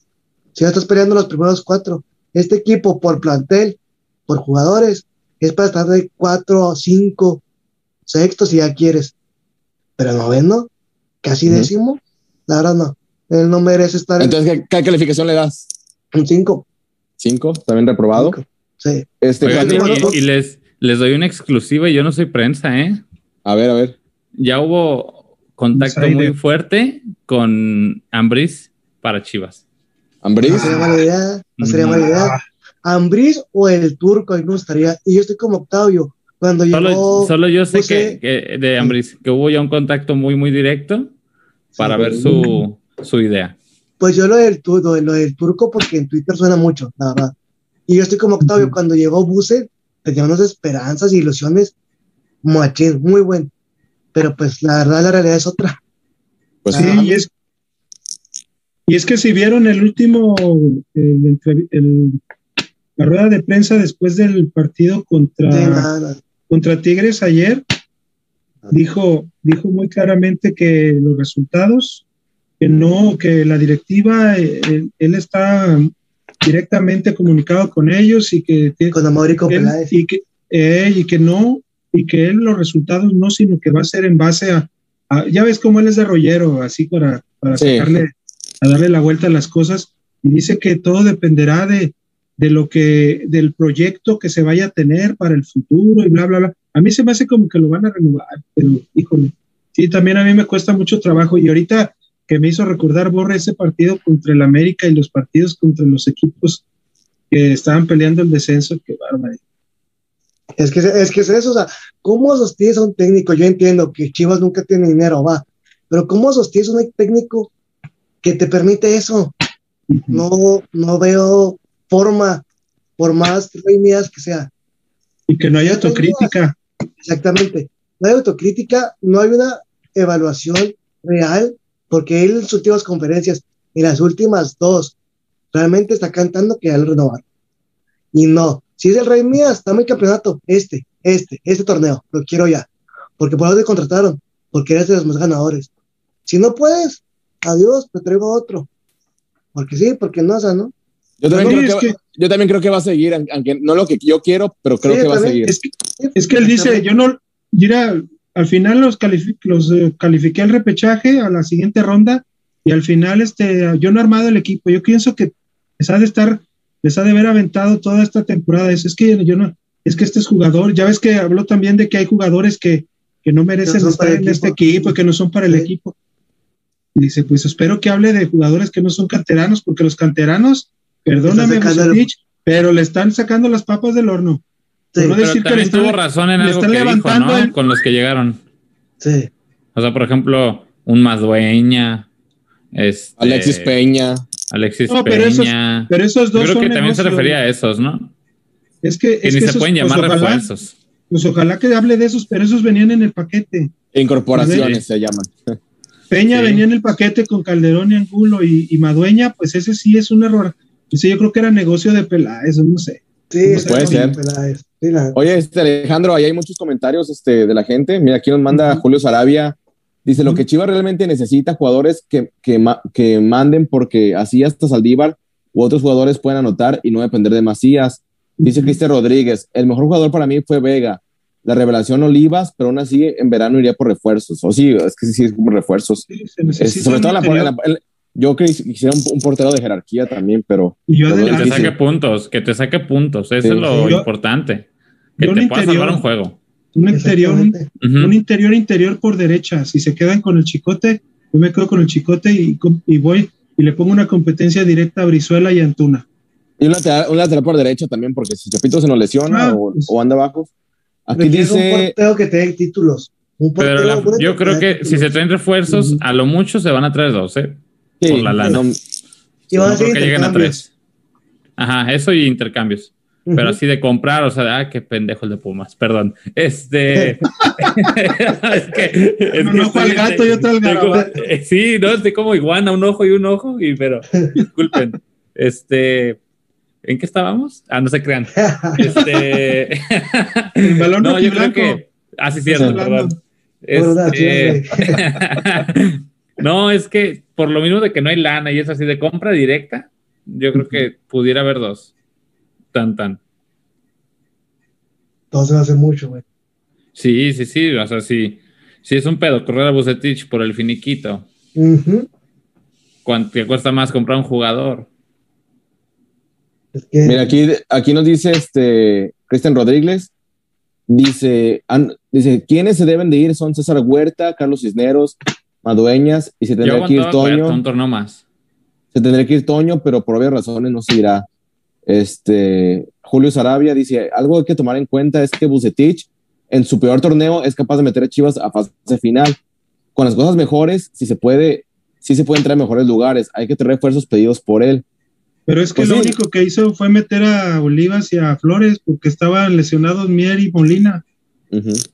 si ya estás peleando los primeros cuatro? Este equipo por plantel, por jugadores, es para estar de cuatro o cinco sextos si ya quieres. Pero noveno, casi décimo, la verdad no. Él no merece estar Entonces, ¿qué, ¿qué, calificación le das? Un cinco. ¿Cinco? ¿También reprobado? Cinco. Sí. Este, Oigan, y, y les, les doy una exclusiva y yo no soy prensa, ¿eh? a ver, a ver. Ya hubo contacto muy fuerte con Ambris para Chivas. ¿Ambriz? No sería mala idea. No sería mala idea. Ambriz o el turco, a mí me gustaría. Y yo estoy como Octavio. Cuando Solo, llegó. solo yo sé que, que de Ambris, que hubo ya un contacto muy, muy directo para Sí. ver su, su idea. Pues yo lo del, lo, lo del turco, porque en Twitter suena mucho, la verdad. Y yo estoy como Octavio. Cuando llegó Buse, tenía unas esperanzas y ilusiones. Machín, muy buen. Pero pues la verdad, la realidad es otra. Pues Sí, y es, y es que si vieron el último, el entrev- el- la rueda de prensa después del partido contra, contra Tigres ayer, dijo, dijo muy claramente que los resultados, que no, que la directiva, eh, él, él está directamente comunicado con ellos y que, Con Américo él- Peláez. y que eh, y que no y que él los resultados no sino que va a ser en base a, a- ya ves cómo él es de rollero así para para Sí. sacarle a darle la vuelta a las cosas y dice que todo dependerá de de lo que del proyecto que se vaya a tener para el futuro y bla bla bla a mí se me hace como que lo van a renovar pero híjole sí también a mí me cuesta mucho trabajo y ahorita que me hizo recordar Borre ese partido contra el América y los partidos contra los equipos que estaban peleando el descenso que bárbaro Es que, es que es eso, o sea, ¿cómo sostienes a un técnico? Yo entiendo que Chivas nunca tiene dinero, va, pero ¿cómo sostienes a un técnico que te permite eso? No, no veo forma, por más reunidas que sea. Y que no haya autocrítica. Exactamente. No hay autocrítica, no hay una evaluación real, porque él en sus últimas conferencias, en las últimas dos, realmente está cantando que ya lo renovar. Y no, si es el Rey Mías, estamos en campeonato, este, este, este torneo, lo quiero ya. Porque por eso te contrataron, porque eres de los más ganadores. Si no puedes, adiós, te traigo otro. Porque sí, porque no, o sea, ¿no? Yo también, Sí, creo es que, que- yo también creo que va a seguir, aunque no lo que yo quiero, pero creo Sí, que va a seguir. Es que, es que él dice, yo no, mira, al final los, califi- los eh, califiqué al repechaje a la siguiente ronda y al final este, yo no he armado el equipo. Yo pienso que les ha de estar, les ha de haber aventado toda esta temporada. Es, es que yo no, es que este es jugador, ya ves que habló también de que hay jugadores que, que no merecen estar en este equipo. equipo, que no son para el Sí. equipo. Y dice, pues espero que hable de jugadores que no son canteranos, porque los canteranos, perdóname, el- Bucetich, pero le están sacando las papas del horno. Sí, Pero que le también están- tuvo razón en algo están que dijo, ¿no? el- Con los que llegaron. sí. O sea, por ejemplo, un Madueña, este, Alexis Peña. Alexis No, pero esos- Peña. Pero esos Yo dos creo son que también se refería a esos, ¿no? Es que, Que ni que se esos, pueden pues, llamar ojalá, refuerzos. pues ojalá que hable de esos, pero esos venían en el paquete. Incorporaciones Sí. se llaman. Peña Sí. venía en el paquete con Calderón y Angulo y, y Madueña, pues ese sí es un error. Ese yo creo que era negocio de Peláez, no sé. Sí, Puede ser. Peláez. Sí, la- Oye, este Alejandro, ahí hay muchos comentarios este, de la gente. Mira, aquí nos manda. Julio Sarabia. Dice, lo que Chivas realmente necesita jugadores que, que, ma- que manden porque así hasta Saldívar u otros jugadores pueden anotar y no depender de Macías. Dice. Cristian Rodríguez, el mejor jugador para mí fue Vega. La revelación Olivas, pero aún así en verano iría por refuerzos. O sí, es que sí, sí, es como refuerzos. Sí, se Es- necesita sobre todo la, la- en- yo creo que quisiera un, un portero de jerarquía también, pero Y yo Que te saque puntos, que te saque puntos. Eso Sí. es lo Yo- importante. Que te pueda interior- salvar un juego. un interior, un, interior interior por derecha. Si se quedan con el chicote, yo me quedo con el chicote y, y voy y le pongo una competencia directa a Brizuela y Antuna. Y un lateral, un lateral por derecha también, porque si Chapito se nos lesiona Ah, o, pues. o anda abajo. Aquí dice. Un portero que tenga títulos. Un pero la, yo creo que, si se traen refuerzos, a lo mucho se van a traer dos, ¿eh? Sí, por la lana. No, y van a ser que lleguen a tres. Ajá, eso y intercambios. Pero así de comprar, o sea, ah, qué pendejo el de Pumas, perdón. Este. es que. un ojo al gato y otro al gato. Eh, sí, no, estoy como iguana, un ojo y un ojo, y pero, disculpen. Este. ¿En qué estábamos? Ah, no se crean. Este. el balón no, yo creo que. Ah, sí, cierto, perdón. Este... no, es que por lo mismo de que no hay lana y es así de compra directa, yo creo que pudiera haber dos tan, tan. Entonces hace mucho, güey. Sí, sí, sí. O sea, sí, sí es un pedo correr a Bucetich por el finiquito. ¿Cuánto te cuesta más comprar un jugador? Mira, aquí, aquí nos dice este Cristian Rodríguez. Dice, dice, ¿quiénes se deben de ir? Son César Huerta, Carlos Cisneros, Madueñas y se tendrá que ir Toño. un torneo más. Se tendría que ir Toño, pero por obvias razones no se irá. Este, Julio Sarabia dice, algo hay que tomar en cuenta es que Bucetich en su peor torneo es capaz de meter a Chivas a fase final. Con las cosas mejores, si se puede, sí se puede entrar en mejores lugares. Hay que tener refuerzos pedidos por él. Pero es que pues lo único que hizo fue meter a Olivas y a Flores porque estaban lesionados Mier y Molina.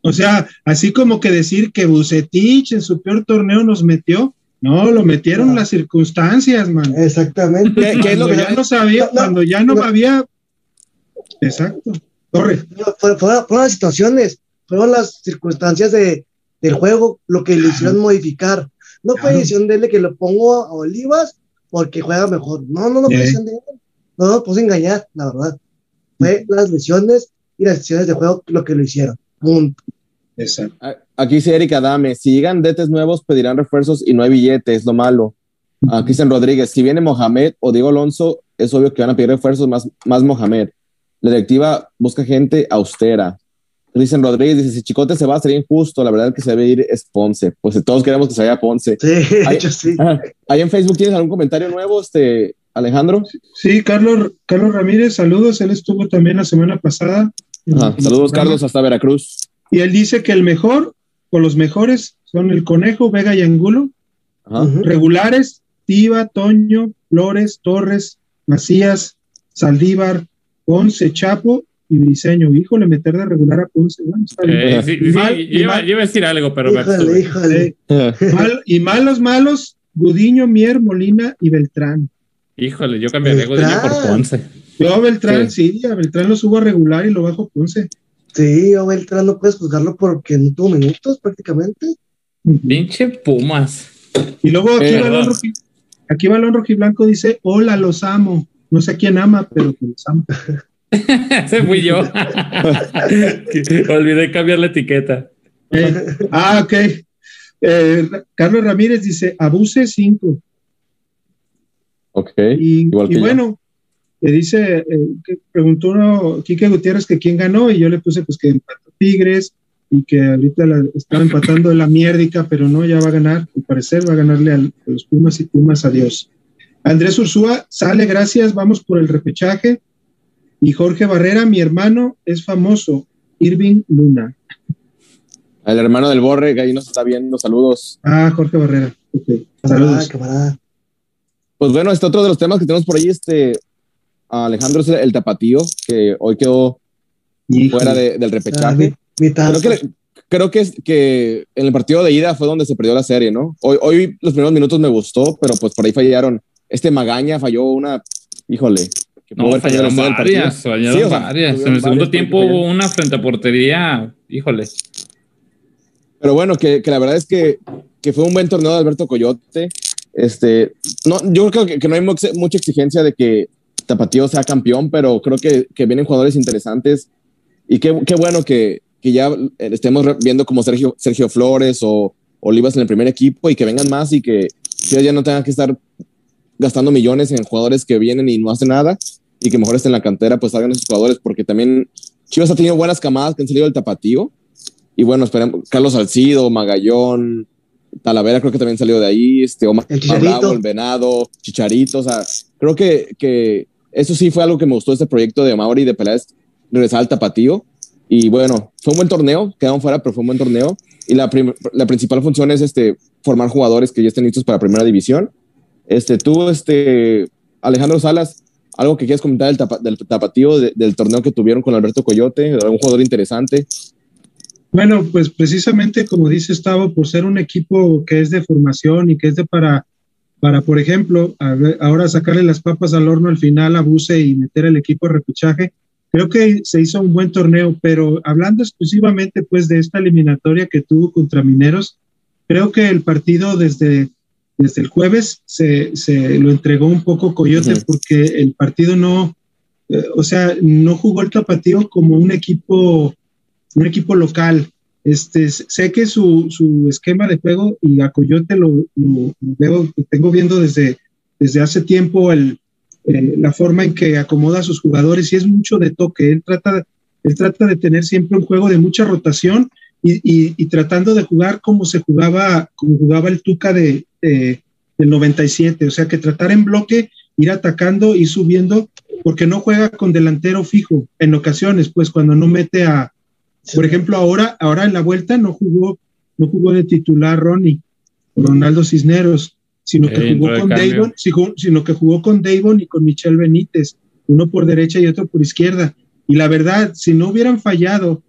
O sea, así como que decir que Bucetich en su peor torneo nos metió, no, lo metieron las circunstancias, man. Exactamente. ¿Qué, es lo que ya no sabía? cuando ya no, había. Exacto. Corre. Fueron, las situaciones, fueron las circunstancias de, del juego lo que le hicieron modificar. No fue decisión de él que lo pongo a Olivas porque juega mejor. No, no, no de él. No, no, puse engañar, la verdad. Fue las lesiones y las decisiones de juego lo que lo hicieron. Punto. Exacto. Aquí dice Erika Dame, si llegan detes nuevos pedirán refuerzos y no hay billetes, es lo malo. Aquí dicen Rodríguez, si viene Mohamed o Diego Alonso, es obvio que van a pedir refuerzos más, más Mohamed. La directiva busca gente austera. Dicen Rodríguez, dice, si Chicote se va, sería injusto. La verdad que se debe ir es Ponce. Pues todos queremos que se vaya Ponce. Sí, ahí, sí. ahí en Facebook tienes algún comentario nuevo, este, Alejandro. Sí, Carlos, Carlos Ramírez, saludos. Él estuvo también la semana pasada. saludos, Carlos, hasta Veracruz. Y él dice que el mejor con los mejores son el Conejo, Vega y Angulo. Regulares, Tiva, Toño, Flores, Torres, Macías, Saldívar, Ponce, Chapo y Briseño. Híjole, meter de regular a Ponce. Bueno, está bien. Eh, sí, iba, a decir algo, pero híjole, híjole. y malos, malos, Gudiño, Mier, Molina y Beltrán. Híjole, yo cambiaría a Gudiño por Ponce. Yo Beltrán, sí. a Beltrán lo subo a regular y lo bajo a Ponce. Sí, o Beltrán no puedes juzgarlo porque no tuvo minutos prácticamente. Pinche Pumas. Y luego aquí, balón, roji, aquí balón rojiblanco dice, hola, los amo. No sé quién ama, pero que los amo. Ese fui yo. Olvidé cambiar la etiqueta. Eh, ah, ok. Eh, Carlos Ramírez dice, abuse 5. Ok. Y, y bueno, le dice, eh, que preguntó Quique Gutiérrez que quién ganó y yo le puse pues que empató Tigres y que ahorita la, estaba empatando la mierdica, pero no, ya va a ganar, al parecer va a ganarle a los Pumas y Pumas, adiós. Andrés Ursúa sale, gracias, vamos por el repechaje. Y Jorge Barrera, mi hermano, es famoso, Irving Luna. El hermano del Borre, que ahí nos está viendo, saludos. Ah, Jorge Barrera, Saludos. Pues bueno, este otro de los temas que tenemos por ahí, este, Alejandro es el tapatío, que hoy quedó fuera del repechaje. Ah, creo que, creo que, es, que en el partido de ida fue donde se perdió la serie, ¿no? Hoy, hoy los primeros minutos me gustó, pero pues por ahí fallaron. Este Magaña falló una, híjole. No, fallaron varias, fallaron varias. En el segundo tiempo hubo una frente a portería, híjole. Pero bueno, que, que la verdad es que, que, fue un buen torneo de Alberto Coyote. Este, no, yo creo que, que no hay mucha exigencia de que Tapatío sea campeón, pero creo que, que vienen jugadores interesantes y qué, qué bueno que, que, ya estemos viendo como Sergio, Sergio Flores o Olivas en el primer equipo y que vengan más y que, ya no tengan que estar gastando millones en jugadores que vienen y no hacen nada y que mejor estén en la cantera, pues salgan esos jugadores porque también Chivas ha tenido buenas camadas que han salido del Tapatío y bueno, esperemos, Carlos Salcido, Magallón, Talavera creo que también salió de ahí, este, Omar el, Bravo, el Venado, Chicharito, o sea, creo que, que eso sí fue algo que me gustó este proyecto de Mauri de Peláez, regresar al tapatío. Y bueno, fue un buen torneo, quedaron fuera, pero fue un buen torneo. Y la, la principal función es este, formar jugadores que ya estén listos para primera división. Este, tú, este, Alejandro Salas, algo que quieras comentar del, del tapatío del torneo que tuvieron con Alberto Coyote, algún jugador interesante. Bueno, pues precisamente como dice Estaba, por ser un equipo que es de formación y que es de para, para por ejemplo, ahora sacarle las papas al horno al final, abuse y meter el equipo a repechaje, creo que se hizo un buen torneo, pero hablando exclusivamente pues de esta eliminatoria que tuvo contra Mineros, creo que el partido desde, desde el jueves se, se lo entregó un poco Coyote porque el partido no, eh, o sea, no jugó el tapatío como un equipo, un equipo local. Este, sé que su, su esquema de juego y a Coyote lo, lo, veo, tengo viendo desde, desde hace tiempo el, eh, la forma en que acomoda a sus jugadores y es mucho de toque. Él trata, él trata de tener siempre un juego de mucha rotación y, tratando de jugar como se jugaba, como jugaba el Tuca de, del 97, o sea que tratar en bloque, ir atacando y subiendo, porque no juega con delantero fijo en ocasiones, pues cuando no mete a, por ejemplo, ahora, ahora en la vuelta no jugó, no jugó de titular Ronnie, Ronaldo Cisneros, sino que jugó con Davon, sino que jugó con Davon y con Michel Benítez, uno por derecha y otro por izquierda. Y la verdad, si no hubieran fallado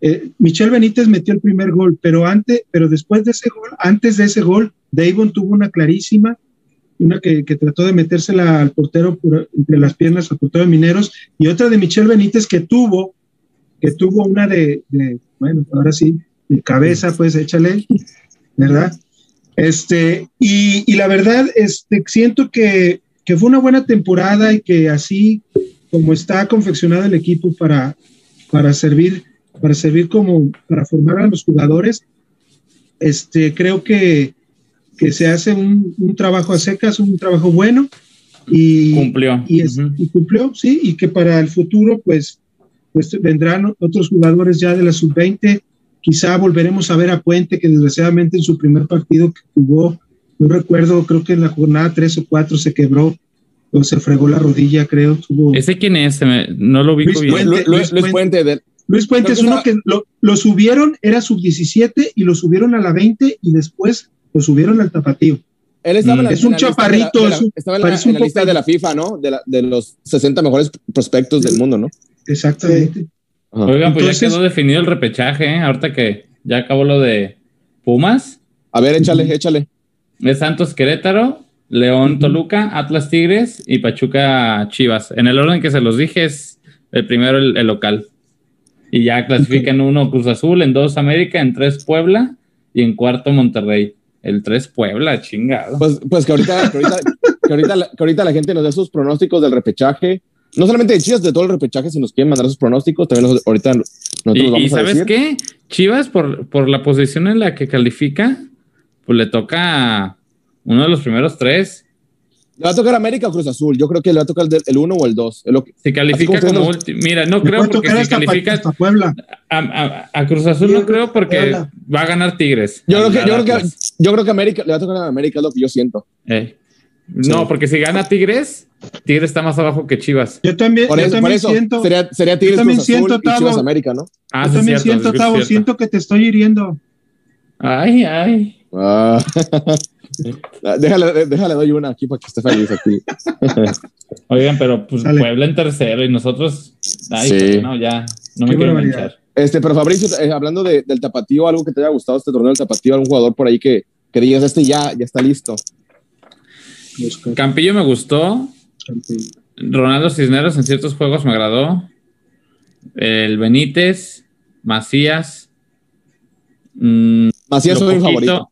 eh, Michel Benítez metió el primer gol, pero antes, pero después de ese gol, antes de ese gol, Davon tuvo una clarísima, una que, trató de metérsela al portero entre las piernas al portero de Mineros, y otra de Michel Benítez que tuvo, que tuvo una de, bueno, ahora sí, de cabeza, pues échale, ¿verdad? Este, y, la verdad, este, siento que, que fue una buena temporada y que así como está confeccionado el equipo para, para servir para servir como, para formar a los jugadores. Este, creo que, que se hace un, un, trabajo a secas, un trabajo bueno. Y cumplió. Y, y, cumplió, sí, y que para el futuro, pues, pues vendrán otros jugadores ya de la sub-20. Quizá volveremos a ver a Puente, que desgraciadamente en su primer partido que jugó, no recuerdo, creo que en la jornada 3 o 4 se quebró o se fregó la rodilla, creo. Tuvo... ¿Ese quién es? No lo vi bien. Luis, Puente, de, Luis Puente es uno que lo, subieron, era sub-17 y lo subieron a la 20 y después lo subieron al tapatío. Él estaba en es un chaparrito. estaba en la, lista de la FIFA, ¿no? De, los 60 mejores prospectos del mundo, ¿no? Exactamente. Oigan, pues ya quedó definido el repechaje, ¿eh? Ahorita que ya acabó lo de Pumas. A ver, échale, échale. De Santos Querétaro, León Toluca, Atlas Tigres y Pachuca Chivas. En el orden que se los dije es el primero el local. Y ya clasifican uno Cruz Azul, en dos América, en tres Puebla y en cuarto Monterrey. El tres Puebla, chingado. Pues, pues que, ahorita, que, ahorita, la, que, ahorita, la, gente nos dé sus pronósticos del repechaje. No solamente de Chivas, de todo el repechaje, si nos quieren mandar sus pronósticos, también ahorita nosotros y, vamos ¿y sabes qué? Chivas, por, por la posición en la que califica, pues le toca uno de los primeros tres. ¿Le va a tocar América o Cruz Azul? Yo creo que le va a tocar el 1 o el 2. Si califica como, último. Mira, no creo porque si califica A, Cruz Azul no creo porque va a ganar Tigres. Yo creo, que, yo, creo que, yo creo que América le va a tocar a América, es lo que yo siento. Eh. No, porque si gana Tigres, Tigres está más abajo que Chivas. Yo también, por eso, también siento. Sería, sería Tigres Cruz Azul y Chivas América, ¿no? Ah, yo también siento, Tavo, siento que te estoy hiriendo. Ay, ay. Ah. déjale, déjale, doy una aquí para que esté feliz aquí. Oigan, pero pues Puebla en tercero y nosotros. Ay, no, ya, no me quiero manchar. Este, pero Fabricio, eh, hablando de, del tapatío, algo que te haya gustado este torneo del tapatío, algún jugador por ahí que, que digas, este ya, ya está listo. Campillo me gustó. Ronaldo Cisneros en ciertos juegos me agradó. El Benítez, Macías. Mm, Macías es mi favorito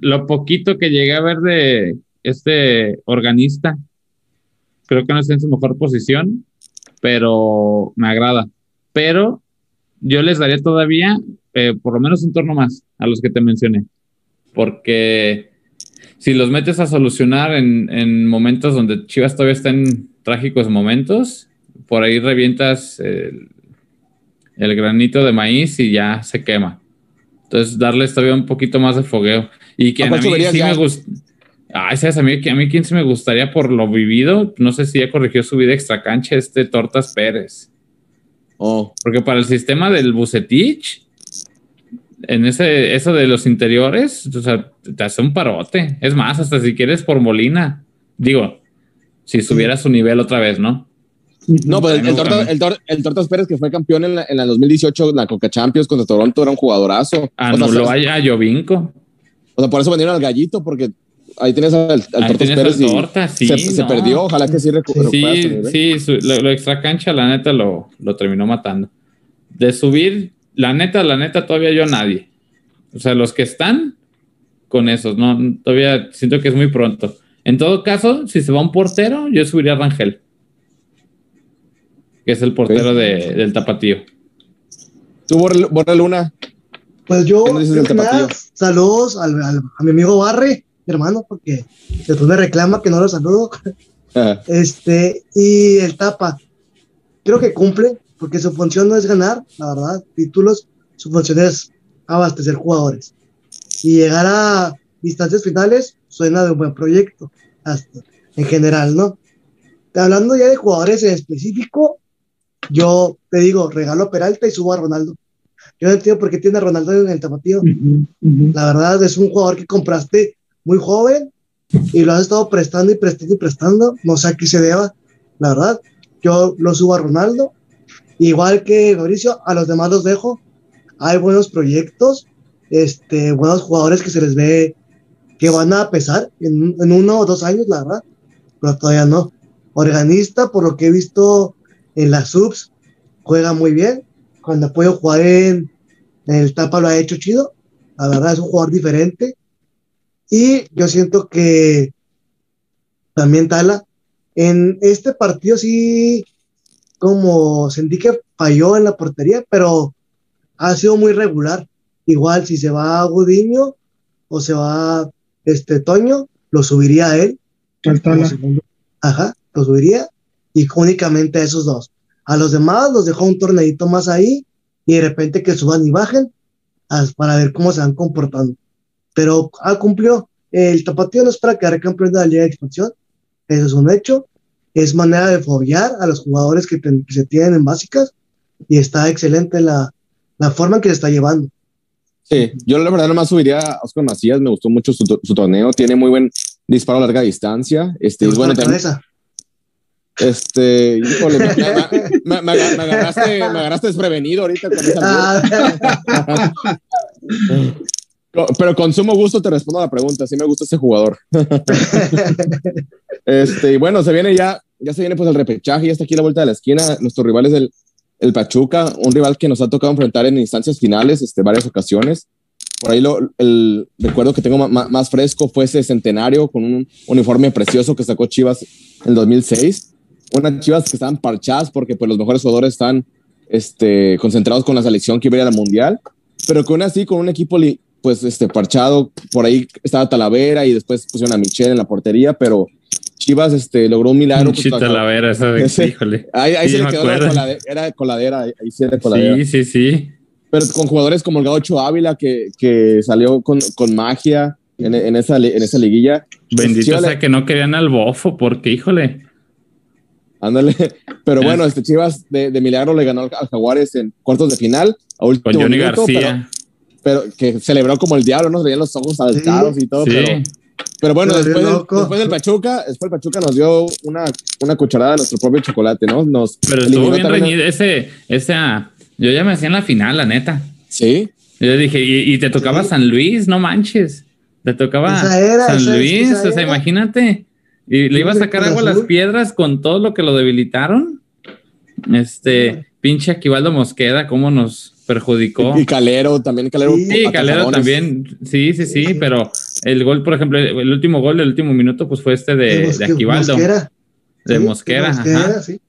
lo poquito que llegué a ver de este organista, creo que no está en su mejor posición, pero me agrada. Pero yo les daría todavía eh, por lo menos un turno más a los que te mencioné, porque si los metes a solucionar en, momentos donde Chivas todavía está en trágicos momentos, por ahí revientas el granito de maíz y ya se quema. Entonces, darles todavía un poquito más de fogueo. Y que a, mí sí me gusta. Ah, ¿sabes? A mí, a mí quién se me gustaría por lo vivido. No sé si ya corrigió su vida extra cancha, este Tortas Pérez. Oh. Porque para el sistema del Bucetich, en ese, eso de los interiores, o sea, te hace un parote. Es más, hasta si quieres por Molina. Digo, si subiera su nivel otra vez, ¿no? No, pues el, el, Tortas, el, Tor- el Tortas Pérez, que fue campeón en la, en la 2018 en la Coca Champions contra Toronto, era un jugadorazo. O sea, Anuló o a, a Jovinko. sea, por eso vendieron al gallito, porque ahí tienes al, al Ahí Tortas Pérez Torta, sí, se, se no. perdió. Ojalá que sí recu- recupere Sí, sí, su- lo, lo extra cancha, la neta, lo, lo terminó matando. De subir, la neta, la neta, todavía yo nadie. O sea, los que están con esos, no, todavía siento que es muy pronto. En todo caso, si se va un portero, yo subiría a Rangel, que es el portero de- del tapatío. Tú, Borre, Luna. Pues yo, saludos al, al- a mi amigo Barre, mi hermano, porque después me reclama que no lo saludo. Ajá. Este, y el tapa, creo que cumple, porque su función no es ganar, la verdad, títulos, su función es abastecer jugadores. Y llegar a instancias finales suena de un buen proyecto, hasta, en general, ¿no? Hablando ya de jugadores en específico, yo te digo, regalo a Peralta y subo a Ronaldo. Yo no entiendo por qué tiene a Ronaldo en el tapatío. La verdad es un jugador que compraste muy joven y lo has estado prestando y prestando y prestando. No sé a qué se deba, la verdad. Yo lo subo a Ronaldo. Igual que Mauricio, a los demás los dejo. Hay buenos proyectos, este, buenos jugadores que se les ve que van a pesar en, en uno o dos años, la verdad. Pero todavía no. Organista, por lo que he visto en las subs, juega muy bien. Cuando ha podido jugar en, en el Tapa lo ha hecho chido. La verdad es un jugador diferente. Y yo siento que también Tala, en este partido sí, como sentí que falló en la portería, pero ha sido muy regular. Igual si se va Gudiño o se va este Toño, lo subiría a él. Tala. segundo. Ajá, lo subiría. Y únicamente a esos dos. A los demás los dejó un torneito más ahí y de repente que suban y bajen para ver cómo se van comportando. Pero ah, cumplió. El tapatío no es para quedar campeón de la Liga de Expansión. Eso es un hecho. Es manera de fobiar a los jugadores que, que se tienen en básicas y está excelente la, la forma en que se está llevando. Sí, yo la verdad nomás subiría a Oscar Macías, me gustó mucho su, su torneo, tiene muy buen disparo a larga distancia. Este, gusta bueno, también, cabeza. Este, híjole, me, me- me- me agarraste, me agarraste desprevenido ahorita con esa Ah, Pero con sumo gusto te respondo a la pregunta. Sí me gusta ese jugador. este, y bueno, se viene ya, ya se viene pues el repechaje, ya está aquí a la vuelta de la esquina. Nuestro rival es el, el Pachuca, un rival que nos ha tocado enfrentar en instancias finales, este, varias ocasiones. Por ahí lo, el recuerdo que tengo ma- más fresco fue ese centenario con un uniforme precioso que sacó Chivas en el 2006. Unas Chivas que estaban parchadas porque pues, los mejores jugadores están este, concentrados con la selección que iba a ir al Mundial, pero que aún así con un equipo pues este parchado, por ahí estaba Talavera y después pusieron a Michelle en la portería, pero Chivas este, logró un milagro. pues, Chita acá- la vera, esa de Ese- híjole. Ahí, ahí Sí, se le quedó la colade- era de coladera, ahí, sí era de coladera. Sí, sí, sí. Pero con jugadores como el Gaucho Ávila, que, que salió con, con magia en, en esa, en esa liguilla. Bendito Chivas le- sea que no querían al bofo, porque híjole. Ándale. Pero bueno, este Chivas de, de milagro le ganó al, Jaguares en cuartos de final. A último Con Johnny minuto, García. Pero, pero que celebró como el diablo, nos veían los ojos saltados y todo. Sí. Pero, pero bueno, después del, después del Pachuca, después el Pachuca nos dio una, una cucharada de nuestro propio chocolate, ¿no? Nos Pero estuvo bien reñido. Ese, ese, ah, yo ya me hacía en la final, la neta. Sí, Yo dije, y, y te tocaba Sí. San Luis, no manches. Te tocaba Esa era, San esa- Luis, esa o sea, imagínate. Y le iba a sacar agua a las piedras con todo lo que lo debilitaron. Este, pinche Aquivaldo Mosqueda, cómo nos perjudicó. y Calero también, Calero. Sí, Calero también. Sí, sí, sí, pero el gol, por ejemplo, el último gol del último minuto, pues fue este de, Mosque- de Aquivaldo. Mosquera. De Sí, Mosquera, Mosquera, ajá. sí.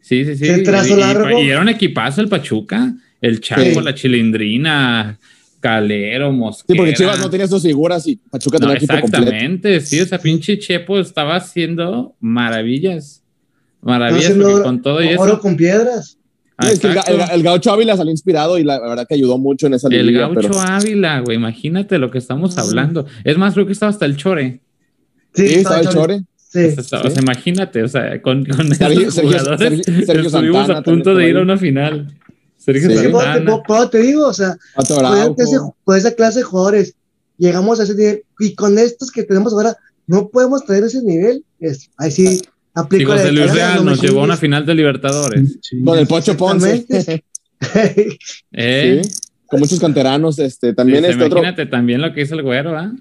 Sí, sí, sí. Y, y- y era un equipazo el Pachuca. El Chaco, Sí. la Chilindrina, Calero, Mosquera. Sí, porque Chivas no tenía sus figuras y Pachuca No, tenía equipo completo. exactamente, sí, o sea, pinche Chepo estaba haciendo maravillas. Maravillas porque con todo y eso. Oro con piedras. Sí, es que el, Gaucho Ávila salió inspirado y la, la verdad que ayudó mucho en esa El gaucho pero- Ávila, güey, imagínate lo que estamos Mm. hablando. Es más, creo que estaba hasta el Chore. Sí, Sí, estaba el Chore. Sí. O sea, imagínate, o sea, con, con Sergio- esos Sergio- jugadores Sergio- Sergio estuvimos Santana a punto de ir a una final. Sergio Sí, Santana. por- por- te digo, o sea, con, Araujo. ese- con esa clase de jugadores llegamos a ese nivel y con estos que tenemos ahora no podemos tener ese nivel. Es, ahí sí Y aplico la José Luis Real nos llevó a una final de Libertadores. Sí. Con el Pocho Ponce. ¿Eh? Sí, Con muchos canteranos. Este, también Sí, este otro. imagínate también lo que hizo el güero, ¿ah?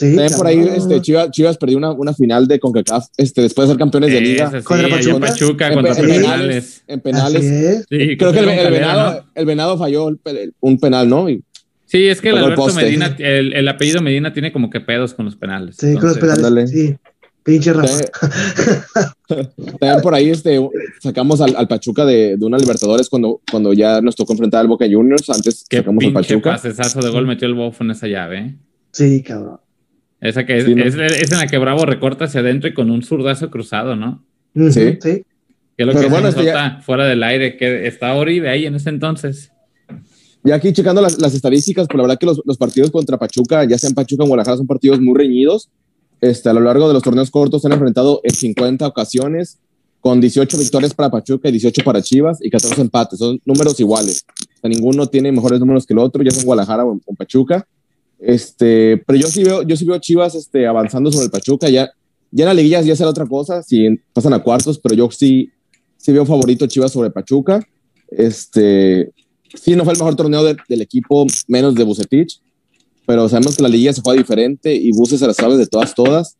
Sí, También por ahí este, Chivas, Chivas perdió una, una final de CONCACAF este, después de ser campeones de liga. Sí, Contra Pachuca. Pachuca, En contra en penales. En penales. es. Sí, Creo que el, venado, ¿no? el venado falló el un penal, ¿no? Y, Sí, es que el Alberto. Medina, el, el apellido Medina tiene como que pedos con los penales. Sí, con los ándale. Sí. Pinche Rafa. También por ahí este, sacamos al, al Pachuca de, de una Libertadores cuando, cuando ya nos tocó enfrentar al Boca Juniors. Antes Qué sacamos al Pachuca. pasesazo de gol metió el Bofo en esa llave. Sí, cabrón. Esa que es, Sí, ¿no? es, es en la que Bravo recorta hacia adentro y con un zurdazo cruzado, ¿no? Sí. sí. Que es lo Pero que bueno, este ya- fuera del aire, que está Oribe ahí en ese entonces. Ya aquí checando las, las estadísticas, pues la verdad que los, los partidos contra Pachuca, ya sean Pachuca o Guadalajara, son partidos muy reñidos. Este, a lo largo de los torneos cortos se han enfrentado en 50 ocasiones, con 18 victorias para Pachuca y 18 para Chivas y 14 empates. Son números iguales. O sea, ninguno tiene mejores números que el otro, ya sea en Guadalajara o en, o en Pachuca. Este, pero yo sí veo, yo sí veo Chivas este, avanzando sobre el Pachuca. Ya, ya en la liguilla ya será otra cosa, si pasan a cuartos, pero yo sí, sí veo favorito Chivas sobre Pachuca. Este, sí, no fue el mejor torneo de- del equipo, menos de Bucetich, pero sabemos que la liguilla se juega diferente y Buce se la sabe de todas, todas.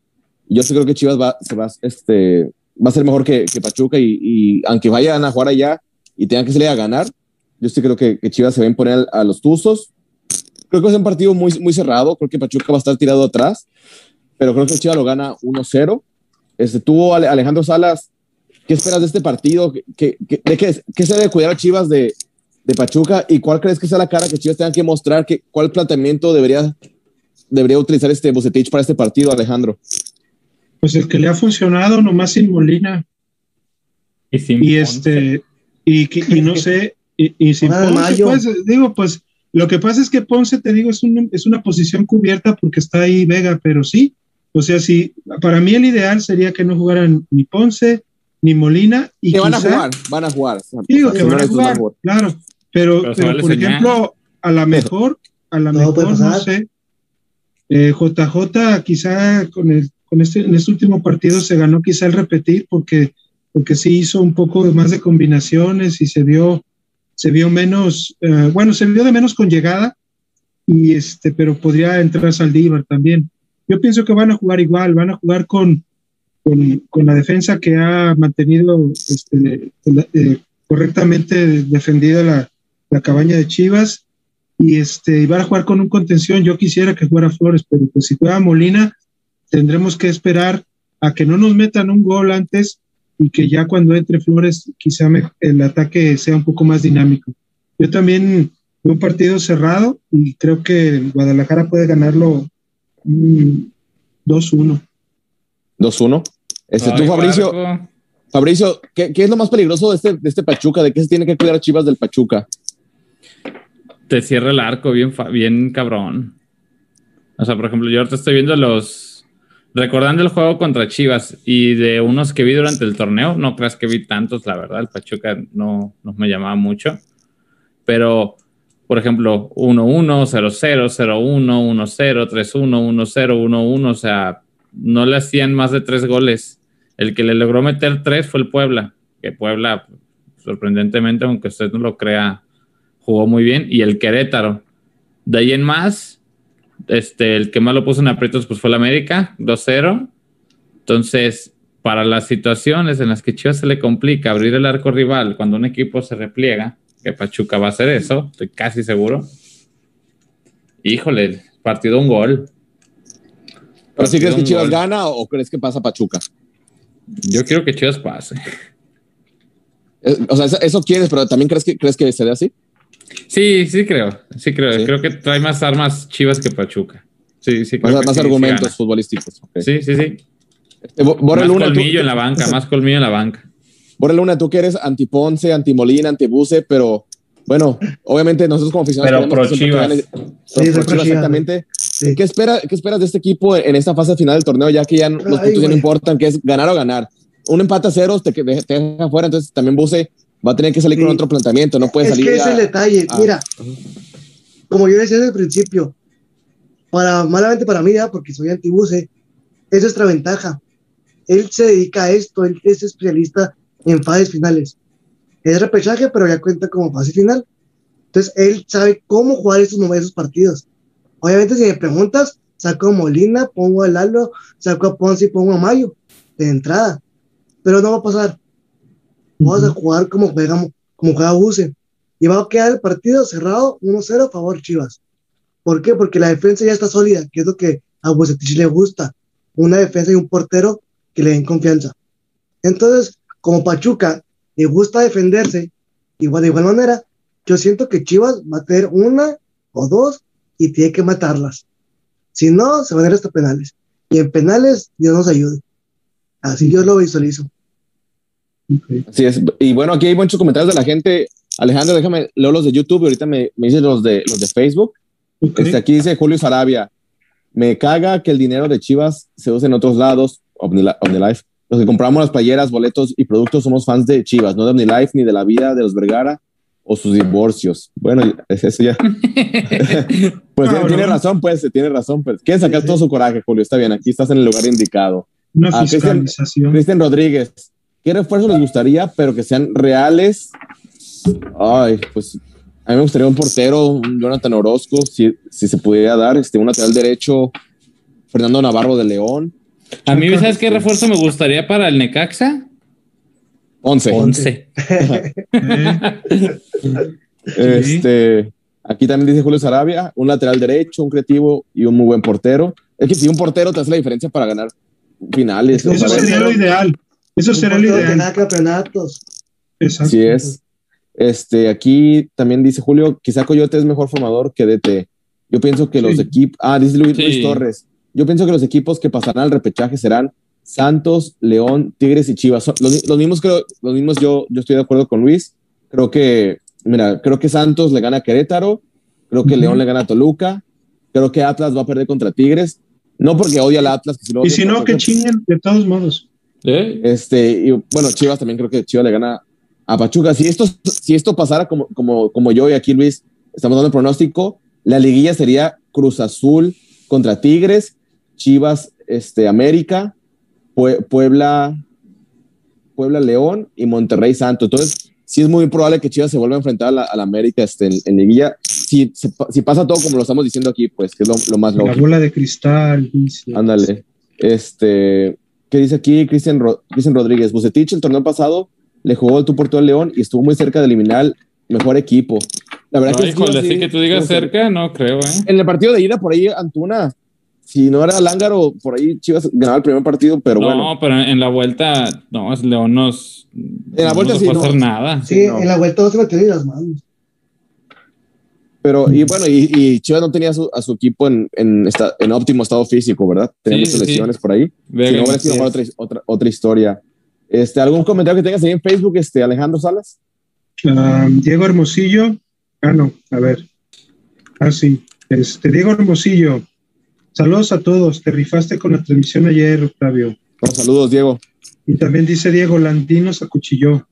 Yo sí creo que Chivas va, se va, este, va a ser mejor que, Pachuca y, y aunque vayan a jugar allá y tengan que salir a ganar, yo sí creo que, que Chivas se va a imponer a los Tuzos. Creo que es un partido muy, muy cerrado, creo que Pachuca va a estar tirado atrás, pero creo que Chivas lo gana 1-0. Este, tuvo Ale- Alejandro Salas, ¿qué esperas de este partido? ¿Qué, qué, de qué, qué se debe cuidar a Chivas de, de Pachuca y cuál crees que sea la cara que Chivas tenga que mostrar? Que, ¿Cuál planteamiento debería, debería utilizar este Bucetich para este partido, Alejandro? Pues el que le ha funcionado nomás sin Molina. Y, sin Y este, y, que- y no sé, y, y sin Ponce, pues, digo, pues, lo que pasa es que Ponce, te digo, es, un- es una posición cubierta porque está ahí Vega, pero sí, o sea, sí, para mí el ideal sería que no jugaran ni Ponce ni Molina y Que van a jugar, van a jugar. Digo que van a jugar, claro, pero, Pero pero por ejemplo, a la mejor, a la mejor, no sé, eh, JJ quizá con, el, con este, en este último partido se ganó quizá el repetir porque, porque sí hizo un poco más de combinaciones y se vio, se vio menos, eh, bueno, se vio de menos con llegada, y este, pero podría entrar Saldívar también. Yo pienso que van a jugar igual, van a jugar con, con, con la defensa que ha mantenido este, correctamente defendida la, la cabaña de Chivas y este y van a jugar con un contención. Yo quisiera que fuera Flores, pero pues si juega Molina, tendremos que esperar a que no nos metan un gol antes y que ya cuando entre Flores quizá me- el ataque sea un poco más dinámico. Yo también veo un partido cerrado y creo que Guadalajara puede ganarlo mm, 2-1. 2-1. Este, tú, Fabricio, Barco. Fabricio ¿qué, qué es lo más peligroso de este, de este Pachuca? ¿De qué se tiene que cuidar a Chivas del Pachuca? te cierra el arco bien, bien cabrón. O sea, por ejemplo, yo ahorita estoy viendo los. Recordando el juego contra Chivas y de unos que vi durante el torneo, no creas que vi tantos, la verdad. El Pachuca no, me llamaba mucho. Pero, por ejemplo, 1-1, 0-0, 0-1, 1-0, 3-1, 1-0, 1-1. O sea, no le hacían más de tres goles. El que le logró meter tres fue el Puebla. Que Puebla, sorprendentemente, aunque usted no lo crea, jugó muy bien. Y el Querétaro. De ahí en más, este, el que más lo puso en aprietos pues fue el América, 2-0. Entonces, para las situaciones en las que Chivas se le complica abrir el arco rival cuando un equipo se repliega, que Pachuca va a hacer eso, estoy casi seguro. Híjole, partido un gol. ¿Pero si crees que Chivas gol. gana o crees que pasa Pachuca? Yo quiero que Chivas pase. Eh, O sea, eso, eso quieres, pero también crees que, crees que se dé así. Sí, sí creo. Sí creo. Sí. Creo que trae más armas Chivas que Pachuca. Sí, sí. Más, creo que más sí, sí argumentos gana. futbolísticos. ok. Sí, sí, sí. Eh, Bo- Borre más Luna, tú- colmillo en la banca, más colmillo en la banca. Borre Luna, tú que eres anti-Ponce, anti-Molina, anti-Buce, pero bueno, obviamente nosotros como aficionados Pero pro Chivas. Sí, pro- Chivas, exactamente. Sí. ¿Qué, espera, ¿Qué esperas de este equipo en esta fase final del torneo, ya que ya los Ay, puntos ya no importan, que es ganar o ganar? Un empate a ceros te, te, deja fuera, entonces también Buce Va a tener que salir con Sí. otro planteamiento, no puede es salir. que es ya- el detalle. Ah, Mira, como yo decía desde el principio, para, malamente para mí, ya, porque soy antibuse, es nuestra ventaja. Él se dedica a esto, él es especialista en fases finales. Es repechaje, pero ya cuenta como fase final. Entonces, él sabe cómo jugar esos, esos partidos. Obviamente, si me preguntas, saco a Molina, pongo a Lalo, saco a Ponce y pongo a Mayo de entrada. Pero no va a pasar. Vamos a jugar como juega, como juega Buse. Y va a quedar el partido cerrado 1-0 a favor Chivas. ¿Por qué? Porque la defensa ya está sólida, que es lo que a Bucetich le gusta. Una defensa y un portero que le den confianza. Entonces, como Pachuca le gusta defenderse, igual de igual manera, yo siento que Chivas va a tener una o dos y tiene que matarlas. Si no, se van a ir hasta penales. Y en penales, Dios nos ayude. Así yo lo visualizo. Ok. Así es. Y bueno, aquí hay muchos comentarios de la gente. Alejandro, déjame leo los de YouTube y ahorita me, me dices los de, los de Facebook. Ok. Este, aquí dice Julio Sarabia. Me caga que el dinero de Chivas se use en otros lados. OmniLi- OmniLife. Los que compramos las playeras, boletos y productos somos fans de Chivas, no de OmniLife ni de la vida de los Vergara o sus divorcios. Bueno, es eso ya. pues tiene razón, pues, tiene razón. Pues. Quieren sacar Sí, sí. todo su coraje, Julio. Está bien, aquí estás en el lugar indicado. Una Ah. Cristian Rodríguez, ¿qué refuerzos les gustaría, pero que sean reales? Ay, pues a mí me gustaría un portero, un Jonathan Orozco, si, si se pudiera dar, este, un lateral derecho, Fernando Navarro de León, A mí, ¿sabes qué refuerzo me gustaría para el Necaxa? 11. 11. Eh, Este, aquí también dice Julio Sarabia, un lateral derecho, un creativo y un muy buen portero. Es que si un portero te hace la diferencia para ganar finales. Eso sería lo ideal. Eso portero que ideal. gana campeonatos. Exacto. Así es. Este, aquí también dice Julio, quizá Coyote es mejor formador que DT. Yo pienso que los Sí. equipos, ah, dice Luis, Sí. Luis Torres. Yo pienso que los equipos que pasarán al repechaje serán Santos, León, Tigres y Chivas. Son Los, los mismos creo, los mismos yo, yo estoy de acuerdo con Luis. Creo que, mira, creo que Santos le gana a Querétaro, creo que. León le gana a Toluca, creo que Atlas va a perder contra Tigres. No porque odia al Atlas, que si lo Y si no, que chinguen de todos modos. ¿Eh? este, y bueno, Chivas también creo que Chivas le gana a Pachuca. Si esto, si esto pasara como, como, como yo y aquí Luis estamos dando el pronóstico, la liguilla sería Cruz Azul contra Tigres, Chivas, este, América, Pue- Puebla, Puebla León y Monterrey Santos. Entonces, sí es muy probable que Chivas se vuelva a enfrentar a la, a la América este, en, en liguilla. Si, se si pasa todo como lo estamos diciendo aquí, pues que es lo, lo más La lógico. bola de cristal. dice. Ándale. Este, ¿qué dice aquí Cristian Ro- Cristian Rodríguez? Bucetich el torneo pasado le jugó el tú por todo el León y estuvo muy cerca de eliminar el mejor equipo. La verdad No, que híjole, Chivas así sí- que tú digas no cerca, no creo, ¿eh? En el partido de ida, por ahí Antuna, si no era Lángaro, por ahí Chivas ganaba el primer partido, pero no, bueno. pero en la vuelta, no, es León nos. En la vuelta sí, No puede no. hacer nada. Sí, no. en la vuelta no se metió ni las manos. Pero, y bueno, y, y Chivas no tenía a su, a su equipo en, en, esta- en óptimo estado físico, ¿verdad? Tenía Sí, muchas sí. lesiones por ahí. Si no hubiera sido otra, otra, otra historia. Este, ¿Algún comentario que tengas ahí en Facebook, este, Alejandro Salas? Diego Hermosillo. Ah, no, a ver. Ah, sí. Este, Diego Hermosillo. Saludos a todos. Te rifaste con la transmisión ayer, Octavio. Bueno, saludos, Diego. Y también dice Diego Landino se acuchilló.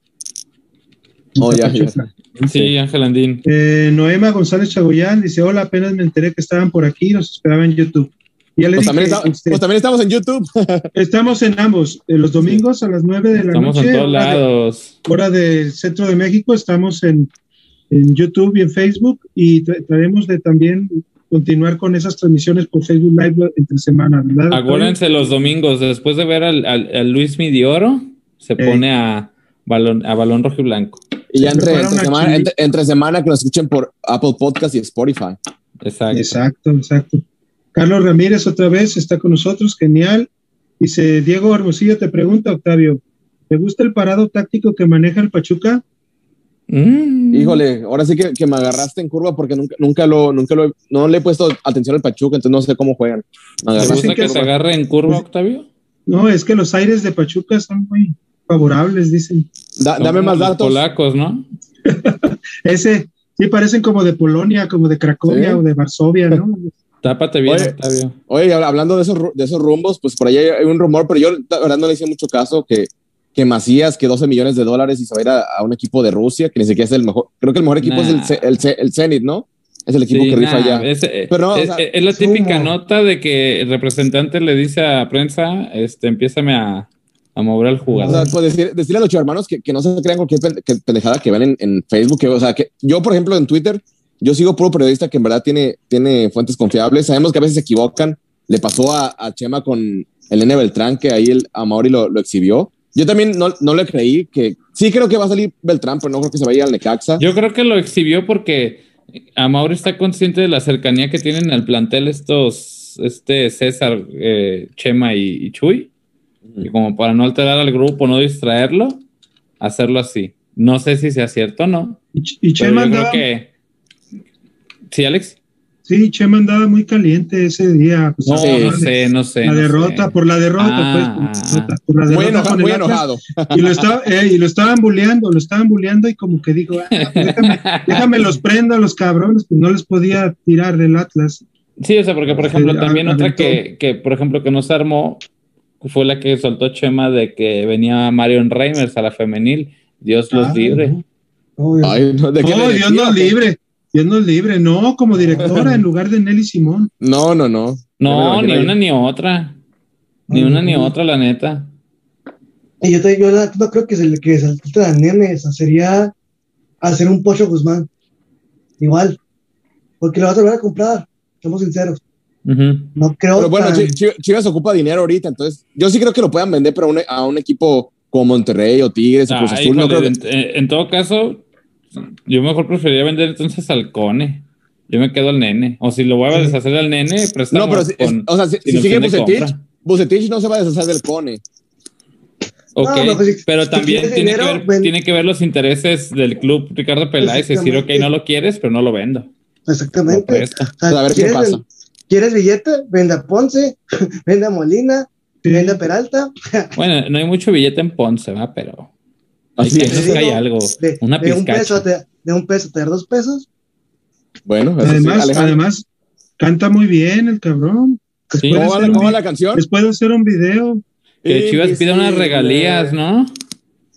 Oh, ya, ya. Pachuca. Sí, Ángel Andín. Eh, Noema González Chagoyán dice: Hola, apenas me enteré que estaban por aquí, nos esperaba en YouTube. Y Ya le Pues dije, también, está- este, pues también estamos en YouTube. estamos en ambos. eh, los domingos a las 9 de la Estamos noche, en todos hora, de- lados. hora del centro de México. Estamos en, en YouTube y en Facebook. Y tra- trataremos de también continuar con esas transmisiones por Facebook Live entre semana, ¿verdad? Acuérdense los domingos, después de ver al, al- al Luis Midioro, se pone a balón, a balón rojo y blanco. Y ya entre, entre semana, entre, entre semana que nos escuchen por Apple Podcast y Spotify. Exacto. Exacto, exacto. Carlos Ramírez otra vez está con nosotros, genial. Dice Diego Hermosillo, te pregunta, Octavio, ¿te gusta el parado táctico que maneja el Pachuca? Mm. Híjole, ahora sí que, que me agarraste en curva porque nunca, nunca lo, nunca lo, no le he puesto atención al Pachuca, entonces no sé cómo juegan. Me ¿Te agarraste gusta que que se agarre en curva, Octavio? No, es que los aires de Pachuca son muy favorables, dicen. Da- dame más los datos. Polacos, ¿no? Ese, sí, parecen como de Polonia, como de Cracovia Sí. o de Varsovia, ¿no? Tápate bien, Oye. Octavio. Oye, hab- hablando de esos, de esos rumbos, pues por ahí hay, un rumor, pero yo la verdad no le hice mucho caso que que Macías, que 12 millones de dólares y se va a ir a, un equipo de Rusia, que ni siquiera es el mejor. Creo que el mejor equipo es el, el, el, Zenit, ¿no? Es el equipo que rifa allá. Es, eh, Pero es, la típica nota de que el representante le dice a prensa, este, empiézame a, a mover al jugador. O sea, pues decir, decirle a los hermanos que, que, no se crean cualquier pendejada que ven en, en Facebook. Que, o sea, que yo, por ejemplo, en Twitter, yo sigo puro periodista que en verdad tiene, tiene fuentes confiables. Sabemos que a veces se equivocan. Le pasó a, a Chema con el N Beltrán, que ahí el Amaury lo, lo exhibió. Yo también no, no le creí que sí creo que va a salir Beltrán, pero no creo que se vaya al Necaxa. Yo creo que lo exhibió porque Amaury está consciente de la cercanía que tienen al plantel estos, este César, eh, Chema y Chuy y como para no alterar al grupo, no distraerlo, hacerlo así. No sé si sea cierto o no. Y, Chema andaba... que... ¿Sí, Alex? Sí, Chema andaba muy caliente ese día. Pues, no, sé, no sé. La derrota, por la derrota, pues. Por la derrota muy enojado, Y lo, estaba, eh, y lo estaban bulleando, lo estaban bulleando y como que dijo, ah, déjame, déjame los prenda a los cabrones, pues no les podía tirar del Atlas. Sí, o sea, porque por ejemplo, también otra que, que, por ejemplo, que no se armó fue la que soltó Chema de que venía Marion Reimers a la femenil. Dios los ah, libre. Ay, no, ¿de Dios nos libre. Dios nos libre. No, como directora en lugar de Nelly Simón. No, no, no. No, ni una ni otra. Ni una ni otra, la neta. Y yo, te, yo no creo que se le que salte a Nene, sería hacer un Pocho Guzmán. Igual. Porque lo vas a volver a comprar, somos sinceros. No creo Pero bueno, Chivas ocupa dinero ahorita, entonces yo sí creo que lo puedan vender pero a un equipo como Monterrey o Tigres o Cruz Azul. No creo en, todo caso, yo mejor preferiría vender entonces al Cone. Yo me quedo al nene. O si lo voy a deshacer al nene, No, pero si, o sea, si, sigue Bucetich, Bucetich no se va a deshacer del Cone. Ok, pues, pero también tiene, que ver, tiene, que ver, los intereses del club Ricardo Peláez y decir, ok, no lo quieres, pero no lo vendo. Exactamente. a ver qué pasa. ¿Quieres billete? Vende a Ponce, vende a Molina, vende a Peralta. bueno, no hay mucho billete en Ponce, ¿va? Pero Así es. hay algo. De, una de un peso te, de un peso te da dos pesos. Bueno, además, además, canta muy bien el cabrón. ¿Cómo, va la, ¿Cómo la canción? Después de hacer un video. Que Chivas pide unas regalías, ¿no?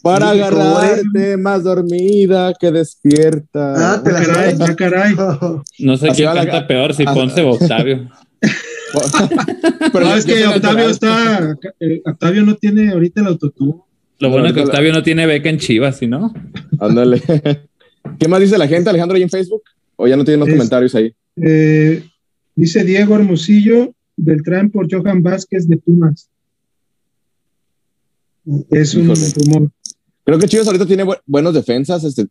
Para agarrarte más dormida que despierta. Ah, te la caray, ah, caray. No sé quién canta peor, si Ponce o Octavio. Pero no, es que Octavio está. Eh, Octavio no tiene ahorita el autotune. Lo bueno es que Octavio no tiene beca en Chivas, ¿sí no? Ándale. ¿Qué más dice la gente, Alejandro, ahí en Facebook? ¿O ya no tienen los comentarios ahí? Eh, dice Diego Hermosillo, Beltrán por Johan Vázquez de Pumas. Es un rumor. Creo que Chivas ahorita tiene buenos defensas. Este,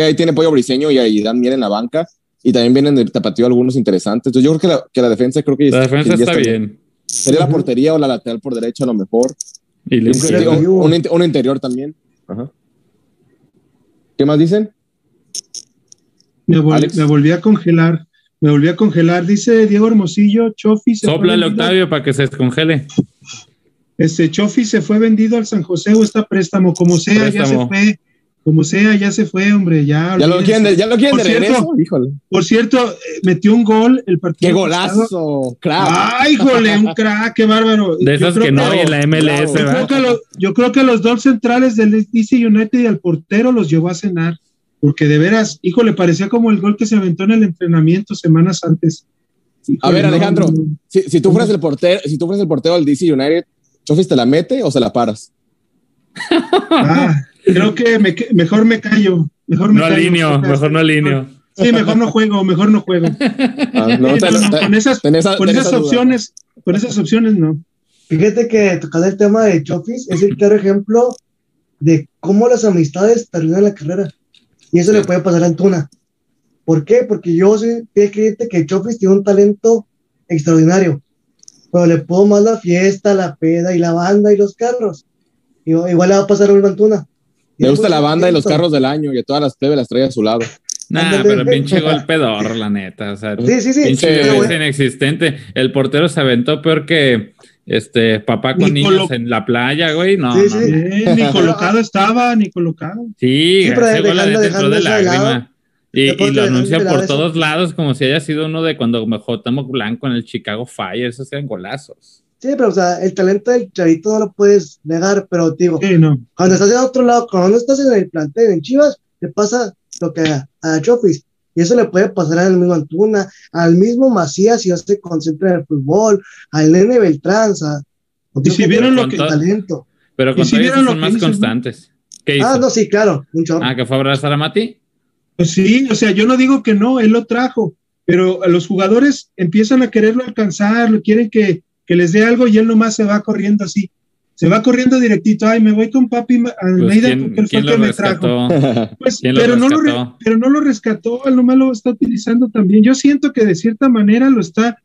ahí tiene Pollo Briseño y ahí Dan Mier en la banca. Y también vienen de tapatío algunos interesantes. Entonces yo creo que la, defensa creo que la defensa está, bien. Sería la portería o la lateral por derecha a lo mejor. Y un, interior también. ¿Qué más dicen? Me, volví a congelar. Me volví a congelar. Dice Diego Hermosillo, Chofi. Sopla el Octavio para que se descongele. Este Chofi se fue vendido al San José o está préstamo, como sea, ya se fue. Como sea, ya se fue, hombre, ya. Ya lo quieren de, ya lo quieren por de cierto, híjole. Por cierto, eh, metió un gol el partido. ¡Qué golazo! ¡Crack! ¡Ay, híjole! Un crack, qué bárbaro. De esos que no hay en la MLS, yo creo, que los, yo creo que los dos centrales del DC United y al portero los llevó a cenar. Porque de veras, híjole, parecía como el gol que se aventó en el entrenamiento semanas antes. a ver, Alejandro, si, si, tú fueras el portero, si tú fueras el portero del DC United, ¿Chofis te la mete o se la paras? Ah, creo que mejor me callo. Mejor me no alineo, mejor no alineo. Sí, mejor no juego, mejor no juego. Ah, con esas, con esas opciones, con esas opciones no. Fíjate que tocando el tema de Chofis es el claro ejemplo de cómo las amistades terminan la carrera. Y eso le puede pasar a Antuna. ¿Por qué? Porque yo soy fiel creyente que Chofis tiene un talento extraordinario pero le puedo más la fiesta, la peda y la banda y los carros. igual le va a pasar a un Antuna. Le gusta la banda y los carros del año y todas las plebes las trae a su lado. Nah, pero pinche golpedor, la neta. O sea, sí, sí, sí. Pinche sí, inexistente. El portero se aventó peor que este papá con niños en la playa, güey. No, sí, no, ni colocado estaba, ni colocado. Sí, sí pero dejando, dentro de lágrima. Y, lo anuncia por todos lados como si haya sido uno de cuando mejor Blanco en el Chicago Fire, esos eran golazos. Sí, pero o sea, el talento del chavito no lo puedes negar, pero digo, Sí, no. cuando estás en otro lado, cuando estás en el plantel, en Chivas, te pasa lo que a, a Chofis. Y eso le puede pasar al mismo Antuna, al mismo Macías si no se concentra en el fútbol, al Nene Beltrán, o sea, Y si vieron lo que- talento. Pero ¿Y con si vieron lo son que más hizo, no? constantes. ¿Qué hizo? Ah, no, sí, claro, un. Ah, que fue a abrazar a Mati. Pues sí, o sea, yo no digo que no, él lo trajo, pero a los jugadores empiezan a quererlo alcanzar, lo quieren que, que les dé algo y él nomás se va corriendo así. Se va corriendo directito, ay, me voy con papi Pues, Almeida ¿quién, porque él fue el lo que me trajo. rescató? Pues, ¿Quién lo pero, no lo pero no lo rescató, él nomás lo está utilizando también. Yo siento que de cierta manera lo está,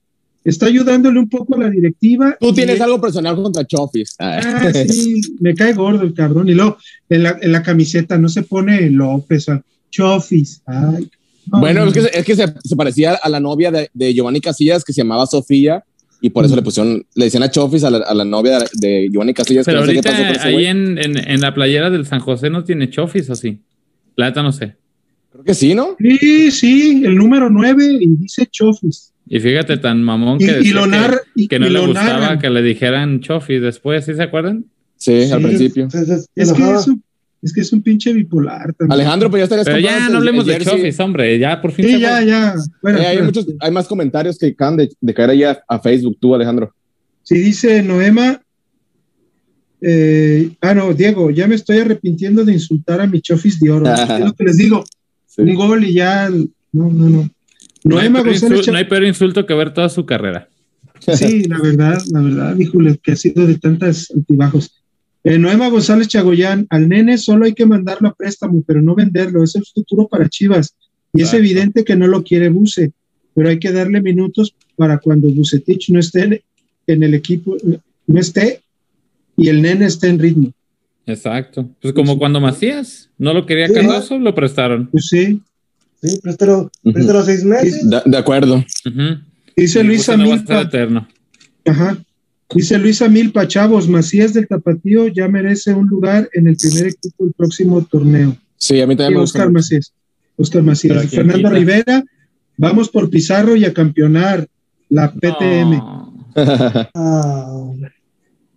está ayudándole un poco a la directiva. Tú tienes Y- algo personal contra Chofis. Ah, sí, me cae gordo el cabrón. Y luego en la, en la camiseta no se pone López o Chofis. Ay, Bueno, no. es que, es que se, se parecía a la novia de, de Giovanni Casillas que se llamaba Sofía y por eso le pusieron, le decían a Chofis a la, a la novia de, de Giovanni Casillas. que Pero no sé qué ahorita pasó con ese ahí en, en, en la playera del San José no tiene chofis o sí. La neta no sé. Creo que sí, ¿no? Sí, sí, el número 9 y dice Chofis. Y fíjate, tan mamón que, y decía lo que- que no y le gustaba narran. que le dijeran chofis después, ¿sí se acuerdan? Sí, Sí, al principio. Se Es que enojaba. Es que es un pinche bipolar también. Alejandro, pues ya estarías Pero ya no hablemos de chofis, hombre, ya por fin Sí, se ya, fue. ya. Fuera, Eh, hay, muchos, hay más comentarios que acaban de, de caer ahí a, a Facebook, tú, Alejandro. Si dice Noema. eh, ah, no, Diego, ya me estoy arrepintiendo de insultar a mi Chofis de oro. es lo que les digo. Sí. Un gol y ya. No, no, no. No hay, Noema no hay peor insulto que ver toda su carrera. Sí, la verdad, la verdad, híjole, que ha sido de tantas altibajos. Eh, Noema González Chagoyán, al nene solo hay que mandarlo a préstamo, pero no venderlo, es el futuro para Chivas. Y es evidente que no lo quiere Buse, pero hay que darle minutos para cuando Bucetich no esté en, el equipo, no esté y el nene esté en ritmo. Exacto. Pues como cuando Macías no lo quería Sí. Cardoso, lo prestaron. Pues sí, Sí, préstalo, préstalo seis meses. De, de acuerdo. Dice no a estar Milpa, eterno. ajá, dice Luisa Milpa, chavos, Macías del Tapatío ya merece un lugar en el primer equipo del próximo torneo. Sí, a mí también Sí, me gusta. Oscar Macías. Oscar Macías. Pero ¿quién Fernando quita? Rivera, vamos por Pizarro y a campeonar la PTM. No.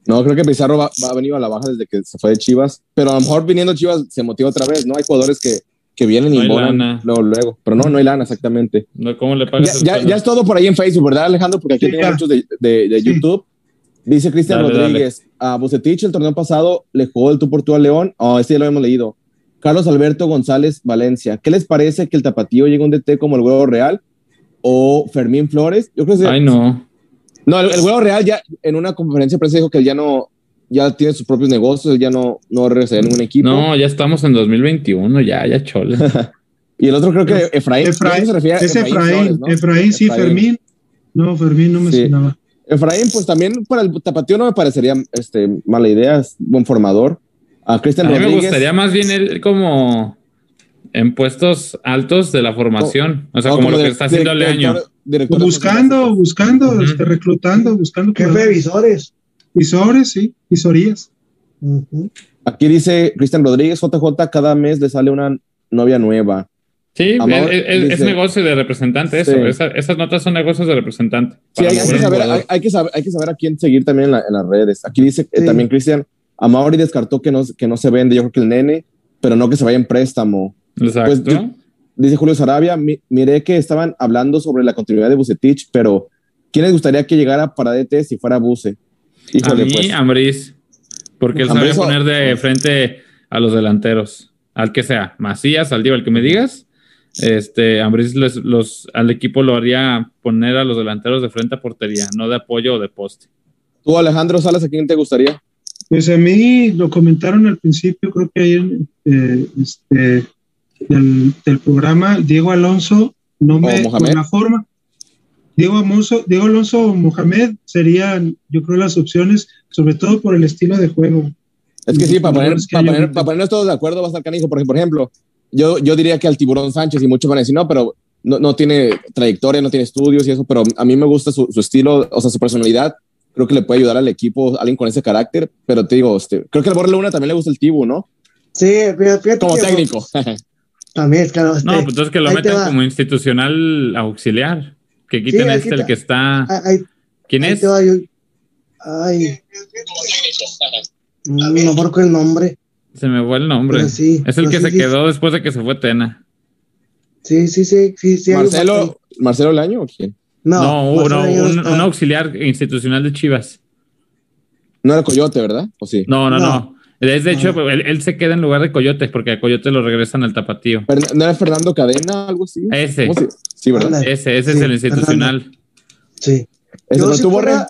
No, creo que Pizarro va, va a venir a la baja desde que se fue de Chivas, pero a lo mejor viniendo Chivas se motiva otra vez, ¿no? Hay jugadores que, que vienen y No bonan lana. luego, luego, pero no, no hay lana exactamente. No, ¿Cómo le Ya, pagas? ya, ya es todo por ahí en Facebook, ¿verdad, Alejandro? Porque aquí Sí, tengo ya. muchos de, de- de Sí. YouTube. Dice Cristian Dale, Rodríguez, a Bucetich el torneo pasado le jugó el tú por tú a León. Oh, este ya lo hemos leído. Carlos Alberto González Valencia. ¿Qué les parece que el tapatío llegue a un DT como el Huevo Real o Fermín Flores? Yo creo que Ay, no. no, el, el Huevo Real ya en una conferencia de prensa dijo que él ya no, ya tiene sus propios negocios, él ya no, no regresaría a ningún equipo. No, ya estamos en 2021, ya, ya chole. Y el otro creo que Efraín. Efraín, se refiere a es Efraín, Flores, ¿no? Efraín, sí, Efraín. Fermín. No, Fermín no me Sí. sonaba. Efraín, pues también para el tapatío no me parecería este, mala idea, es buen formador. A A Cristian mí me gustaría más bien él como en puestos altos de la formación. O sea, no, como, lo que está haciendo Leaño. director- director de buscando, buscando, este, reclutando, buscando. Jefe de visores. Visores, sí, visorías. Aquí dice Cristian Rodríguez, JJ, cada mes le sale una novia nueva. Sí, Amor, es, es- es dice- negocio de representante eso. Sí. Esa- esas notas son negocios de representante. Sí, hay, que saber, hay, hay que saber, hay que saber a quién seguir también en, la- en las redes. Aquí dice eh, también Cristian, Amauri descartó que no, que no se vende, yo creo que el nene, pero no que se vaya en préstamo. Exacto. Pues, yo- Dice Julio Sarabia, mi- miré que estaban hablando sobre la continuidad de Bucetich, pero ¿quién les gustaría que llegara para DT si fuera Buce? a mí, pues. Ambriz. Porque él sabe poner de frente a los delanteros. Al que sea. Macías, al Diego, al que me digas. Este, Ambriz les- los, al equipo lo haría poner a los delanteros de frente a portería, no de apoyo o de poste. Tú, Alejandro Salas, ¿a quién te gustaría? Pues a mí lo comentaron al principio, creo que ahí en, eh, este, del, del programa, Diego Alonso, no me, por la forma, Diego Alonso, Diego Alonso o Mohamed serían, yo creo, las opciones, sobre todo por el estilo de juego. Es que Los sí, para, poner, para, poner- para ponernos todos de acuerdo va a estar canijo, porque, por ejemplo, yo, yo diría que al Tiburón Sánchez, y muchos van a decir, no, pero no, no tiene trayectoria, no tiene estudios y eso, pero a mí me gusta su, su estilo, o sea, su personalidad. Creo que le puede ayudar al equipo, alguien con ese carácter, pero te digo, este, creo que al Borre Luna también le gusta el Tibu, ¿no? Sí, fíjate, fíjate Como que- técnico. También, claro. este, No, pues entonces que lo metan como institucional auxiliar. Que quiten Sí, este, el quita. que está. Ah, ahí- ¿Quién ahí es? te va, yo- Ay. No me acuerdo el nombre. Se me fue el nombre. Sí, es el pero que sí, se sí. quedó después de que se fue Tena. Sí, sí, sí, sí. Marcelo, Marcelo Laño o quién? No, No, Marcelo no, ya no un, auxiliar institucional de Chivas. No era Coyote, ¿verdad? ¿O sí? No, no, No. no. Es de hecho, él, él se queda en lugar de Coyote, porque a Coyote lo regresan al tapatío. ¿No era Fernando Cadena, algo así? Ese. ¿Cómo se- Sí, ¿verdad? Ese, ese Sí, es el institucional. Sí. ¿Ese Yo no si tuvo fuera,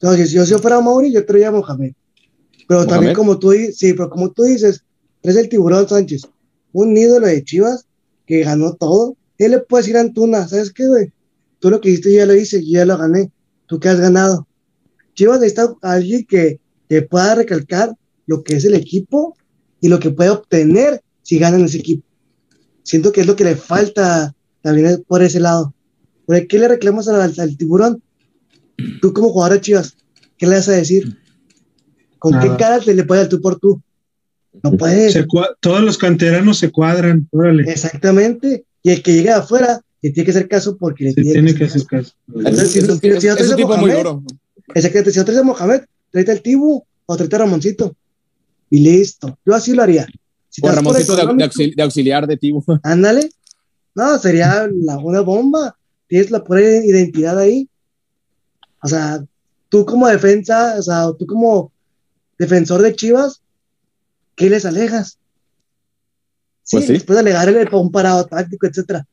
no, si, si yo si fuera Mauri, yo traía a Mohamed. Pero también como tú dices, sí, pero como tú dices, es el tiburón Sánchez, un ídolo de Chivas que ganó todo. Él le puede decir a Antuna, ¿sabes qué, güey? Tú lo que hiciste ya lo hice, yo ya lo gané. ¿Tú qué has ganado? Chivas necesita a alguien que, que pueda recalcar lo que es el equipo y lo que puede obtener si ganan ese equipo. Siento que es lo que le falta también por ese lado. ¿Por qué le reclamas al, al tiburón? Tú como jugador de Chivas, ¿qué le vas a decir? ¿Con Nada. qué cara te le puede al tú por tú? No puedes. Se todos los canteranos se cuadran, órale. Exactamente. Y el que llega de afuera, le tiene que hacer caso porque le Se tiene que hacer caso. Entonces, si no- a Mohamed. Exactamente. Si no traes a Mohamed, tráete al Tibu o tráete a Ramoncito. Y listo. Yo así lo haría. Si O Ramoncito de, de económico, auxil- de auxiliar de Tibu. Ándale. No, sería la, una bomba. Tienes la pura identidad ahí. O sea, tú como defensa, o sea, tú como defensor de Chivas, ¿qué les alegas? Sí, Pues sí. les puedes alegar el, un parado táctico, etcétera.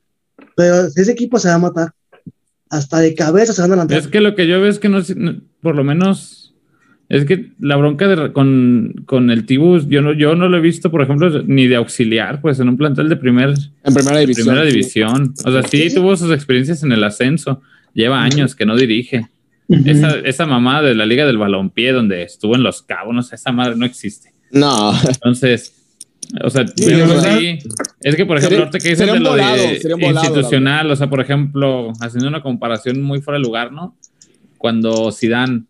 Pero ese equipo se va a matar. Hasta de cabeza se van a lanzar. Es que lo que yo veo es que no, por lo menos, es que la bronca de- con, con el Tibus, yo no, yo no lo he visto, por ejemplo, ni de auxiliar, pues en un plantel de primer, En primera división. primera división. O sea, sí Sí. tuvo sus experiencias en el ascenso, lleva años que no dirige. Esa, esa mamá de la Liga del Balompié, donde estuvo en Los Cabos, no sé, esa madre no existe. No, Entonces, o sea, Sí, pero la verdad- sí, es que por ejemplo, Sería- ahorita que dices de lo volado, de volado, institucional, o sea, por ejemplo, haciendo una comparación muy fuera de lugar, ¿no? Cuando Zidane,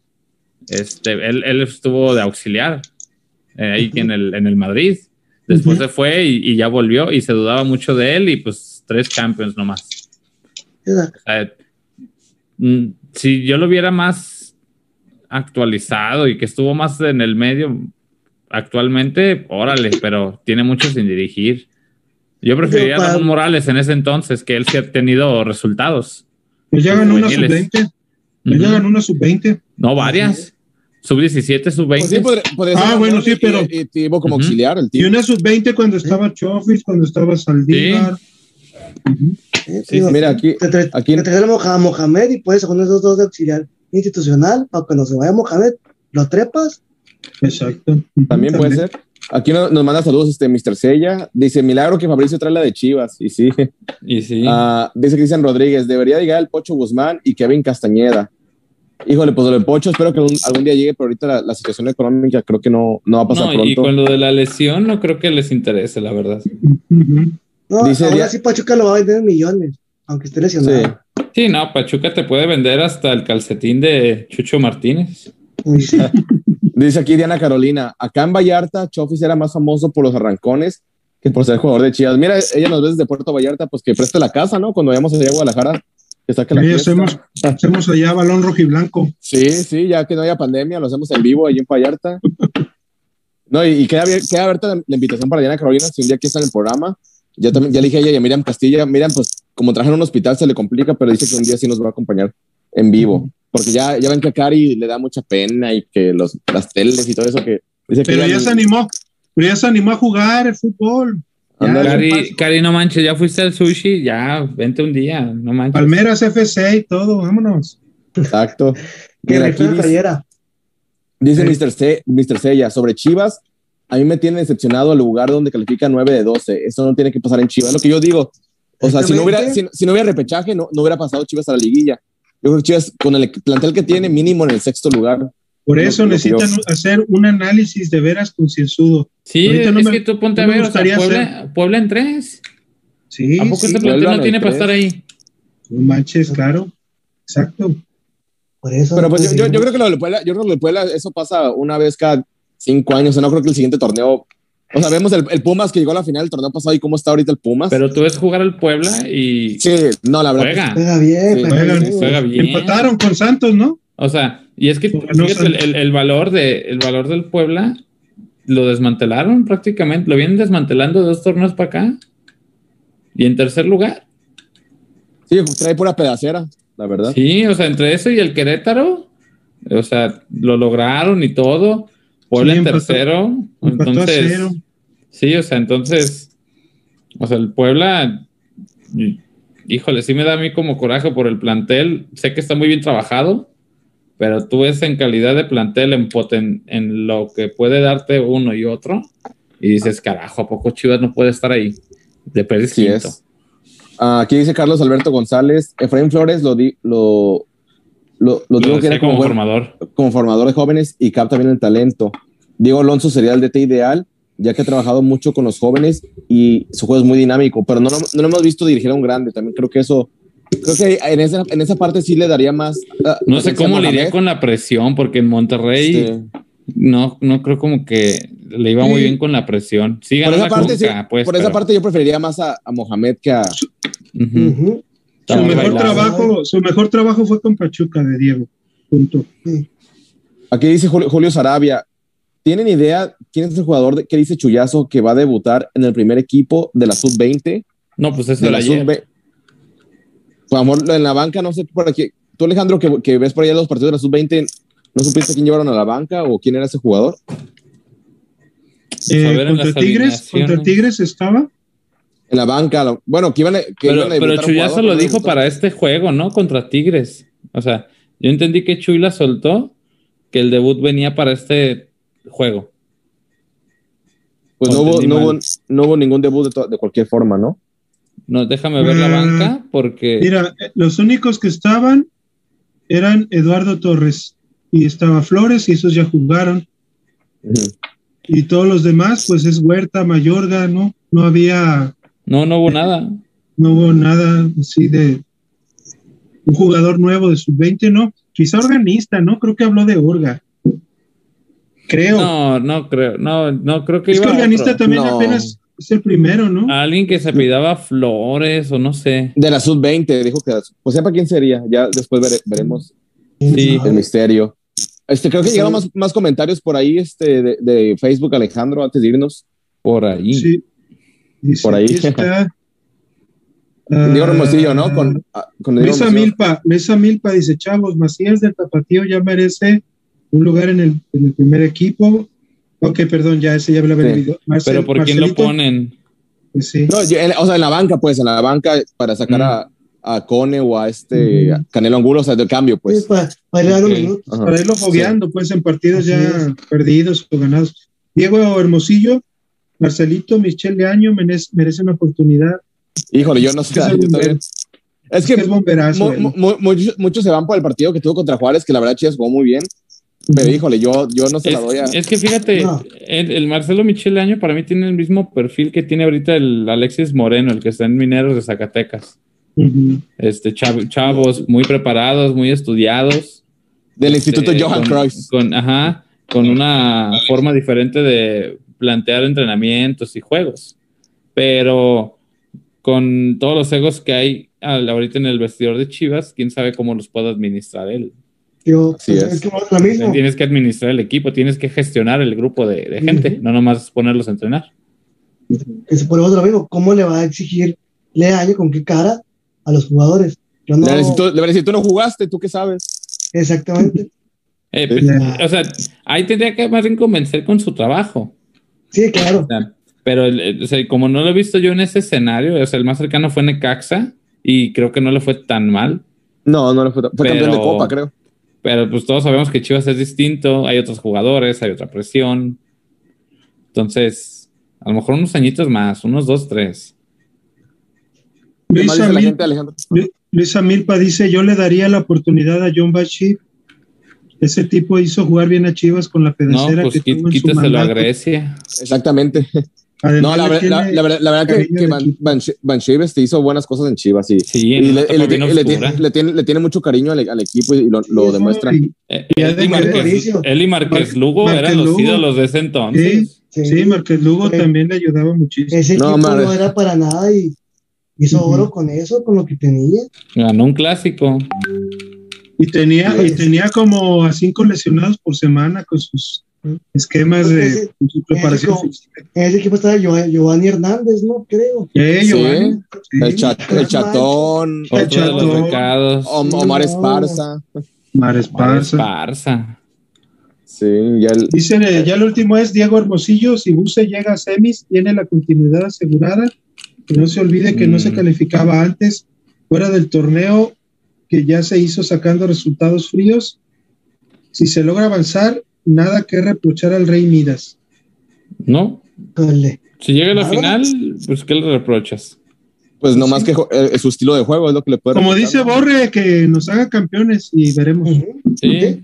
este, él, él estuvo de auxiliar eh, ahí en el, en el Madrid, después se fue y, y ya volvió y se dudaba mucho de él y pues tres Champions nomás. Exacto. O sea, mm, si yo lo viera más actualizado y que estuvo más en el medio actualmente, órale, pero tiene mucho sin dirigir. Yo preferiría a Yo, Ramón Morales en ese entonces, que él sí ha tenido resultados. Pues ya ganó una Juveniles. sub-20. Pues ya ganó una sub-20. No, varias. Sub 17, sub 20. Pues sí, podría, Ah, bueno, sí, y- pero- Y, y como auxiliar, el Y Tibu. una sub-20 cuando estaba Chofis, cuando estaba Saldívar. Ujú. Sí, Mira, aquí, te, tra- aquí te traes a Moja- a Mohamed y puedes con esos dos de auxiliar institucional para cuando se vaya Mohamed, lo trepas. Exacto. También puede ser. Aquí no- nos manda saludos este Mr. Sella. Dice, milagro que Fabricio trae la de Chivas. Y sí. Y sí. Ah, dice Cristian Rodríguez, debería llegar el Pocho Guzmán y Kevin Castañeda. Híjole, pues lo del Pocho, espero que algún, algún día llegue, pero ahorita la, la situación económica creo que no, no va a pasar no, y pronto. con lo de la lesión, no creo que les interese, la verdad. No, Dice Dia- así Pachuca lo va a vender en millones, aunque esté lesionado. Sí. Sí, no, Pachuca te puede vender hasta el calcetín de Chucho Martínez. Sí. Dice aquí Diana Carolina, acá en Vallarta, Chofis era más famoso por los arrancones que por ser jugador de Chivas. Mira, ella nos ve desde Puerto Vallarta, pues que preste la casa, ¿no? Cuando vayamos allá a Guadalajara, que saque la fiesta. hacemos, hacemos allá balón rojo y blanco. Sí, sí, ya que no haya pandemia, lo hacemos en vivo allí en Vallarta. No, y, y queda, queda abierta la, la invitación para Diana Carolina, si un día aquí está en el programa. Ya, también, ya le dije a ella y a Miriam Castilla, Miriam, pues como trabaja en un hospital se le complica, pero dice que un día sí nos va a acompañar en vivo. Porque ya, ya ven que a Cari le da mucha pena y que los, las teles y todo eso que... Dice que Pero ella ya ni- se animó. Pero ya se animó a jugar el fútbol. Ya, ya Cari, no manches, ya fuiste al sushi, ya, vente un día, no manches. Palmeras FC y todo, vámonos. Exacto. Que Mira, aquí dice, dice Sí. Mr. C, Mr. Sella, sobre Chivas, a mí me tiene decepcionado el lugar donde califica 9 de 12. Eso no tiene que pasar en Chivas. Es lo que yo digo. O sea, si no hubiera, si, si no hubiera repechaje, no, no hubiera pasado Chivas a la liguilla. Yo creo que Chivas, con el plantel que tiene, mínimo en el sexto lugar. Por eso necesitan hacer un análisis de veras concienzudo. Sí, Ahorita no es me- que tú ponte a ver, o sea, Puebla, Puebla en tres. Sí, ¿A poco sí, este plantel no tiene para estar ahí? no manches, claro. Exacto. Por eso. Pero pues yo, yo creo que lo de Puebla, yo creo que lo de Puebla, eso pasa una vez cada cinco años. O sea, no creo que el siguiente torneo. O sea, vemos el, el Pumas que llegó a la final del torneo pasado y cómo está ahorita el Pumas. Pero tú ves jugar al Puebla y sí, no, la verdad. juega. Juega bien, Sí, juega bien. juega bien. Empataron con Santos, ¿no? O sea, Y es que fíjate, el, el, el, valor de, el valor del Puebla lo desmantelaron prácticamente, lo vienen desmantelando dos torneos para acá. Y en tercer lugar. Sí, trae pura pedacera, la verdad. Sí, o sea, entre eso y el Querétaro, o sea, lo lograron y todo. Puebla sí, en tercero. entonces, sí, o sea, entonces, o sea, el Puebla, híjole, sí me da a mí como coraje por el plantel. Sé que está muy bien trabajado, pero tú ves en calidad de plantel, en, poten, en lo que puede darte uno y otro, y dices, carajo, ¿a poco Chivas no puede estar ahí? De Pérez sí es. Uh, aquí dice Carlos Alberto González, Efraín Flores lo, di, lo, lo, lo, lo que era como, como, formador. como formador de jóvenes y capta bien el talento. Diego Alonso sería el DT ideal, ya que ha trabajado mucho con los jóvenes y su juego es muy dinámico, pero no, no, no lo hemos visto dirigir a un grande. También creo que eso creo que en esa, en esa parte sí le daría más. Uh, no sé cómo lidiar con la presión, porque en Monterrey sí. no, no creo como que le iba sí. muy bien con la presión. Sí, por esa, la parte, sí, pues, por pero... esa parte yo preferiría más a, a Mohamed que a. Uh -huh. Uh -huh. Su, mejor trabajo, su mejor trabajo fue con Pachuca de Diego. Punto. Aquí dice Julio, Julio Sarabia. ¿Tienen idea quién es el jugador de, que dice Chuyazo que va a debutar en el primer equipo de la sub-20? No, pues es de la ayer. sub por amor, en la banca, no sé por aquí. Tú, Alejandro, que, que ves por allá los partidos de la sub-20, ¿no supiste quién llevaron a la banca o quién era ese jugador? Eh, contra Tigres, contra Tigres estaba. En la banca, bueno, que iban, a, que pero, iban a Pero Chuyazo lo dijo para este juego, ¿no? Contra Tigres. O sea, yo entendí que Chuy la soltó, que el debut venía para este juego. Pues no hubo, no hubo, no hubo, ningún debut de, de, cualquier forma, ¿no? No, déjame ver la banca porque. Mira, los únicos que estaban eran Eduardo Torres y estaba Flores y esos ya jugaron. Uh -huh. Y todos los demás, pues es Huerta, Mayorga, ¿no? No había. No, no hubo nada. No hubo nada así de un jugador nuevo de sub-20, ¿no? Quizá organista, ¿no? Creo que habló de Orga. Creo. No, no creo. No, no creo que es iba que organista otro. también no. apenas es el primero, ¿no? Alguien que se pidaba Flores o no sé. De la sub-20, dijo que. Pues sepa quién sería. Ya después vere, veremos sí. el misterio. Este, creo que sí. llegaron más, más, comentarios por ahí este, de, de, Facebook, Alejandro, antes de irnos. Por ahí. Sí. Dice, por ahí. Está, Diego Hermosillo, ¿no? Con, ah, con Mesa Milpa, Mesa Milpa dice, chavos, Macías del Tapatío ya merece un lugar en el, en el primer equipo. Ok, perdón, ya ese ya me lo había sí. Marcel, Pero ¿por Marcelito, quién lo ponen? Pues sí. No, yo, en, o sea, en la banca, pues, en la banca para sacar mm. a, a Cone o a este mm. Canelo Angulo, o sea, del cambio, pues. Sí, para, para, okay. para irlo fogueando, sí. pues, en partidos Así ya es. perdidos o ganados. Diego Hermosillo, Marcelito, Michel de Año merece, merece una oportunidad. Híjole, yo no sé. Es, es que, es bomberazo, mu, mu, muchos, muchos se van por el partido que tuvo contra Juárez, que la verdad Chivas jugó muy bien. Pero híjole, yo, yo no se es, la doy a. Es que fíjate, no. el, el, Marcelo Michel Año para mí tiene el mismo perfil que tiene ahorita el Alexis Moreno, el que está en Mineros de Zacatecas. Uh -huh. Este chav, chavos muy preparados, muy estudiados. Del Instituto este, Johan con, Cruyff. Con, ajá, con una forma diferente de plantear entrenamientos y juegos. Pero con todos los egos que hay ahorita en el vestidor de Chivas, quién sabe cómo los puede administrar él. Yo, Así es. es lo mismo. Tienes que administrar el equipo, tienes que gestionar el grupo de, de gente, uh -huh. no nomás ponerlos a entrenar. Es por lo mismo, ¿cómo le va a exigir Leaño con qué cara a los jugadores? Yo no... le, decir, le van a decir, tú no jugaste, ¿tú qué sabes? Exactamente. Eh, pues, o sea, ahí tendría que más bien convencer con su trabajo. Sí, claro. O sea, pero o sea, como no lo he visto yo en ese escenario, o sea, el más cercano fue Necaxa y creo que no le fue tan mal. No, no le fue tan Fue pero, campeón de Copa, creo. Pero pues todos sabemos que Chivas es distinto, hay otros jugadores, hay otra presión. Entonces, a lo mejor unos añitos más, unos dos, tres. Gente, Luisa Milpa dice, yo le daría la oportunidad a John Bashir. Ese tipo hizo jugar bien a Chivas con la pedacera no, pues que tuvo en su mandato. a Grecia. Exactamente. Además, no, la, ver, la, la, la, verdad que, que Van, Van, Van Chivas te hizo buenas cosas en Chivas y, sí, y le, le, tiene, le, tiene, le, tiene, le, tiene, mucho cariño al, al equipo y lo, lo demuestra. Y, eh, él, y Márquez, él y Márquez Lugo Márquez eran los ídolos de ese entonces. Sí, sí, sí Márquez Lugo también le ayudaba muchísimo. Ese equipo no era para nada y hizo uh -huh. oro con eso, con lo que tenía. Ganó un clásico. Y tenía, y tenía como a cinco lesionados por semana con sus esquemas de su preparación En ese equipo estaba Giovanni Hernández, ¿no? Creo. Eh, Giovanni. El, chat, el, chatón. El chatón. Omar Esparza. Omar Esparza. Esparza. Sí, ya el... Dice, ya el último es Diego Hermosillo, si Buse llega a semis, tiene la continuidad asegurada. Que no se olvide que no se calificaba antes, fuera del torneo que ya se hizo sacando resultados fríos. Si se logra avanzar, nada que reprochar al Rey Midas. No. Dale. Si llega a la final, pues ¿qué le reprochas? Pues no más que eh, su estilo de juego es lo que le puede Como dice Borre, que nos haga campeones y veremos. Sí.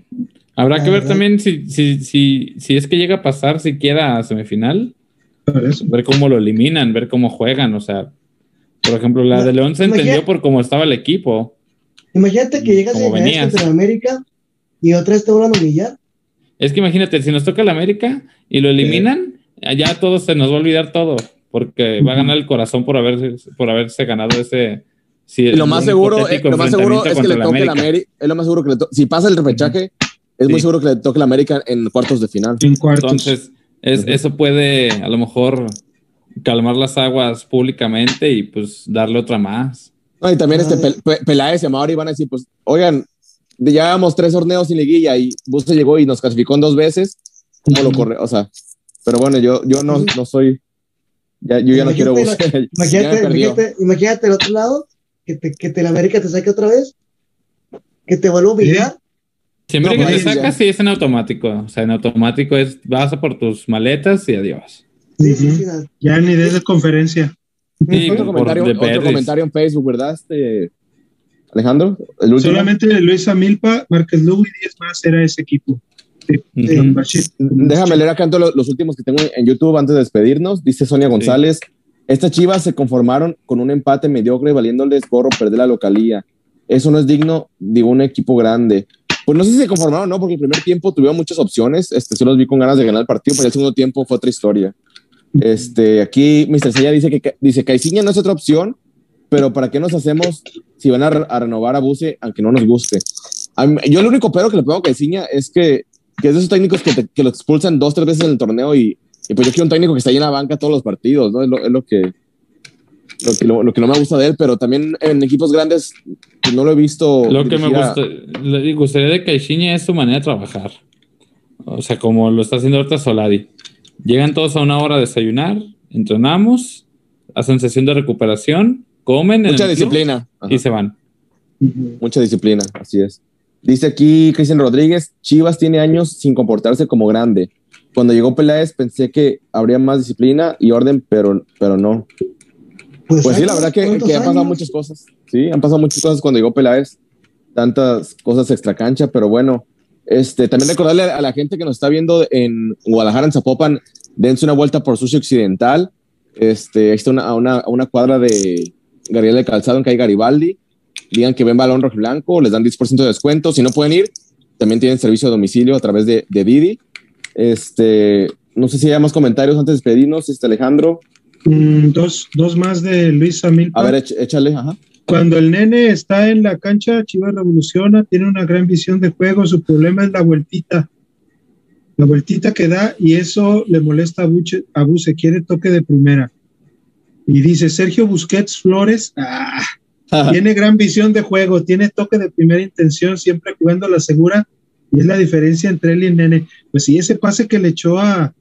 Habrá que ver también si, si, si, si es que llega a pasar siquiera a semifinal. Ver cómo lo eliminan, ver cómo juegan. O sea, por ejemplo, la de León se entendió por cómo estaba el equipo. Imagínate que llegas a contra América y otra vez te van a humillar. Es que imagínate, si nos toca el América y lo eliminan, ya todos se nos va a olvidar todo, porque va a ganar el corazón por haberse, por haberse ganado ese. Si lo, más seguro, eh, lo más seguro es que le toque el América. Es lo más seguro que le Si pasa el repechaje, es muy seguro que le toque el América en cuartos de final. En cuartos. Entonces, es, eso puede a lo mejor calmar las aguas públicamente y pues darle otra más. Y también este Peláez y Amaury van a decir, pues, oigan, ya llevamos tres torneos sin liguilla y Buse llegó y nos clasificó en dos veces, ¿cómo lo corre? O sea, pero bueno, yo, yo no, no soy, ya, yo ya no quiero Buse. Imagínate, imagínate, el otro lado, que, te, que te la América te saque otra vez, que te vuelva a humillar. Siempre que te sacas, sí es en automático. O sea, en automático es vas a por tus maletas y adiós. Sí, sí, sí, ya ni desde conferencia. Sí, otro, comentario, otro comentario en Facebook, ¿verdad? Este, Alejandro, el último. Solamente Luisa Milpa, Márquez Lugo y 10 más era ese equipo. Déjame leer acá los, los, últimos que tengo en YouTube antes de despedirnos. Dice Sonia González: Estas chivas se conformaron con un empate mediocre valiéndoles gorro perder la localía. Eso no es digno de un equipo grande. Pues no sé si se conformaron o no, porque el primer tiempo tuvieron muchas opciones. Este, sí los vi con ganas de ganar el partido, pero el segundo tiempo fue otra historia. Este, aquí Mr. Sella dice que dice Caiciña no es otra opción, pero ¿para qué nos hacemos si van a, renovar a Buse aunque no nos guste? yo el único pero que le pongo a Caiciña es que, que es de esos técnicos que, que, lo expulsan dos, tres veces en el torneo y, y, pues yo quiero un técnico que está ahí en la banca todos los partidos, ¿no? Es lo, es lo que, lo que, lo, que, no me gusta de él, pero también en equipos grandes pues, no lo he visto. Lo que me gusta, le gustaría de Caixinha es su manera de trabajar. O sea, como lo está haciendo ahorita Solari. Llegan todos a una hora a desayunar, entrenamos, hacen sesión de recuperación, comen. Mucha disciplina. Y se van. Mucha disciplina, así es. Dice aquí Cristian Rodríguez, Chivas tiene años sin comportarse como grande. Cuando llegó Peláez pensé que habría más disciplina y orden, pero, pero no. Pues, pues sí, la verdad que, han pasado muchas cosas. Sí, han pasado muchas cosas cuando llegó Peláez. Tantas cosas extra cancha, pero bueno. Este, también recordarle a la gente que nos está viendo en Guadalajara, en Zapopan, dense una vuelta por Sushi Occidental. Este, está una, una, una cuadra de Gabriel de Calzado en calle Garibaldi. Digan que ven balón rojo blanco, les dan 10% de descuento. Si no pueden ir, también tienen servicio de domicilio a través de, de Didi. Este, no sé si hay más comentarios antes de despedirnos, este Alejandro. Mm, dos, dos más de Luis Amilpa. A ver, échale, ajá. Cuando el nene está en la cancha, Chivas revoluciona, tiene una gran visión de juego, su problema es la vueltita. La vueltita que da y eso le molesta a, Buche, a Buse, quiere toque de primera. Y dice Sergio Busquets Flores, ah, tiene gran visión de juego, tiene toque de primera intención, siempre jugando la segura, y es la diferencia entre él y el nene. Pues sí, ese pase que le echó a,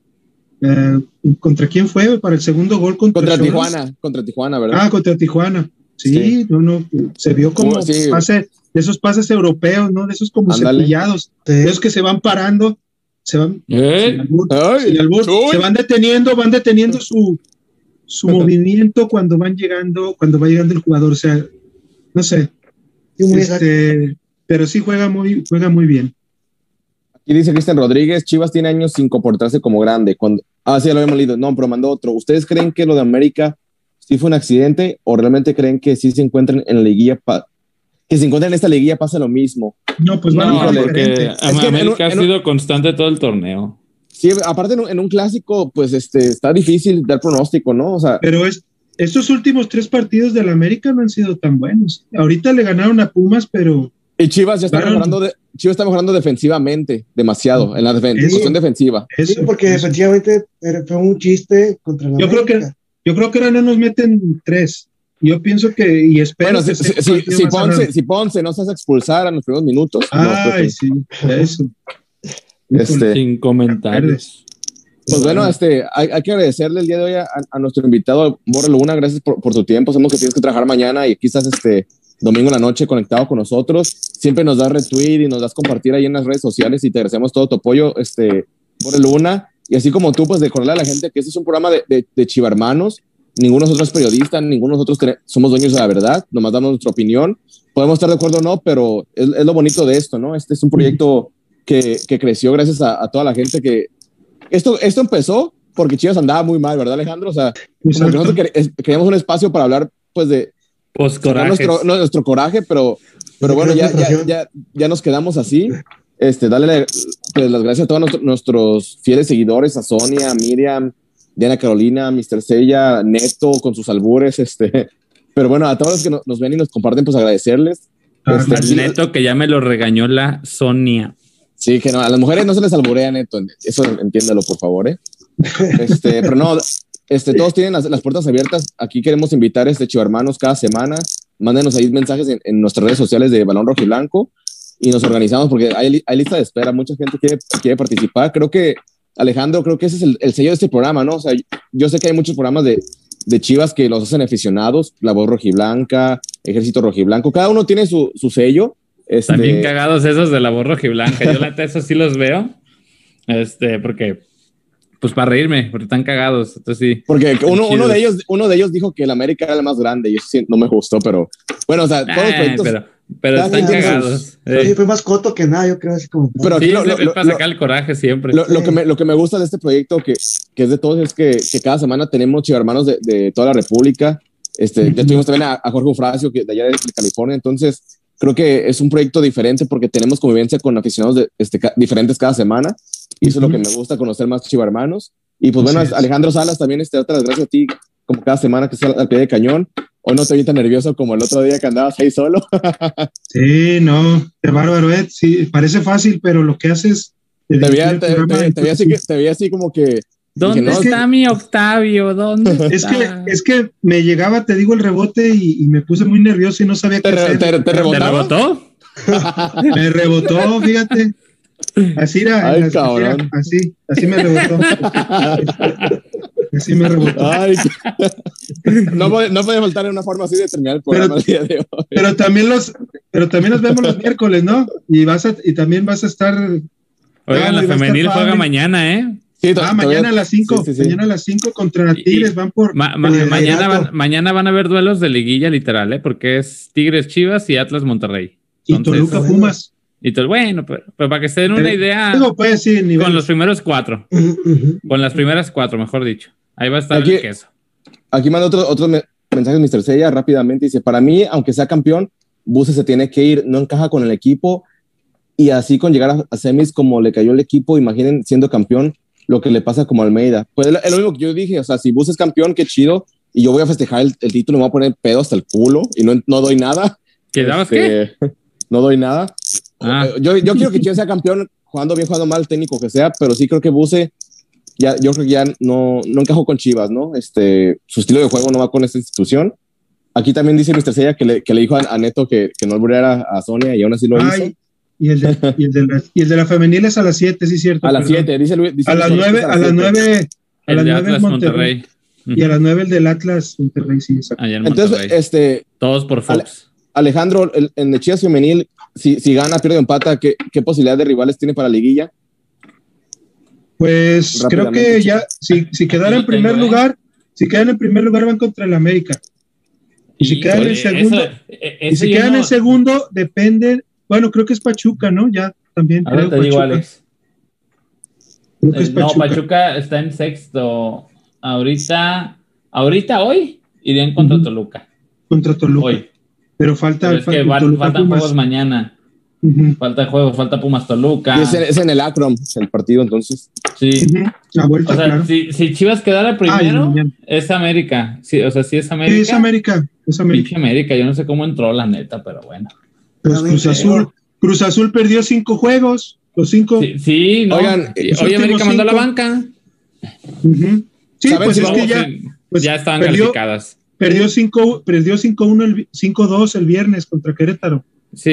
eh, ¿Contra quién fue? Para el segundo gol contra, Tijuana, contra Tijuana, ¿verdad? Ah, contra Tijuana. Sí, no, no, se vio como pase, de esos pases europeos, ¿no? De esos como cepillados, de esos que se van parando, se van, ¿Eh? se van deteniendo, van deteniendo su, su movimiento cuando van llegando, cuando va llegando el jugador, o sea, no sé. Este, pero sí juega muy, juega muy bien. Y dice Cristian Rodríguez, Chivas tiene años sin comportarse como grande. Cuando, ah, sí, lo habíamos leído. No, pero mandó otro. ¿Ustedes creen que lo de América sí fue un accidente o realmente creen que sí se encuentran en la liguilla, que se encuentran en esta liguilla pasa lo mismo? No, pues bueno, no, porque América ha sido constante todo el torneo. Sí, aparte en un, clásico, pues este, está difícil dar pronóstico, ¿no? O sea, pero es, estos últimos tres partidos del América no han sido tan buenos. Ahorita le ganaron a Pumas, pero Y Chivas ya está mejorando, de, Chivas está mejorando defensivamente demasiado, en la defensa defensiva. Sí, porque defensivamente fue un chiste contra la Yo creo que yo creo que ahora no nos meten tres. Yo pienso que, y espero. Bueno, si, si, Ponce, si, Ponce, no se hace expulsar en los primeros minutos. Ay, sí, eso. Este, Sin comentarios. Pues bueno, este, hay, hay, que agradecerle el día de hoy a, a nuestro invitado, Borre Luna, gracias por, por, tu tiempo. Sabemos que tienes que trabajar mañana y quizás este domingo en la noche conectado con nosotros. Siempre nos das retweet y nos das compartir ahí en las redes sociales y te agradecemos todo tu apoyo, este, Borre Luna. Y así como tú, pues recordarle a la gente que este es un programa de, de, de Chivarmanos. Ninguno de nosotros es periodista, ninguno de nosotros somos dueños de la verdad, nomás damos nuestra opinión. Podemos estar de acuerdo o no, pero es, es lo bonito de esto, ¿no? Este es un proyecto que, que creció gracias a, a, toda la gente que... Esto, esto empezó porque Chivas andaba muy mal, ¿verdad, Alejandro? O sea, nosotros queríamos un espacio para hablar, pues, de... Pues nuestro, no, nuestro coraje, pero, pero bueno, ya, ya, ya, ya nos quedamos así. Este, dale pues, las gracias a todos nuestros, nuestros fieles seguidores, a Sonia, a Miriam, Diana Carolina, Mr. Sella, Neto con sus albures, este, pero bueno, a todos los que nos, nos ven y nos comparten, pues agradecerles. Este, Al Neto que ya me lo regañó la Sonia. Sí, que no, a las mujeres no se les alburea, Neto, eso entiéndalo, por favor, ¿eh? Este, pero no, este, todos tienen las, las, puertas abiertas. Aquí queremos invitar a este Chivo Hermanos cada semana. Mándenos ahí mensajes en, en, nuestras redes sociales de Balón Rojo y Blanco y nos organizamos porque hay, hay lista de espera. Mucha gente quiere, quiere participar. Creo que, Alejandro, creo que ese es el, el, sello de este programa, ¿no? O sea, yo sé que hay muchos programas de, de Chivas que los hacen aficionados, La Voz Rojiblanca, Ejército Rojiblanco. Cada uno tiene su, su sello. Este... También cagados esos de La Voz Rojiblanca. Yo la esos sí los veo. Este, porque pues para reírme, porque están cagados. Entonces sí. Porque uno, uno, de ellos, uno de ellos dijo que el América era el más grande y eso sí, no me gustó, pero bueno, o sea, todos los proyectos. Pero, pero están cagados. Sus, sí, fue más coto que nada, yo creo. Así como, pero aquí sí, lo, lo, lo, para sacar el coraje siempre. Lo, lo, que me, lo que me gusta de este proyecto, que, que es de todos, es que, que cada semana tenemos chivarmanos de, de toda la República. Este, ya tuvimos también a, a Jorge Ufracio, que de allá de California. Entonces, creo que es un proyecto diferente porque tenemos convivencia con aficionados de, este, diferentes cada semana. Y eso es lo que me gusta, conocer más chivarmanos. Y pues bueno, Alejandro Salas también, este, otras gracias a ti, como cada semana que estás al pie de cañón. Hoy no te vi tan nervioso como el otro día que andabas ahí solo. sí, no, qué bárbaro, Ed. Sí, parece fácil, pero lo que haces. Te veía, te, te, te, veía así, que, te veía así como que. ¿Dónde no, está es que, mi Octavio? ¿Dónde es está? que es que me llegaba, te digo, el rebote y, y me puse muy nervioso y no sabía qué ¿Te, hacer. ¿Te, te, rebotó? me rebotó, fíjate. Así era. Ay, así, cabrón. así, así me rebotó. Así me rebotó. Ay, no, puede, no puede faltar una forma así de terminar el programa pero, el día de hoy. Pero también los, pero también nos vemos los miércoles, ¿no? Y vas a, y también vas a estar. Oigan, la femenil juega mañana, ¿eh? Sí, ah, mañana a las 5, sí, sí, sí. mañana a las 5 contra Tigres, van por... Ma, ma, mañana, van, mañana van a haber duelos de liguilla literal, ¿eh? Porque es Tigres Chivas y Atlas Monterrey. Y Toluca Pumas. Y todo, bueno, pero, pero, para que se den una idea, pues, sí, con los primeros cuatro, uh -huh. con las primeras cuatro, mejor dicho. Ahí va a estar aquí, el queso. Aquí manda otro, otro mensaje Mr. Sella rápidamente. Dice, para mí, aunque sea campeón, Buse se tiene que ir, no encaja con el equipo y así con llegar a, a semis como le cayó el equipo, imaginen siendo campeón, lo que le pasa como Almeida. Pues es lo mismo que yo dije, o sea, si Bus es campeón, qué chido, y yo voy a festejar el, el título, me voy a poner pedo hasta el culo y no, no doy nada. ¿Quedabas este, qué? No doy nada. Ah. Yo, yo quiero que Chivas sea campeón, jugando bien, jugando mal, técnico que sea, pero sí creo que Buse, ya, yo creo que ya no, no encajó con Chivas, ¿no? Este, su estilo de juego no va con esta institución. Aquí también dice Mr. Sella que le, que le dijo a, a, Neto que, que no albureara a Sonia y aún así lo Ay. hizo. Y el, de, y, el de la, y el de la femenil es a las 7, sí, cierto. A las 7, dice Luis. Dice a las 9, a las 9. A las 9 Atlas Monterrey. Monterrey. Uh -huh. Y a las 9 el del Atlas Monterrey, sí, exacto. Entonces, este. Todos por Fox. Alejandro, el, en el Chivas Femenil, si, si gana, pierde o empata, ¿qué, ¿qué posibilidad de rivales tiene para Liguilla? Pues creo que ya, si, si quedara en primer tengo, lugar, eh. si quedan en primer lugar, van contra el América. Y, y si quedan en segundo, eso, eso y si quedan no... en segundo, depende bueno, creo que es Pachuca, ¿no? Ya también. Ahora creo, te Pachuca. digo, Alex. Creo que es Pachuca. No, Pachuca está en sexto. Ahorita, ahorita hoy irían contra uh -huh. Toluca. Contra Toluca. Hoy. Pero falta. Pero es que Toluca, faltan juegos mañana. Uh -huh. Falta juegos, falta Pumas Toluca. Es en, es en el Acrom, el partido entonces. Sí. Uh -huh. La vuelta, o sea, claro. si, si, Chivas quedara primero, Ay, es América. Sí, o sea, si es América. Sí, es América. Es América. América. Yo no sé cómo entró, la neta, pero bueno. Pues Cruz Azul, Cruz Azul perdió cinco juegos, los cinco. Sí, no. Oigan, hoy América mandó a la banca. Sí, pues es que ya, pues ya estaban calificadas. Perdió 5-1 perdió 5-2 el viernes contra Querétaro. Sí,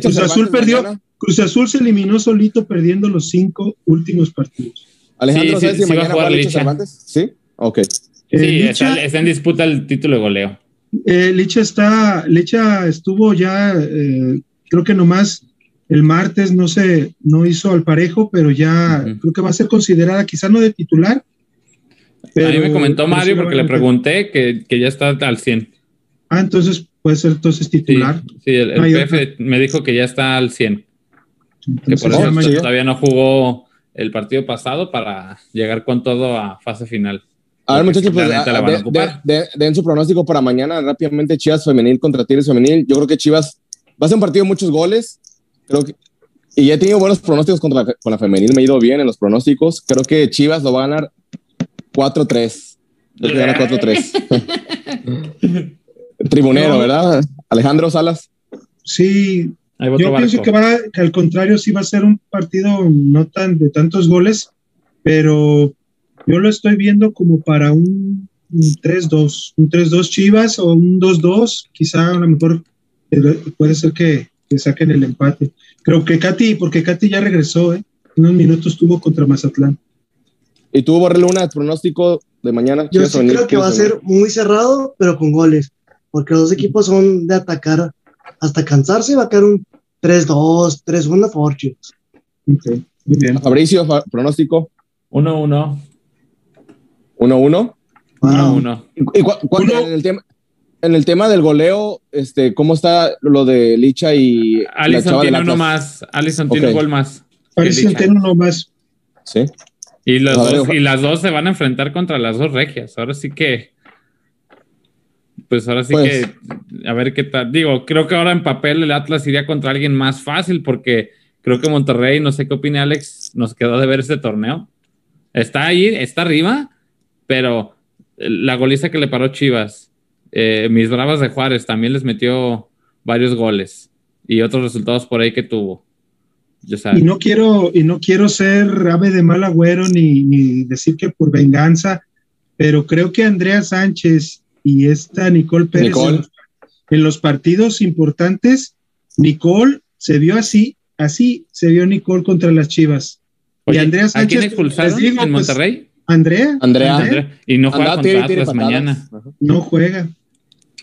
Cruz Azul perdió, Cruz Azul se eliminó solito perdiendo los cinco últimos partidos. Alejandro, ¿sabes si mañana juega Licha Cervantes? Sí, ok. Sí, está, en disputa el título de goleo. Eh, Licha está, Licha estuvo ya, eh, creo que nomás el martes no se, no hizo al parejo, pero ya creo que va a ser considerada quizá no de titular, a mí me comentó Mario porque le pregunté que, que, ya está al 100. Ah, entonces puede ser entonces titular. Sí, el, el me dijo que ya está al 100. que por eso todavía no jugó el partido pasado para llegar con todo a fase final. A ver, muchachos, pues, de, den su pronóstico para mañana rápidamente. Chivas femenil contra Tigres femenil. Yo creo que Chivas va a ser un partido de muchos goles. Creo que, y he tenido buenos pronósticos contra con la femenil. Me he ido bien en los pronósticos. Creo que Chivas lo va a ganar 4-3. 4-3. Tribunero, ¿verdad? Alejandro Salas. Sí, yo pienso que va, que al contrario, sí va a ser un partido no tan de tantos goles, pero yo lo estoy viendo como para un, 3-2, un 3-2 Chivas o un 2-2, quizá a lo mejor puede ser que, que, saquen el empate. Creo que Katy, porque Katy ya regresó, ¿eh? unos minutos tuvo contra Mazatlán. ¿Y tú, Borre Luna, pronóstico de mañana? Yo sí creo que va a ser muy cerrado, pero con goles, porque los dos equipos son de atacar hasta cansarse y va a caer un 3-2, 3-1 a favor, chicos. Okay. Muy bien. Fabricio, pronóstico. 1-1. 1-1. 1-1. En, el tema, en el tema del goleo, este, ¿cómo está lo de Licha y Alison tiene uno más. Alison tiene un gol más. Alison tiene uno más. Sí. Y, y las dos se van a enfrentar contra las dos regias. Ahora sí que. Pues ahora sí pues que. A ver qué tal. Digo, creo que ahora en papel el Atlas iría contra alguien más fácil porque creo que Monterrey, no sé qué opina Alex, nos quedó de ver este torneo. Está ahí, está arriba, pero la goliza que le paró Chivas, eh, mis bravas de Juárez también les metió varios goles y otros resultados por ahí que tuvo. Y no quiero, y no quiero ser ave de mal agüero ni, decir que por venganza, pero creo que Andrea Sánchez y esta Nicole Pérez En, los, partidos importantes, Nicole se vio así, así se vio Nicole contra las Chivas. y Andrea Sánchez. ¿A quién expulsaron en pues, Monterrey? Andrea, Andrea. Y no juega contra Atlas mañana. No juega.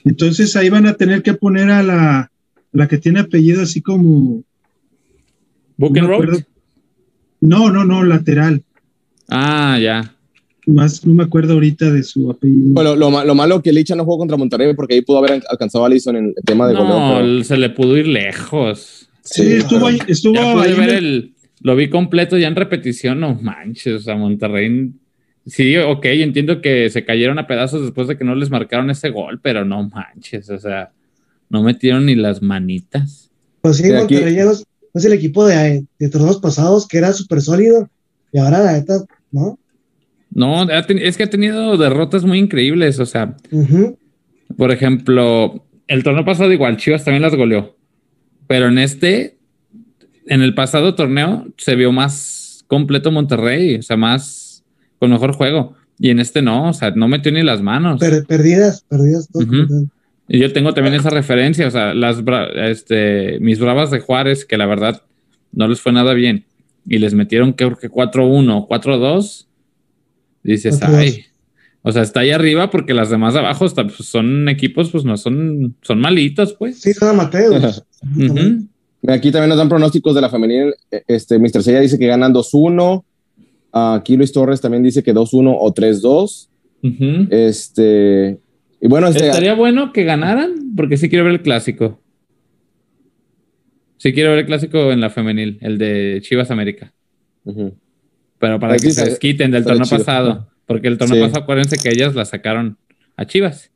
Entonces ahí van a tener que poner a la, la que tiene apellido así como no, no, no, lateral. Ah, ya. Más, no me acuerdo ahorita de su apellido. Bueno, lo, lo malo que Licha no jugó contra Monterrey porque ahí pudo haber alcanzado a Allison en el tema de No, se le pudo ir lejos. Sí, estuvo ahí. Estuvo ahí el, lo vi completo ya en repetición, no manches, o sea, Monterrey. Sí, ok, entiendo que se cayeron a pedazos después de que no les marcaron ese gol, pero no manches, o sea, no metieron ni las manitas. Pues sí, Monterrey es el equipo de, de torneos pasados que era súper sólido y ahora la neta, ¿no? No, es que ha tenido derrotas muy increíbles, o sea, por ejemplo, el torneo pasado igual, Chivas también las goleó, pero en este, en el pasado torneo se vio más completo Monterrey, o sea, más con mejor juego, y en este no, o sea, no metió ni las manos. perdidas, perdidas. Y yo tengo también esa referencia, o sea, las este, mis bravas de Juárez, que la verdad no les fue nada bien, y les metieron creo que 4-1, 4-2, dices, ay, o sea, está ahí arriba porque las demás de abajo pues, son equipos, pues no son, son malitos, pues. Sí, son Mateos. Aquí también nos dan pronósticos de la femenil. Este, Mr. Sella dice que ganan 2-1. Aquí Luis Torres también dice que 2-1 o 3-2. Este, y bueno, este, estaría bueno que ganaran, porque sí quiero ver el clásico. Sí quiero ver el clásico en la femenil, el de Chivas América. Pero para que se desquiten del torneo pasado, porque el torneo pasado, acuérdense que ellas la sacaron a Chivas.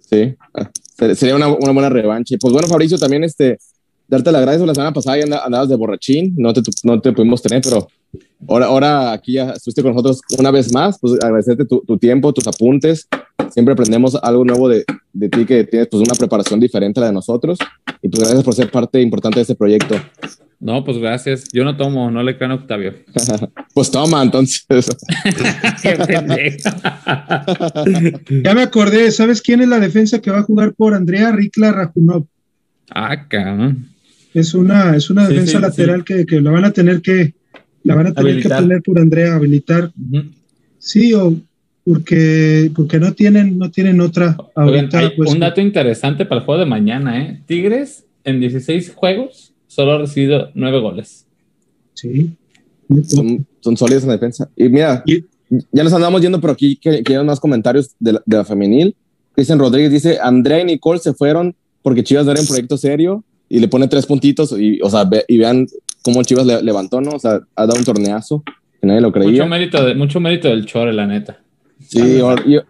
Sí, ah, sería una, buena revancha. Pues bueno, Fabricio, también este, darte la gracias la semana pasada ya andabas de borrachín, no te, no te pudimos tener, pero ahora, ahora aquí ya estuviste con nosotros una vez más, pues agradecerte tu, tu tiempo, tus apuntes siempre aprendemos algo nuevo de, de ti, que tienes pues una preparación diferente a la de nosotros. Y pues gracias por ser parte importante de este proyecto. No, pues gracias. Yo no tomo, no le creo a Octavio. pues toma, entonces. ya me acordé, ¿sabes quién es la defensa que va a jugar por Andrea Rikla Rajunov? Ah, cabrón. Es una, es una defensa lateral Que, que, la van a tener que, la van a tener que poner por Andrea, habilitar. Sí, o porque, porque no tienen, no tienen otra pues, un dato interesante para el juego de mañana, ¿eh? Tigres en 16 juegos solo ha recibido 9 goles. Sí. Son, son sólidos en la defensa. Y mira, ya nos andamos yendo, pero aquí quieren más comentarios de la, de la femenil. Cristian Rodríguez dice, Andrea y Nicole se fueron porque Chivas era un proyecto serio y le pone tres puntitos y, o sea, y vean cómo Chivas le, levantó, ¿no? O sea, ha dado un torneazo que nadie lo creía. Mucho mérito, de, mucho mérito del Chore, la neta. Sí,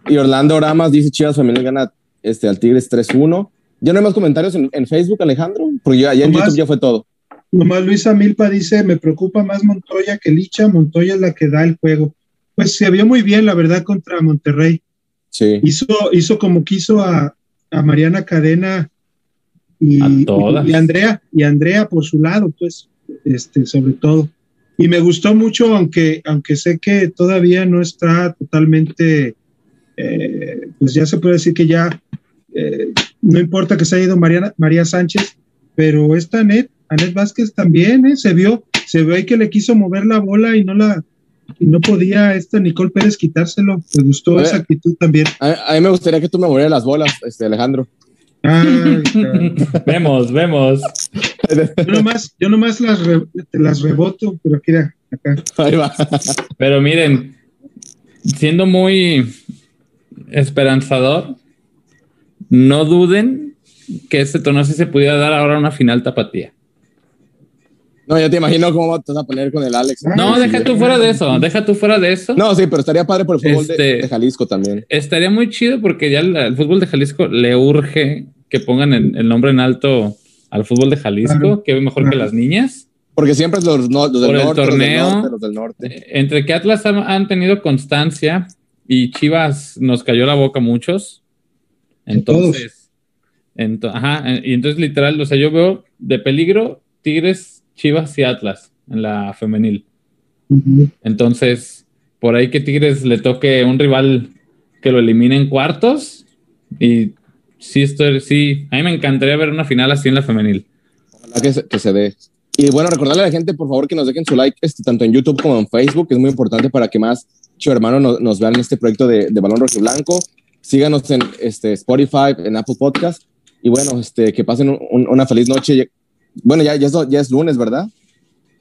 y, Orlando Ramas dice Chivas Femenil gana este, al Tigres 3-1. ¿Ya no hay más comentarios en, Facebook, Alejandro? Porque ya, en YouTube ya fue todo. Nomás Luisa Milpa dice, me preocupa más Montoya que Licha, Montoya es la que da el juego. Pues se vio muy bien, la verdad, contra Monterrey. Sí. Hizo, hizo como quiso a, a Mariana Cadena y, y, Andrea, y Andrea por su lado, pues, este, sobre todo. Y me gustó mucho, aunque, aunque sé que todavía no está totalmente, eh, pues ya se puede decir que ya eh, no importa que se haya ido María, María Sánchez, pero esta Anet, Anet Vázquez también eh, se vio, se ve que le quiso mover la bola y no la, y no podía esta Nicole Pérez quitárselo. Me gustó esa actitud también. A, mí me gustaría que tú me movieras las bolas, este Alejandro. vemos, vemos. Yo nomás, yo nomás las, las reboto, pero aquí acá. Ahí va. Pero miren, siendo muy esperanzador, no duden que este torneo sí se pudiera dar ahora una final tapatía. No, ya te imagino cómo vas a poner con el Alex. No, deja tú fuera de eso, deja tú fuera de eso. No, sí, pero estaría padre por el fútbol de, este, Jalisco también. Estaría muy chido porque ya el, fútbol de Jalisco le urge que pongan el, nombre en alto al fútbol de Jalisco, que es mejor que las niñas. Porque siempre los, del norte, el torneo, los del norte, Entre que Atlas han, tenido constancia y Chivas nos cayó la boca a muchos. Entonces, ajá, y entonces literal, o sea, yo veo de peligro Tigres Chivas y Atlas en la femenil. Entonces, por ahí que Tigres le toque un rival que lo elimine en cuartos. Y sí, estoy, sí, a mí me encantaría ver una final así en la femenil. Ojalá que se, que se dé. Y bueno, recordarle a la gente, por favor, que nos dejen su like este, tanto en YouTube como en Facebook, es muy importante para que más Chivo Hermano nos, vean en este proyecto de, de Balón Rojo y Blanco. Síganos en este, Spotify, en Apple Podcast. Y bueno, este, que pasen una feliz noche bueno, ya, ya, es, ya es lunes, ¿verdad?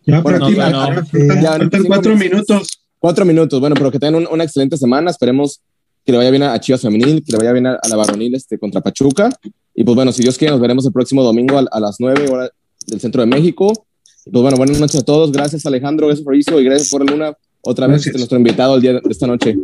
Ya, por aquí, faltan cuatro minutos. Cuatro minutos, bueno, pero que tengan una excelente semana. Esperemos que le vaya bien a Chivas Femenil, que le vaya bien a, la Varonil este, contra Pachuca. Y pues bueno, si Dios quiere, nos veremos el próximo domingo a, las nueve del centro de México. Pues bueno, buenas noches a todos. Gracias Alejandro, gracias Fabricio y gracias por Luna otra vez, este, nuestro invitado el día de esta noche.